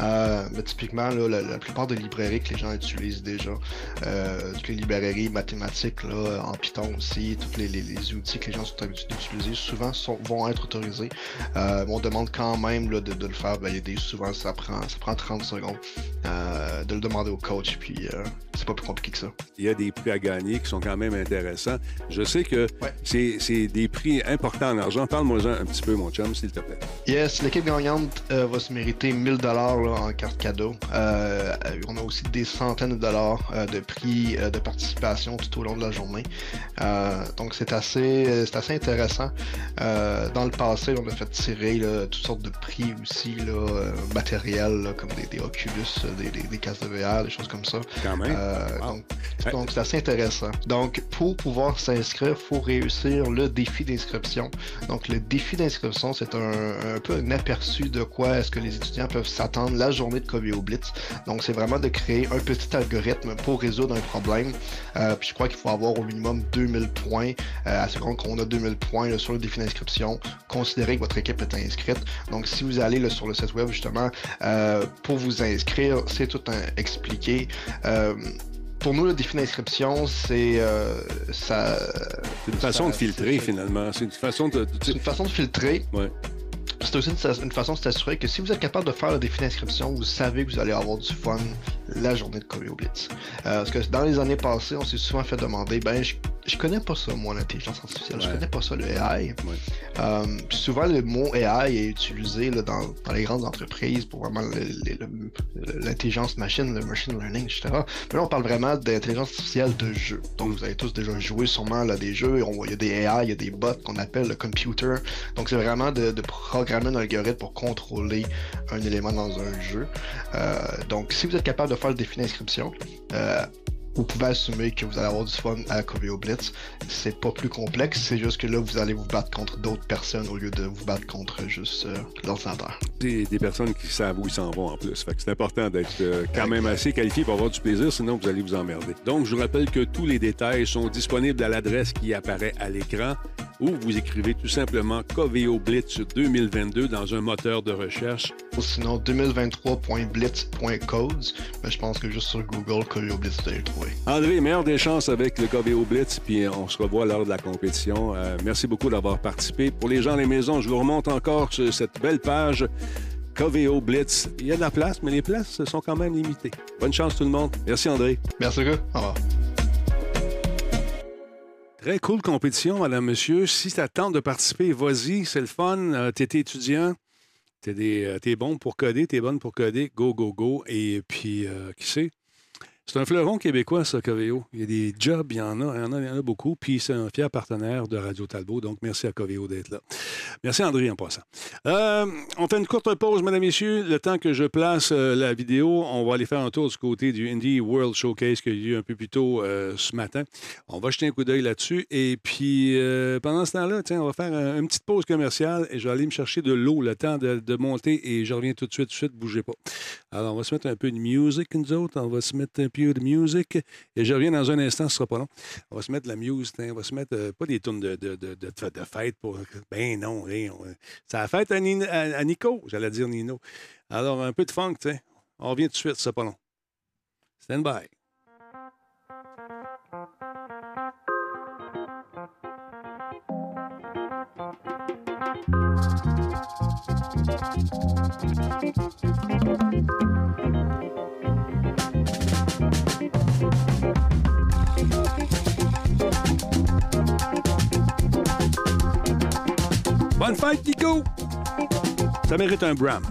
Euh, mais typiquement, là, la, la plupart des librairies que les gens utilisent déjà, toutes les librairies mathématiques là, en Python aussi, les, les- les outils que les gens sont habitués d'utiliser, souvent sont- vont être autorisés. Euh, on demande quand même là, de, de le faire valider. Souvent, ça prend, ça prend 30 secondes euh, de le demander au coach, puis euh, c'est pas plus compliqué que ça. Il y a des prix à gagner qui sont quand même intéressants. Je sais que Ouais. c'est c'est des prix importants en argent. Parle-moi-en un petit peu, mon chum, s'il te plaît. Yes, l'équipe gagnante va se mériter 1000 dollars en carte cadeau. On a aussi des centaines de dollars de prix de participation tout au long de la journée. Donc c'est assez, euh, c'est assez intéressant. Euh, dans le passé, on a fait tirer là, toutes sortes de prix aussi là, euh, matériels là, comme des, des Oculus, des, des, de VR, des choses comme ça. Quand même. Euh, Wow. Donc, Ouais. c'est assez intéressant. Donc, pour pouvoir s'inscrire, il faut réussir le défi d'inscription. Donc, le défi d'inscription, c'est un, un peu un aperçu de quoi est-ce que les étudiants peuvent s'attendre la journée de Coveo Blitz. Donc, c'est vraiment de créer un petit algorithme pour résoudre un problème. Euh, puis je crois qu'il faut avoir au minimum 2000 points. Euh, à ce compte qu'on a 2000 points là, sur le défi d'inscription, considérez que votre équipe est inscrite. Donc, si vous allez là, sur le site web, justement, euh, pour vous inscrire, c'est tout un expliqué. Euh, pour nous, le défi d'inscription, c'est euh, ça. C'est une façon ça- de filtrer, finalement. C'est une façon de. C'est une façon de filtrer. Ouais. C'est aussi une, une façon de s'assurer que si vous êtes capable de faire le défi d'inscription, vous savez que vous allez avoir du fun la journée de Coveo Blitz. Euh, parce que dans les années passées, on s'est souvent fait demander ben, je, je connais pas ça, moi, l'intelligence artificielle. Je Ouais. connais pas ça, le AI. Ouais. Euh, souvent, le mot AI est utilisé là, dans, dans les grandes entreprises pour vraiment l'intelligence machine, le machine learning, etc. Mais là, on parle vraiment d'intelligence artificielle de jeu. Donc, vous avez tous déjà joué sûrement là, des jeux. Il y a des AI, il y a des bots qu'on appelle le computer. Donc, c'est vraiment de, de programmer un algorithme pour contrôler un élément dans un jeu. Euh, donc, si vous êtes capable de faire le défi d'inscription, euh, vous pouvez assumer que vous allez avoir du fun à Coveo Blitz. C'est pas plus complexe, c'est juste que là, vous allez vous battre contre d'autres personnes au lieu de vous battre contre juste euh, l'ordinateur. des, des personnes qui savent où ils s'en vont en plus. Fait que c'est important d'être euh, quand même assez qualifié pour avoir du plaisir, sinon vous allez vous emmerder. Donc, je vous rappelle que tous les détails sont disponibles à l'adresse qui apparaît à l'écran ou vous écrivez tout simplement Coveo Blitz 2022 dans un moteur de recherche. Ou sinon, 2023.blitz.codes, mais je pense que juste sur Google, Coveo Blitz, vous allez le trouver. André, meilleure des chances avec le Coveo Blitz, puis on se revoit lors de la compétition. Euh, merci beaucoup d'avoir participé. Pour les gens à la maison, je vous remonte encore sur cette belle page Coveo Blitz. Il y a de la place, mais les places sont quand même limitées. Bonne chance tout le monde. Merci André. Merci, gars. Au revoir. Très cool compétition, madame, monsieur. Si te tente de participer, vas-y, c'est le fun. Euh, t'es étudiant, t'es, des, euh, bon pour coder, t'es bonne pour coder, go, go, go. Et puis, euh, qui sait? C'est un fleuron québécois, ça, Coveo. Il y a des jobs, il y en a, il y en a, y en a beaucoup. Puis c'est un fier partenaire de Radio Talbot. Donc, merci à Coveo d'être là. Merci, André, en passant. Euh, on fait une courte pause, mesdames, messieurs. Le temps que je place euh, la vidéo, on va aller faire un tour du côté du Indie World Showcase qui a eu un peu plus tôt euh, ce matin. On va jeter un coup d'œil là-dessus. Et puis, pendant ce temps-là, tiens, on va faire un- une petite pause commerciale et je vais aller me chercher de l'eau, le temps de, de monter et je reviens tout de suite, tout de suite, bougez pas. Alors, on va se mettre un peu de musique, nous autres. On va se mettre un peu de musique et je reviens dans un instant, ce sera pas long. On va se mettre la musique, on va se mettre euh, pas des tunes de, de, de, de, fête pour. Ben non, hein, on- c'est la fête à, Nico, j'allais dire Nino. Alors, un peu de funk. On revient tout de suite, ce sera pas long. Stand by. Bonne fête, Nico! Ça mérite un Bram.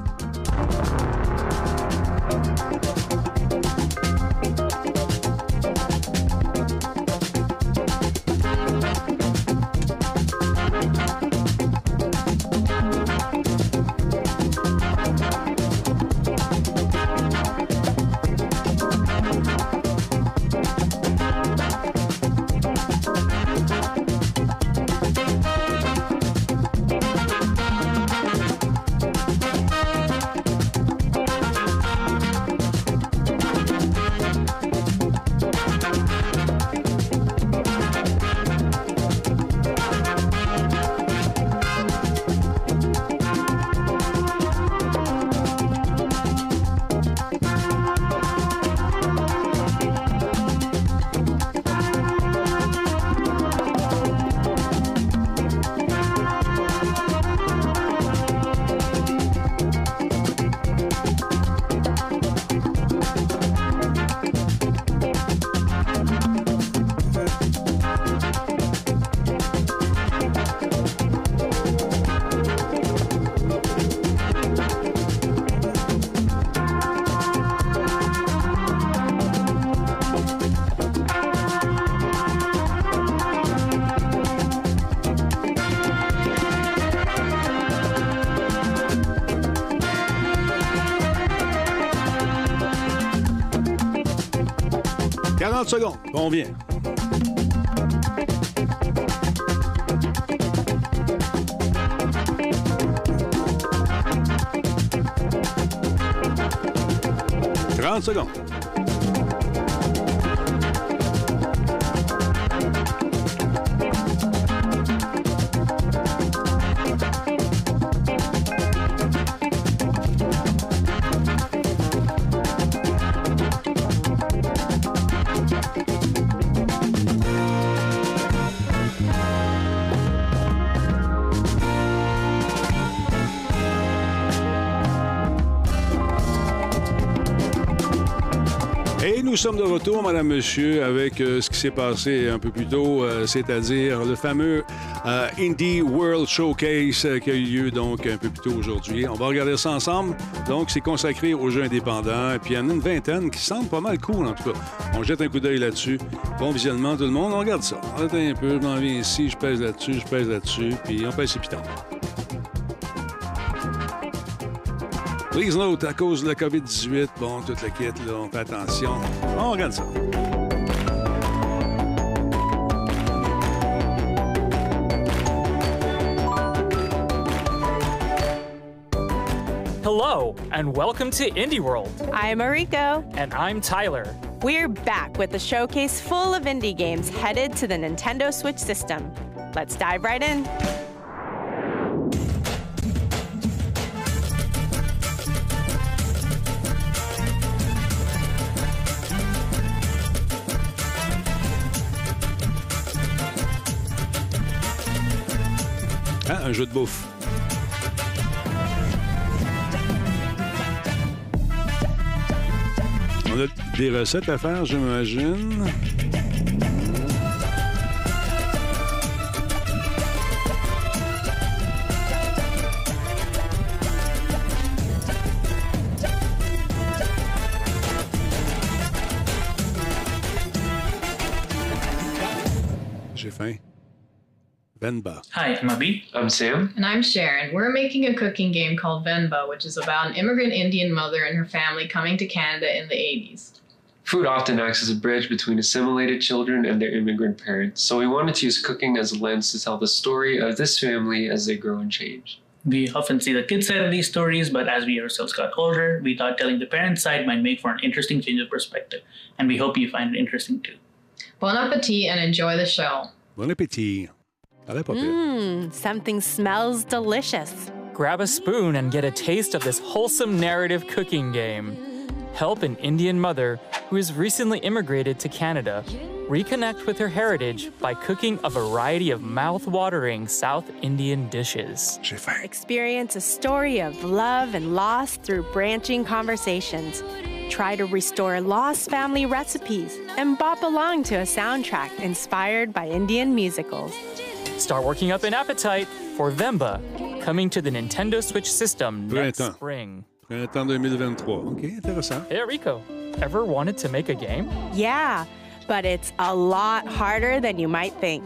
40 secondes. On vient. Trente secondes. Sommes de retour, Madame, Monsieur, avec euh, ce qui s'est passé un peu plus tôt, euh, c'est-à-dire le fameux euh, Indie World Showcase qui a eu lieu donc un peu plus tôt aujourd'hui. On va regarder ça ensemble. Donc, c'est consacré aux jeux indépendants. Et puis, il y en a une vingtaine qui semblent pas mal cool, en tout cas. On jette un coup d'œil là-dessus. Bon visionnement, tout le monde. On regarde ça. On attend un peu. Je m'en viens ici, je pèse là-dessus, je pèse là-dessus. Puis, on pèse ses pitons. Please note, à cause de la COVID-18, bon, toute la kit, là, on fait attention. On regarde ça. Hello, and welcome to Indie World. I'm Mariko. And I'm Tyler. We're back with a showcase full of indie games headed to the Nintendo Switch system. Let's dive right in. De bouffe. On a des recettes à faire, j'imagine. J'ai faim. Venba. Hi, I'm Abhi. I'm Sam. And I'm Sharon. We're making a cooking game called Venba, which is about an immigrant Indian mother and her family coming to Canada in the 80s. Food often acts as a bridge between assimilated children and their immigrant parents, so we wanted to use cooking as a lens to tell the story of this family as they grow and change. We often see the kids' side of these stories, but as we ourselves got older, we thought telling the parents' side might make for an interesting change of perspective. And we hope you find it interesting too. Bon appetit and enjoy the show. Bon appétit. Ça a l'air. Mmm, something smells delicious. Grab a spoon and get a taste of this wholesome narrative cooking game. Help an Indian mother who has recently immigrated to Canada reconnect with her heritage by cooking a variety of mouth-watering South Indian dishes. Experience a story of love and loss through branching conversations. Try to restore lost family recipes and bop along to a soundtrack inspired by Indian musicals. Start working up an appetite for Vemba, coming to the Nintendo Switch system next Printemps. spring. Printemps 2023. OK, intéressant. Hey, Rico, ever wanted to make a game? Yeah, but it's a lot harder than you might think.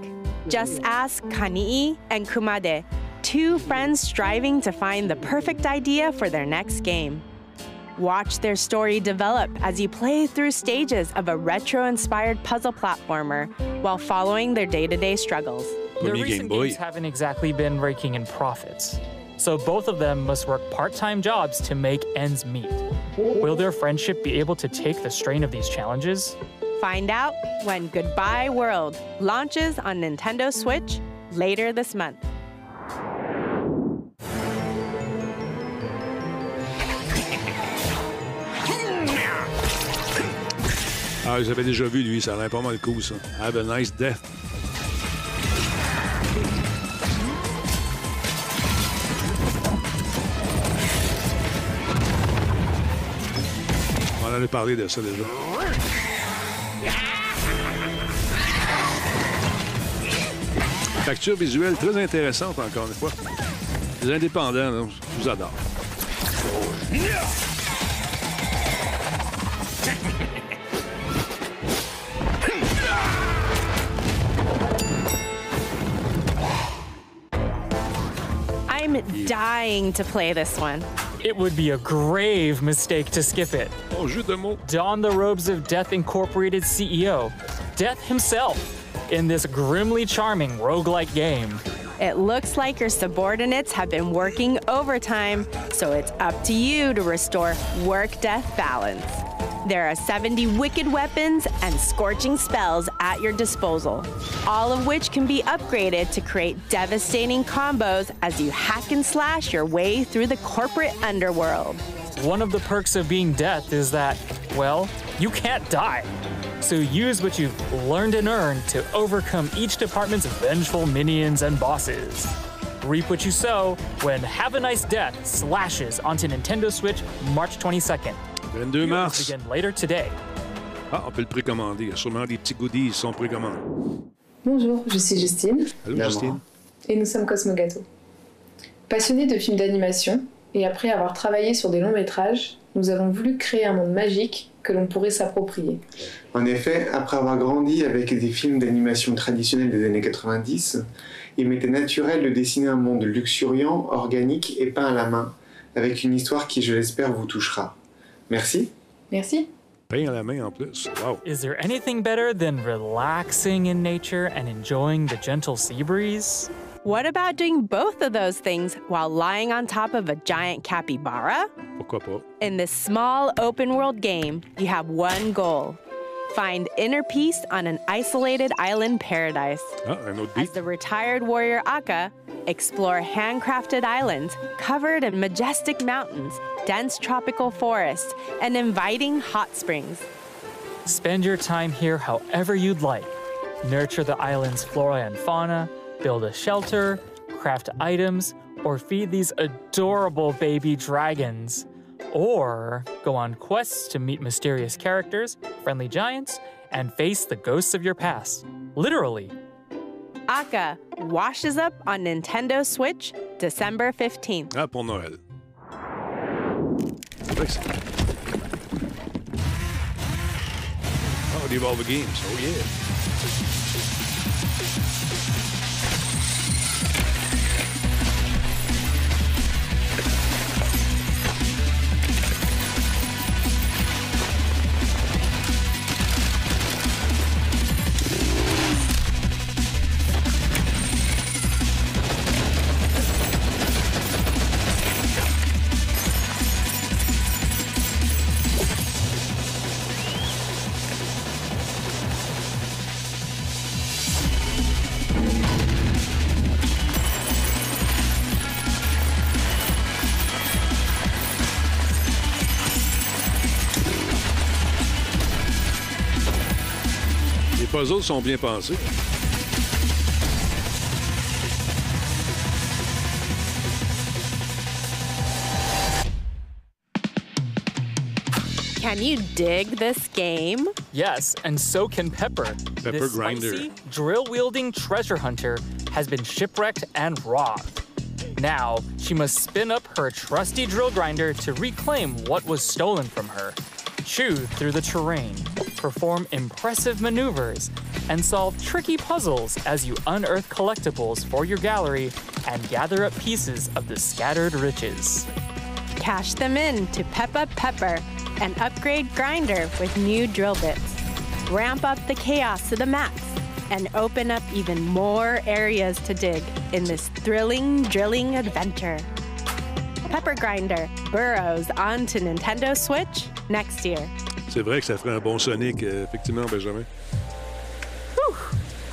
Just ask Kani'i and Kumade, two friends striving to find the perfect idea for their next game. Watch their story develop as you play through stages of a retro inspired puzzle platformer while following their day to day struggles. Their Premier Game recent Boy. games haven't exactly been raking in profits, so both of them must work part-time jobs to make ends meet. Will their friendship be able to take the strain of these challenges? Find out when Goodbye World launches on Nintendo Switch later this month. Ah, j'avais déjà vu, lui. Ça a l'air pas mal cool, ça. Have a nice death. En a parlé de ça déjà. Facture visuelle très intéressante, encore une fois. Les indépendants, là, je vous adore. I'm dying to play this one. It would be a grave mistake to skip it. Oh, jeu de mots. Don the robes of Death Incorporated CEO, Death himself, in this grimly charming roguelike game. It looks like your subordinates have been working overtime, so it's up to you to restore work death balance. There are 70 wicked weapons and scorching spells at your disposal, all of which can be upgraded to create devastating combos as you hack and slash your way through the corporate underworld. One of the perks of being Death is that, well, you can't die. So use what you've learned and earned to overcome each department's vengeful minions and bosses. Reap what you sow when Have a Nice Death slashes onto Nintendo Switch March 22nd. 22 mars. Ah, on peut le précommander. Il y a sûrement des petits goodies qui sont précommandés. Bonjour, je suis Justine Allô, Justine? et nous sommes Cosmo Gâteau. Passionnés de films d'animation, et après avoir travaillé sur des longs métrages, nous avons voulu créer un monde magique que l'on pourrait s'approprier. En effet, après avoir grandi avec des films d'animation traditionnels des années 90, il m'était naturel de dessiner un monde luxuriant, organique et peint à la main, avec une histoire qui, je l'espère, vous touchera. Merci. Merci. Pain à la main en plus. Wow. Is there anything better than relaxing in nature and enjoying the gentle sea breeze? What about doing both of those things while lying on top of a giant capybara? Pourquoi pas? In this small open world game, you have one goal find inner peace on an isolated island paradise. Ah, un autre As beat. the retired warrior Akka, explore handcrafted islands covered in majestic mountains, dense tropical forests, and inviting hot springs. Spend your time here however you'd like. Nurture the island's flora and fauna, build a shelter, craft items, or feed these adorable baby dragons. Or go on quests to meet mysterious characters, friendly giants, and face the ghosts of your past. Literally. Akka washes up on Nintendo Switch December 15th. Ah, pour Noël. C'est vrai que c'est- Oh, Devolver Games? Oh, yeah. Puzzles sont bien pensés. Can you dig this game? Yes, and so can Pepper. Pepper this Grinder. spicy, drill-wielding treasure hunter has been shipwrecked and robbed. Now, she must spin up her trusty drill grinder to reclaim what was stolen from her. Chew through the terrain, perform impressive maneuvers, and solve tricky puzzles as you unearth collectibles for your gallery and gather up pieces of the scattered riches. Cash them in to Peppa Pepper and upgrade Grinder with new drill bits. Ramp up the chaos to the max and open up even more areas to dig in this thrilling drilling adventure. Pepper Grinder burrows onto Nintendo Switch next year. C'est vrai que ça ferait un bon Sonic, euh, effectivement, Benjamin.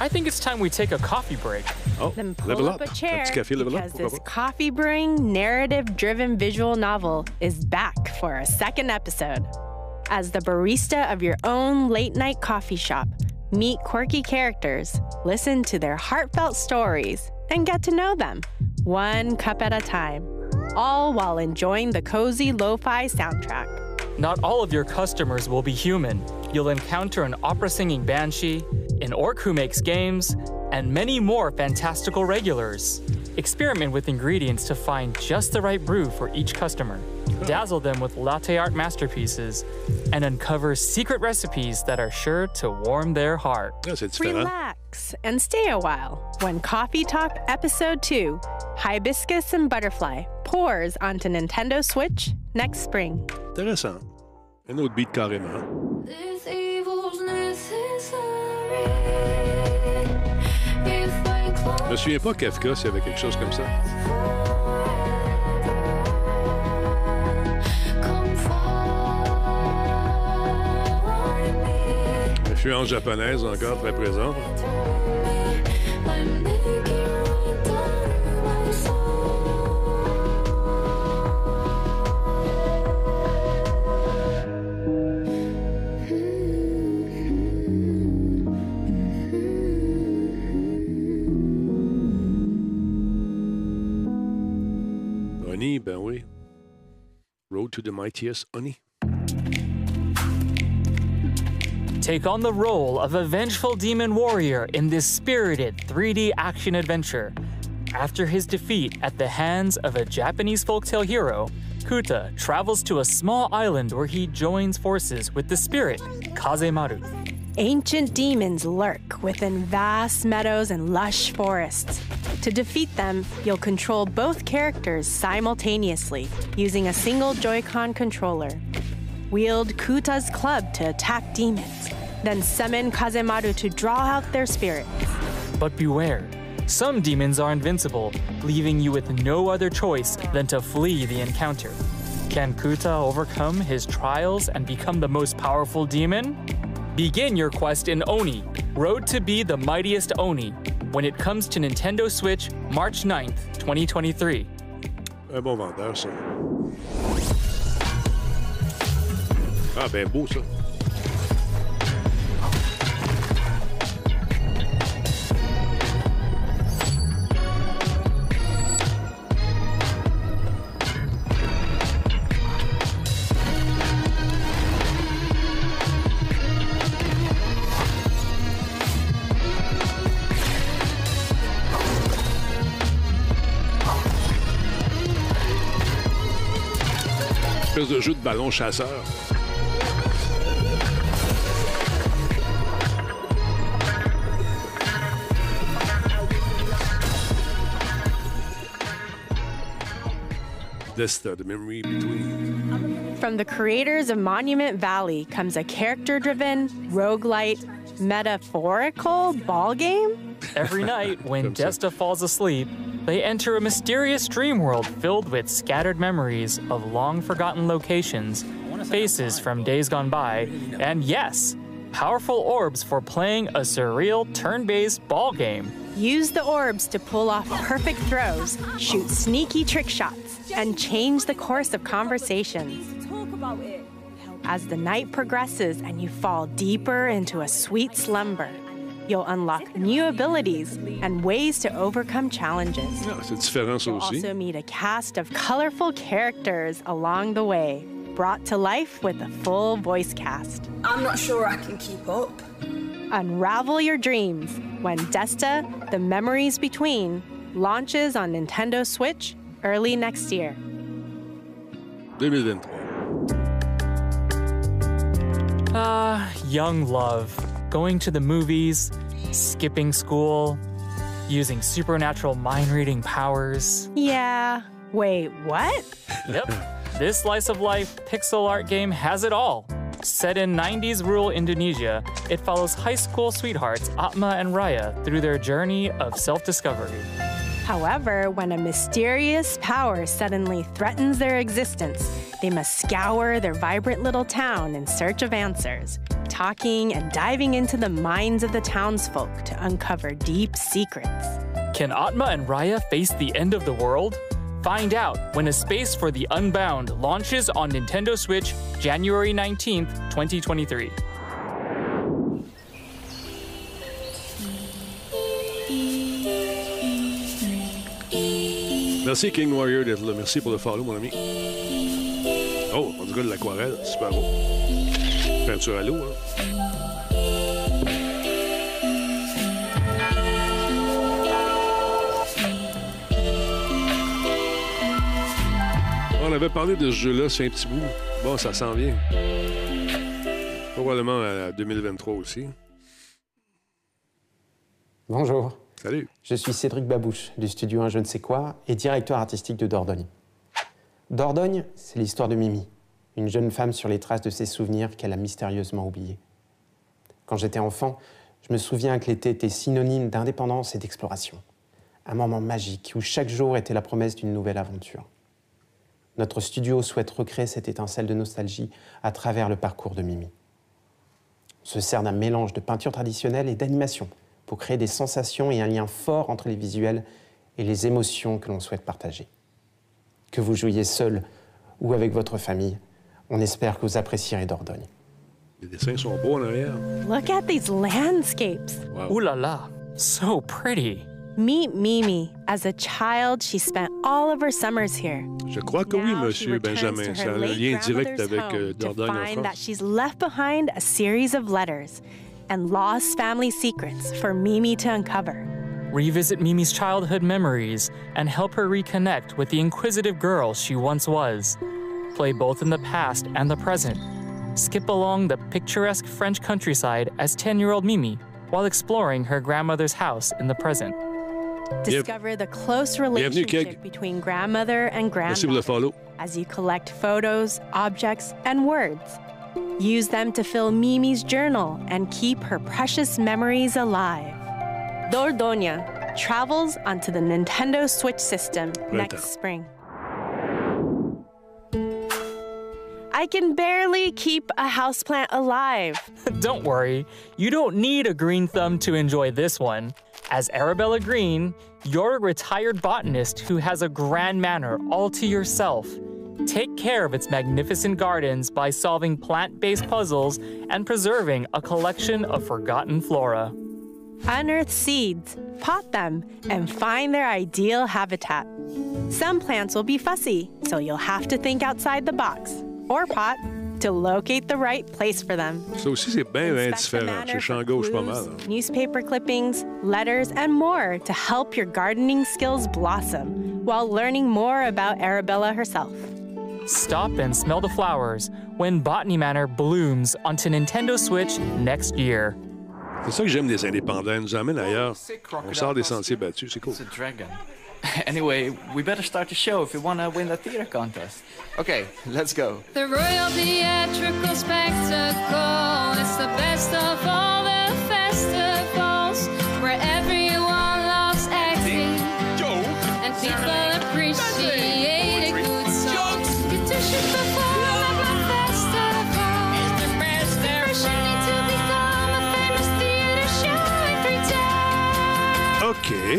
I think it's time we take a coffee break. Oh, Then pull level up up. a chair Un petit café level up, because pourquoi this coffee brewing narrative driven visual novel is back for a second episode. As the barista of your own late night coffee shop, meet quirky characters, listen to their heartfelt stories, and get to know them one cup at a time, all while enjoying the cozy lo fi soundtrack. Not all of your customers will be human. You'll encounter an opera singing banshee, an orc who makes games, and many more fantastical regulars. Experiment with ingredients to find just the right brew for each customer. Dazzle them with latte art masterpieces and uncover secret recipes that are sure to warm their heart. C'est. Relax relax and stay a while when Coffee Talk Episode 2 Hibiscus and Butterfly pours onto Nintendo Switch next spring. Intéressant. Un autre beat carrément. This evil's necessary. If I Je me souviens pas Kafka s'il y avait quelque chose comme ça. Influence japonaise encore très présente. Road to the Mightiest Oni. Take on the role of a vengeful demon warrior in this spirited 3D action adventure. After his defeat at the hands of a Japanese folktale hero, Kuta travels to a small island where he joins forces with the spirit Kazemaru. Ancient demons lurk within vast meadows and lush forests. To defeat them, you'll control both characters simultaneously using a single Joy-Con controller. Wield Kuta's club to attack demons, then summon Kazemaru to draw out their spirits. But beware, some demons are invincible, leaving you with no other choice than to flee the encounter. Can Kuta overcome his trials and become the most powerful demon? Begin your quest in Oni, Road to be the mightiest Oni, when it comes to Nintendo Switch March 9th, 2023. Un bon vendeur, ça. Ah, ça. Espèce de jeu de ballon chasseur. From the creators of Monument Valley comes a character driven, roguelite, metaphorical ball game? Every night, when Desta falls asleep, they enter a mysterious dream world filled with scattered memories of long forgotten locations, faces from days gone by, and yes, powerful orbs for playing a surreal turn based ball game. Use the orbs to pull off perfect throws, shoot sneaky trick shots, and change the course of conversations. As the night progresses and you fall deeper into a sweet slumber, you'll unlock new abilities and ways to overcome challenges. Ah, c'est différent, ça You'll aussi. also meet a cast of colorful characters along the way, brought to life with a full voice cast. I'm not sure I can keep up. Unravel your dreams when Desta, The Memories Between, launches on Nintendo Switch early next year. 2023. Ah, young love. Going to the movies, skipping school, using supernatural mind reading powers. Yeah. Wait, what? Yep. this slice of life pixel art game has it all. Set in 90s rural Indonesia, it follows high school sweethearts Atma and Raya through their journey of self discovery. However, when a mysterious power suddenly threatens their existence, they must scour their vibrant little town in search of answers, talking and diving into the minds of the townsfolk to uncover deep secrets. Can Atma and Raya face the end of the world? Find out when A Space for the Unbound launches on Nintendo Switch January 19th, 2023. Merci King Warrior d'être là. Merci pour le follow, mon ami. Oh, on dirait de l'aquarelle. Super beau. Peinture à l'eau, hein. On avait parlé de ce jeu-là, c'est un petit bout. Bon, ça s'en vient. Probablement à 2023 aussi. Bonjour. Salut. Je suis Cédric Babouche, du studio Un Je ne sais quoi et directeur artistique de Dordogne. Dordogne, c'est l'histoire de Mimi, une jeune femme sur les traces de ses souvenirs qu'elle a mystérieusement oubliés. Quand j'étais enfant, je me souviens que l'été était synonyme d'indépendance et d'exploration. Un moment magique où chaque jour était la promesse d'une nouvelle aventure. Notre studio souhaite recréer cette étincelle de nostalgie à travers le parcours de Mimi. On se sert d'un mélange de peinture traditionnelle et d'animation pour créer des sensations et un lien fort entre les visuels et les émotions que l'on souhaite partager. Que vous jouiez seul ou avec votre famille, on espère que vous apprécierez Dordogne. Les dessins sont beaux en arrière. Look at these landscapes. Ooh la la, so pretty. Meet Mimi. As a child, she spent all of her summers here. Je crois que oui, monsieur Benjamin. C'est un lien direct avec euh, home to Dordogne en find that France. she's left behind a series of letters and lost family secrets for Mimi to uncover. Revisit Mimi's childhood memories and help her reconnect with the inquisitive girl she once was. Play both in the past and the present. Skip along the picturesque French countryside as 10 year old Mimi while exploring her grandmother's house in the present. Discover the close relationship between grandmother and Merci pour le grandmother as you collect photos, objects, and words. Use them to fill Mimi's journal and keep her precious memories alive. Dordogne travels onto the Nintendo Switch system next Right. spring. I can barely keep a houseplant alive. don't worry, you don't need a green thumb to enjoy this one. As Arabella Green, you're a retired botanist who has a grand manor all to yourself. Take care of its magnificent gardens by solving plant based puzzles and preserving a collection of forgotten flora. Unearth seeds, pot them, and find their ideal habitat. Some plants will be fussy, so you'll have to think outside the box or pot to locate the right place for them. Ça aussi, c'est bien, bien Inspect the différent. manor Chez champ for gauche, pas mal. Newspaper clippings, letters, and more to help your gardening skills blossom while learning more about Arabella herself. Stop and smell the flowers when Botany Manor blooms onto Nintendo Switch next year. C'est ça que j'aime des indépendants. Ils nous emmènent ailleurs. On sort des sentiers battus. C'est cool. It's a dragon. Anyway, we better start the show if we want to win the theater contest. Okay, let's go. The Royal Theatrical Spectacle. It's the best of all the festivals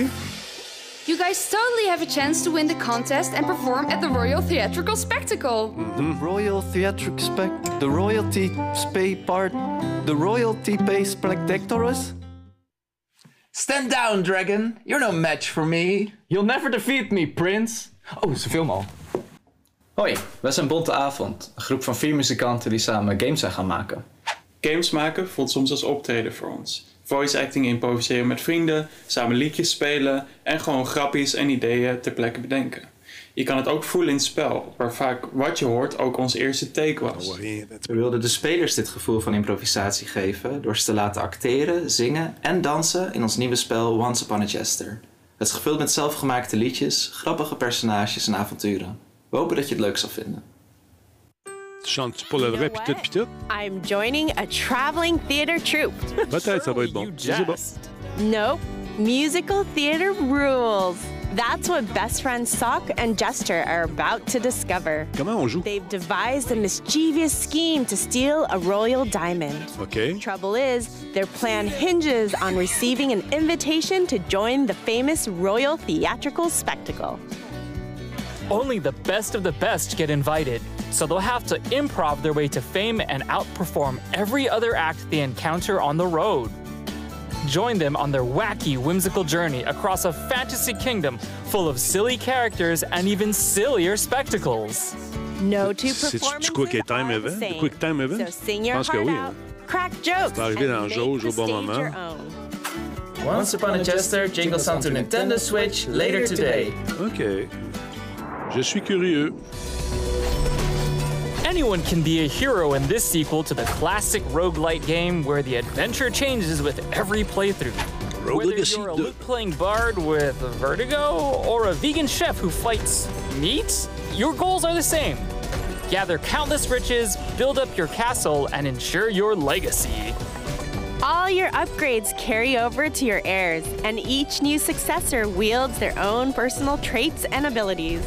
You guys totally have a chance to win the contest and perform at the Royal Theatrical Spectacle. The Royal Theatric Spec. The Royalty Spay Part. The Royalty Pay Spectatorus. Stand down, dragon. You're no match for me. You'll never defeat me, Prince. Oh, ze filmen al. Hoi, wij zijn Bonte Avond, een groep van vier muzikanten die samen games zijn gaan maken. Games maken voelt soms als optreden voor ons. Voice acting improviseren met vrienden, samen liedjes spelen en gewoon grappies en ideeën ter plekke bedenken. Je kan het ook voelen in het spel, waar vaak wat je hoort ook ons eerste take was. We wilden de spelers dit gevoel van improvisatie geven door ze te laten acteren, zingen en dansen in ons nieuwe spel Once Upon a Jester. Het is gevuld met zelfgemaakte liedjes, grappige personages en avonturen. We hopen dat je het leuk zal vinden. Chantes-tu pour le vrai, pis tout, pis tout? I'm joining a traveling theater troupe. Peut-être ça va être bon. Je sais pas. Nope. Musical theater rules. That's what best friends Sock and Jester are about to discover. Comment on joue? They've devised a mischievous scheme to steal a royal diamond. OK. Trouble is, their plan hinges on receiving an invitation to join the famous royal theatrical spectacle. Only the best of the best get invited, so they'll have to improv their way to fame and outperform every other act they encounter on the road. Join them on their wacky, whimsical journey across a fantasy kingdom full of silly characters and even sillier spectacles. No two C'est-tu performances Quick Time are the Event? same. Quick Time Event? So sing your pense heart oui. out, crack jokes, arriver and dans make jauge the au bon stage moment. your own. Once Upon a Jester jingles onto Nintendo Switch later today. OK. Je suis curieux. Anyone can be a hero in this sequel to the classic roguelite game where the adventure changes with every playthrough. Rogue Whether Legacy you're a 2. lute-playing bard with vertigo or a vegan chef who fights meat, your goals are the same. Gather countless riches, build up your castle, and ensure your legacy. All your upgrades carry over to your heirs, and each new successor wields their own personal traits and abilities.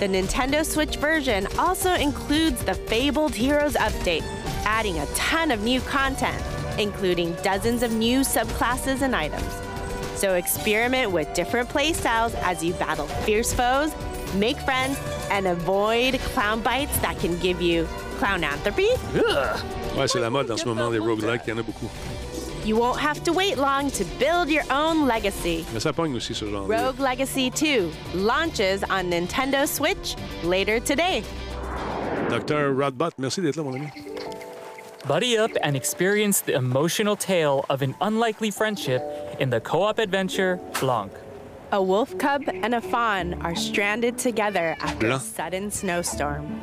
The Nintendo Switch version also includes the Fabled Heroes update, adding a ton of new content, including dozens of new subclasses and items. So experiment with different playstyles as you battle fierce foes, make friends, and avoid clown bites that can give you clownanthropy. Ouais, c'est la mode en ce moment, les roguelikes, il y en a beaucoup. You won't have to wait long to build your own legacy. Mais ça pogne aussi ce genre. Rogue Legacy 2 launches on Nintendo Switch later today. Docteur Rodbot, merci d'être là, mon ami. Buddy up and experience the emotional tale of an unlikely friendship in the co op adventure Blanc. A wolf cub and a fawn are stranded together after a sudden snowstorm.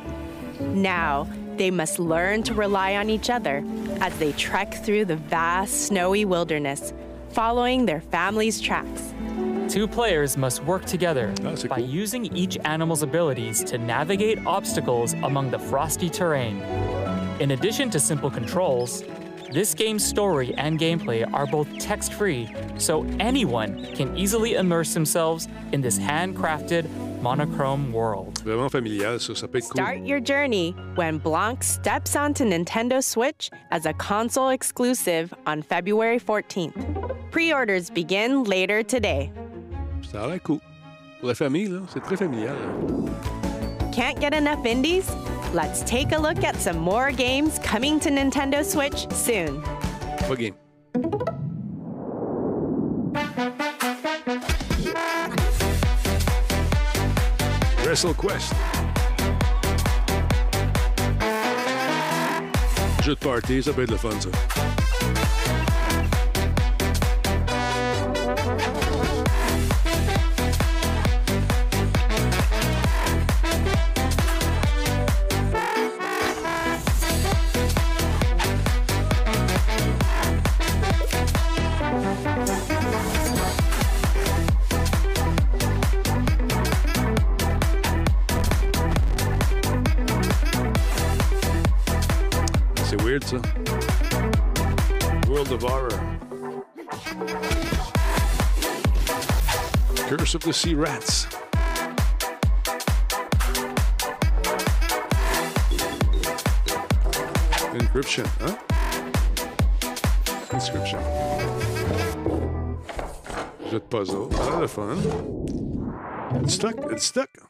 Now, they must learn to rely on each other as they trek through the vast snowy wilderness, following their family's tracks. Two players must work together by using each animal's abilities to navigate obstacles among the frosty terrain. In addition to simple controls, this game's story and gameplay are both text free, so anyone can easily immerse themselves in this handcrafted, monochrome world. Vraiment familial, ça. Ça peut être cool. Start your journey when Blanc steps onto Nintendo Switch as a console exclusive on February 14th. Pre orders begin later today. Ça a l'air cool. Pour la famille, là, c'est très familial. là. Can't get enough indies? Let's take a look at some more games coming to Nintendo Switch soon. Pas game. WrestleQuest. Jeu de party, ça peut être. Curse of the Sea Rats. Encryption, huh? Inscription. De puzzle. Ça a l'air le fun. It's stuck. It's stuck.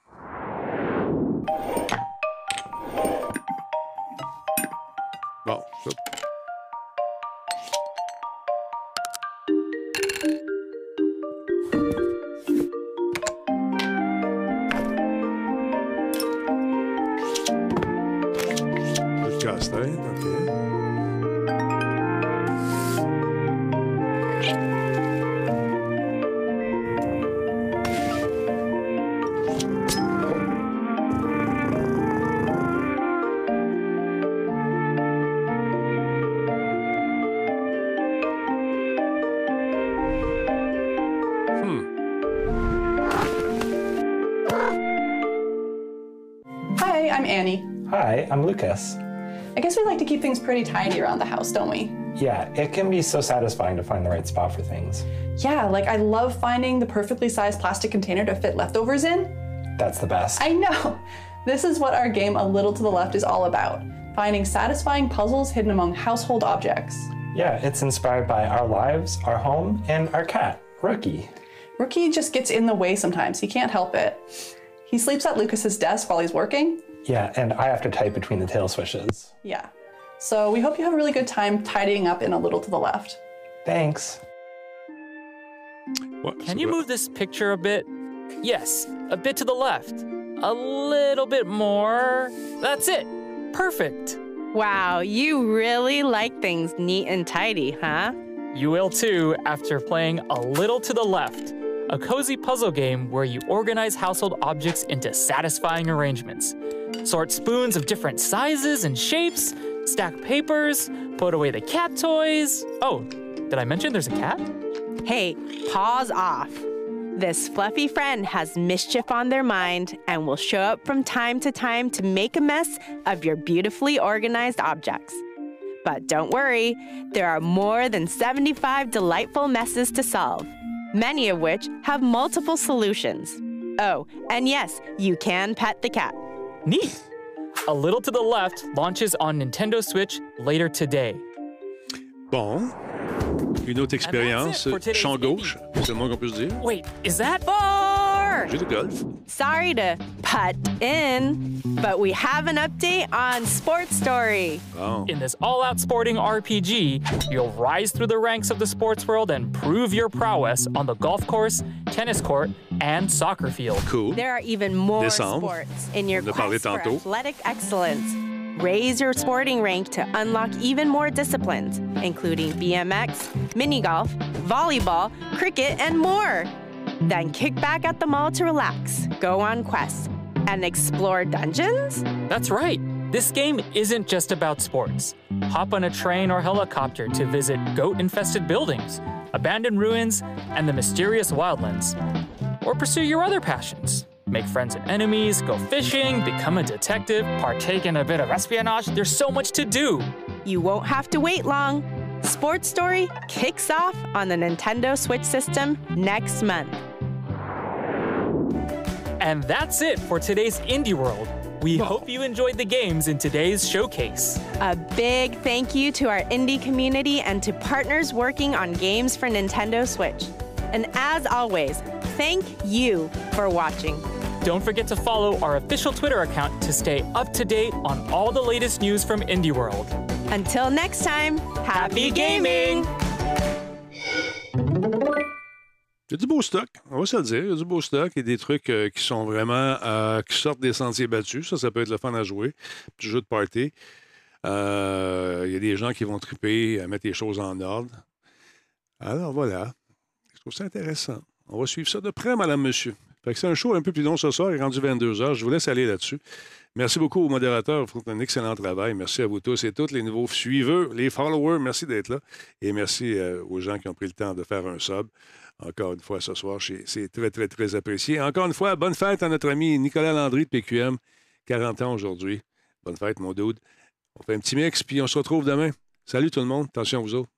I'm Lucas. I guess we like to keep things pretty tidy around the house, don't we? Yeah, it can be so satisfying to find the right spot for things. Yeah, like I love finding the perfectly sized plastic container to fit leftovers in. That's the best. I know. This is what our game A Little to the Left is all about finding satisfying puzzles hidden among household objects. Yeah, it's inspired by our lives, our home, and our cat, Rookie. Rookie just gets in the way sometimes. He can't help it. He sleeps at Lucas's desk while he's working. Yeah, and I have to type between the tail swishes. Yeah. So we hope you have a really good time tidying up in A Little to the Left. Thanks. Can you move this picture a bit? Yes, a bit to the left. A little bit more. That's it. Perfect. Wow, you really like things neat and tidy, huh? You will too after playing A Little to the Left, a cozy puzzle game where you organize household objects into satisfying arrangements. Sort spoons of different sizes and shapes, stack papers, put away the cat toys. Oh, did I mention there's a cat? Hey, pause off. This fluffy friend has mischief on their mind and will show up from time to time to make a mess of your beautifully organized objects. But don't worry, there are more than 75 delightful messes to solve, many of which have multiple solutions. Oh, and yes, you can pet the cat. Neat. A Little to the Left launches on Nintendo Switch later today. Bon. Une autre expérience. Champ gauche, c'est le moins qu'on peut se dire. Wait, is that Four! Jeu de golf. Sorry to putt in, but we have an update on Sports Story. Bon. In this all out sporting RPG, you'll rise through the ranks of the sports world and prove your prowess on the golf course, tennis court, and soccer field. Cool. There are even more Décembre. sports in your On en a parlé quest for tantôt. athletic excellence. Raise your sporting rank to unlock even more disciplines, including BMX, mini golf, volleyball, cricket, and more. Then kick back at the mall to relax, go on quests, and explore dungeons? That's right. This game isn't just about sports. Hop on a train or helicopter to visit goat infested buildings, abandoned ruins, and the mysterious wildlands. Or pursue your other passions. Make friends and enemies, go fishing, become a detective, partake in a bit of espionage. There's so much to do. You won't have to wait long. Sports Story kicks off on the Nintendo Switch system next month. And that's it for today's Indie World. We hope you enjoyed the games in today's showcase. A big thank you to our indie community and to partners working on games for Nintendo Switch. And as always, thank you for watching. Don't forget to follow our official Twitter account to stay up to date on all the latest news from Indie World. Until next time, happy gaming! Il y a du beau stock, on va se le dire. Il y a du beau stock et des trucs euh, qui sont vraiment. euh, qui sortent des sentiers battus. Ça, ça peut être le fun à jouer. Petit jeu de party. Euh, Il y a des gens qui vont triper à mettre les choses en ordre. Alors voilà. Je trouve ça intéressant. On va suivre ça de près, madame, monsieur. Fait que c'est un show un peu plus long ce soir, il est rendu 22h. Je vous laisse aller là-dessus. Merci beaucoup aux modérateurs, ils font un excellent travail. Merci à vous tous et toutes, les nouveaux suiveurs, les followers, merci d'être là. Et merci aux gens qui ont pris le temps de faire un sub. Encore une fois ce soir, c'est très, très, très apprécié. Encore une fois, bonne fête à notre ami Nicolas Landry de PQM, 40 ans aujourd'hui. Bonne fête, mon dude. On fait un petit mix, puis on se retrouve demain. Salut tout le monde, attention à vous autres.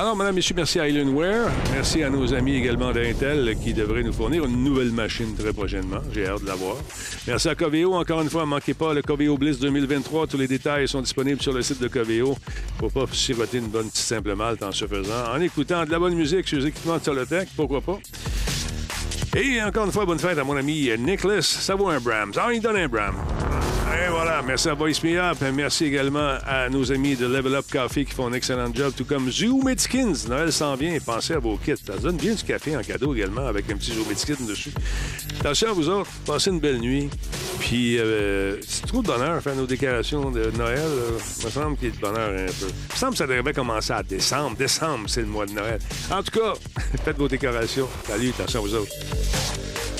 Alors, madame, messieurs, merci à Alienware. Merci à nos amis également d'Intel qui devraient nous fournir une nouvelle machine très prochainement. J'ai hâte de la voir. Merci à Coveo. Encore une fois, ne manquez pas le Coveo Bliss 2023. Tous les détails sont disponibles sur le site de Coveo. Faut pas siroter une bonne petite simple malte en se faisant. En écoutant de la bonne musique sur les équipements de Solotech, pourquoi pas? Et encore une fois, bonne fête à mon ami Nicholas. Ça vaut un Brahms. Ah, il donne un Brahms. Et voilà, merci à Voice Me Up. Merci également à nos amis de Level Up Coffee qui font un excellent job, tout comme Zoo Medskins. Noël s'en vient. Pensez à vos kits. Ça donne bien du café en cadeau également avec un petit Zoo Medskin dessus. Attention à vous autres. Passez une belle nuit. Puis, euh, c'est trop de bonheur à faire nos décorations de Noël. Il me semble qu'il y a de bonheur un peu. Il me semble que ça devrait commencer à décembre. Décembre, c'est le mois de Noël. En tout cas, faites vos décorations. Salut, attention à vous autres. Thank you.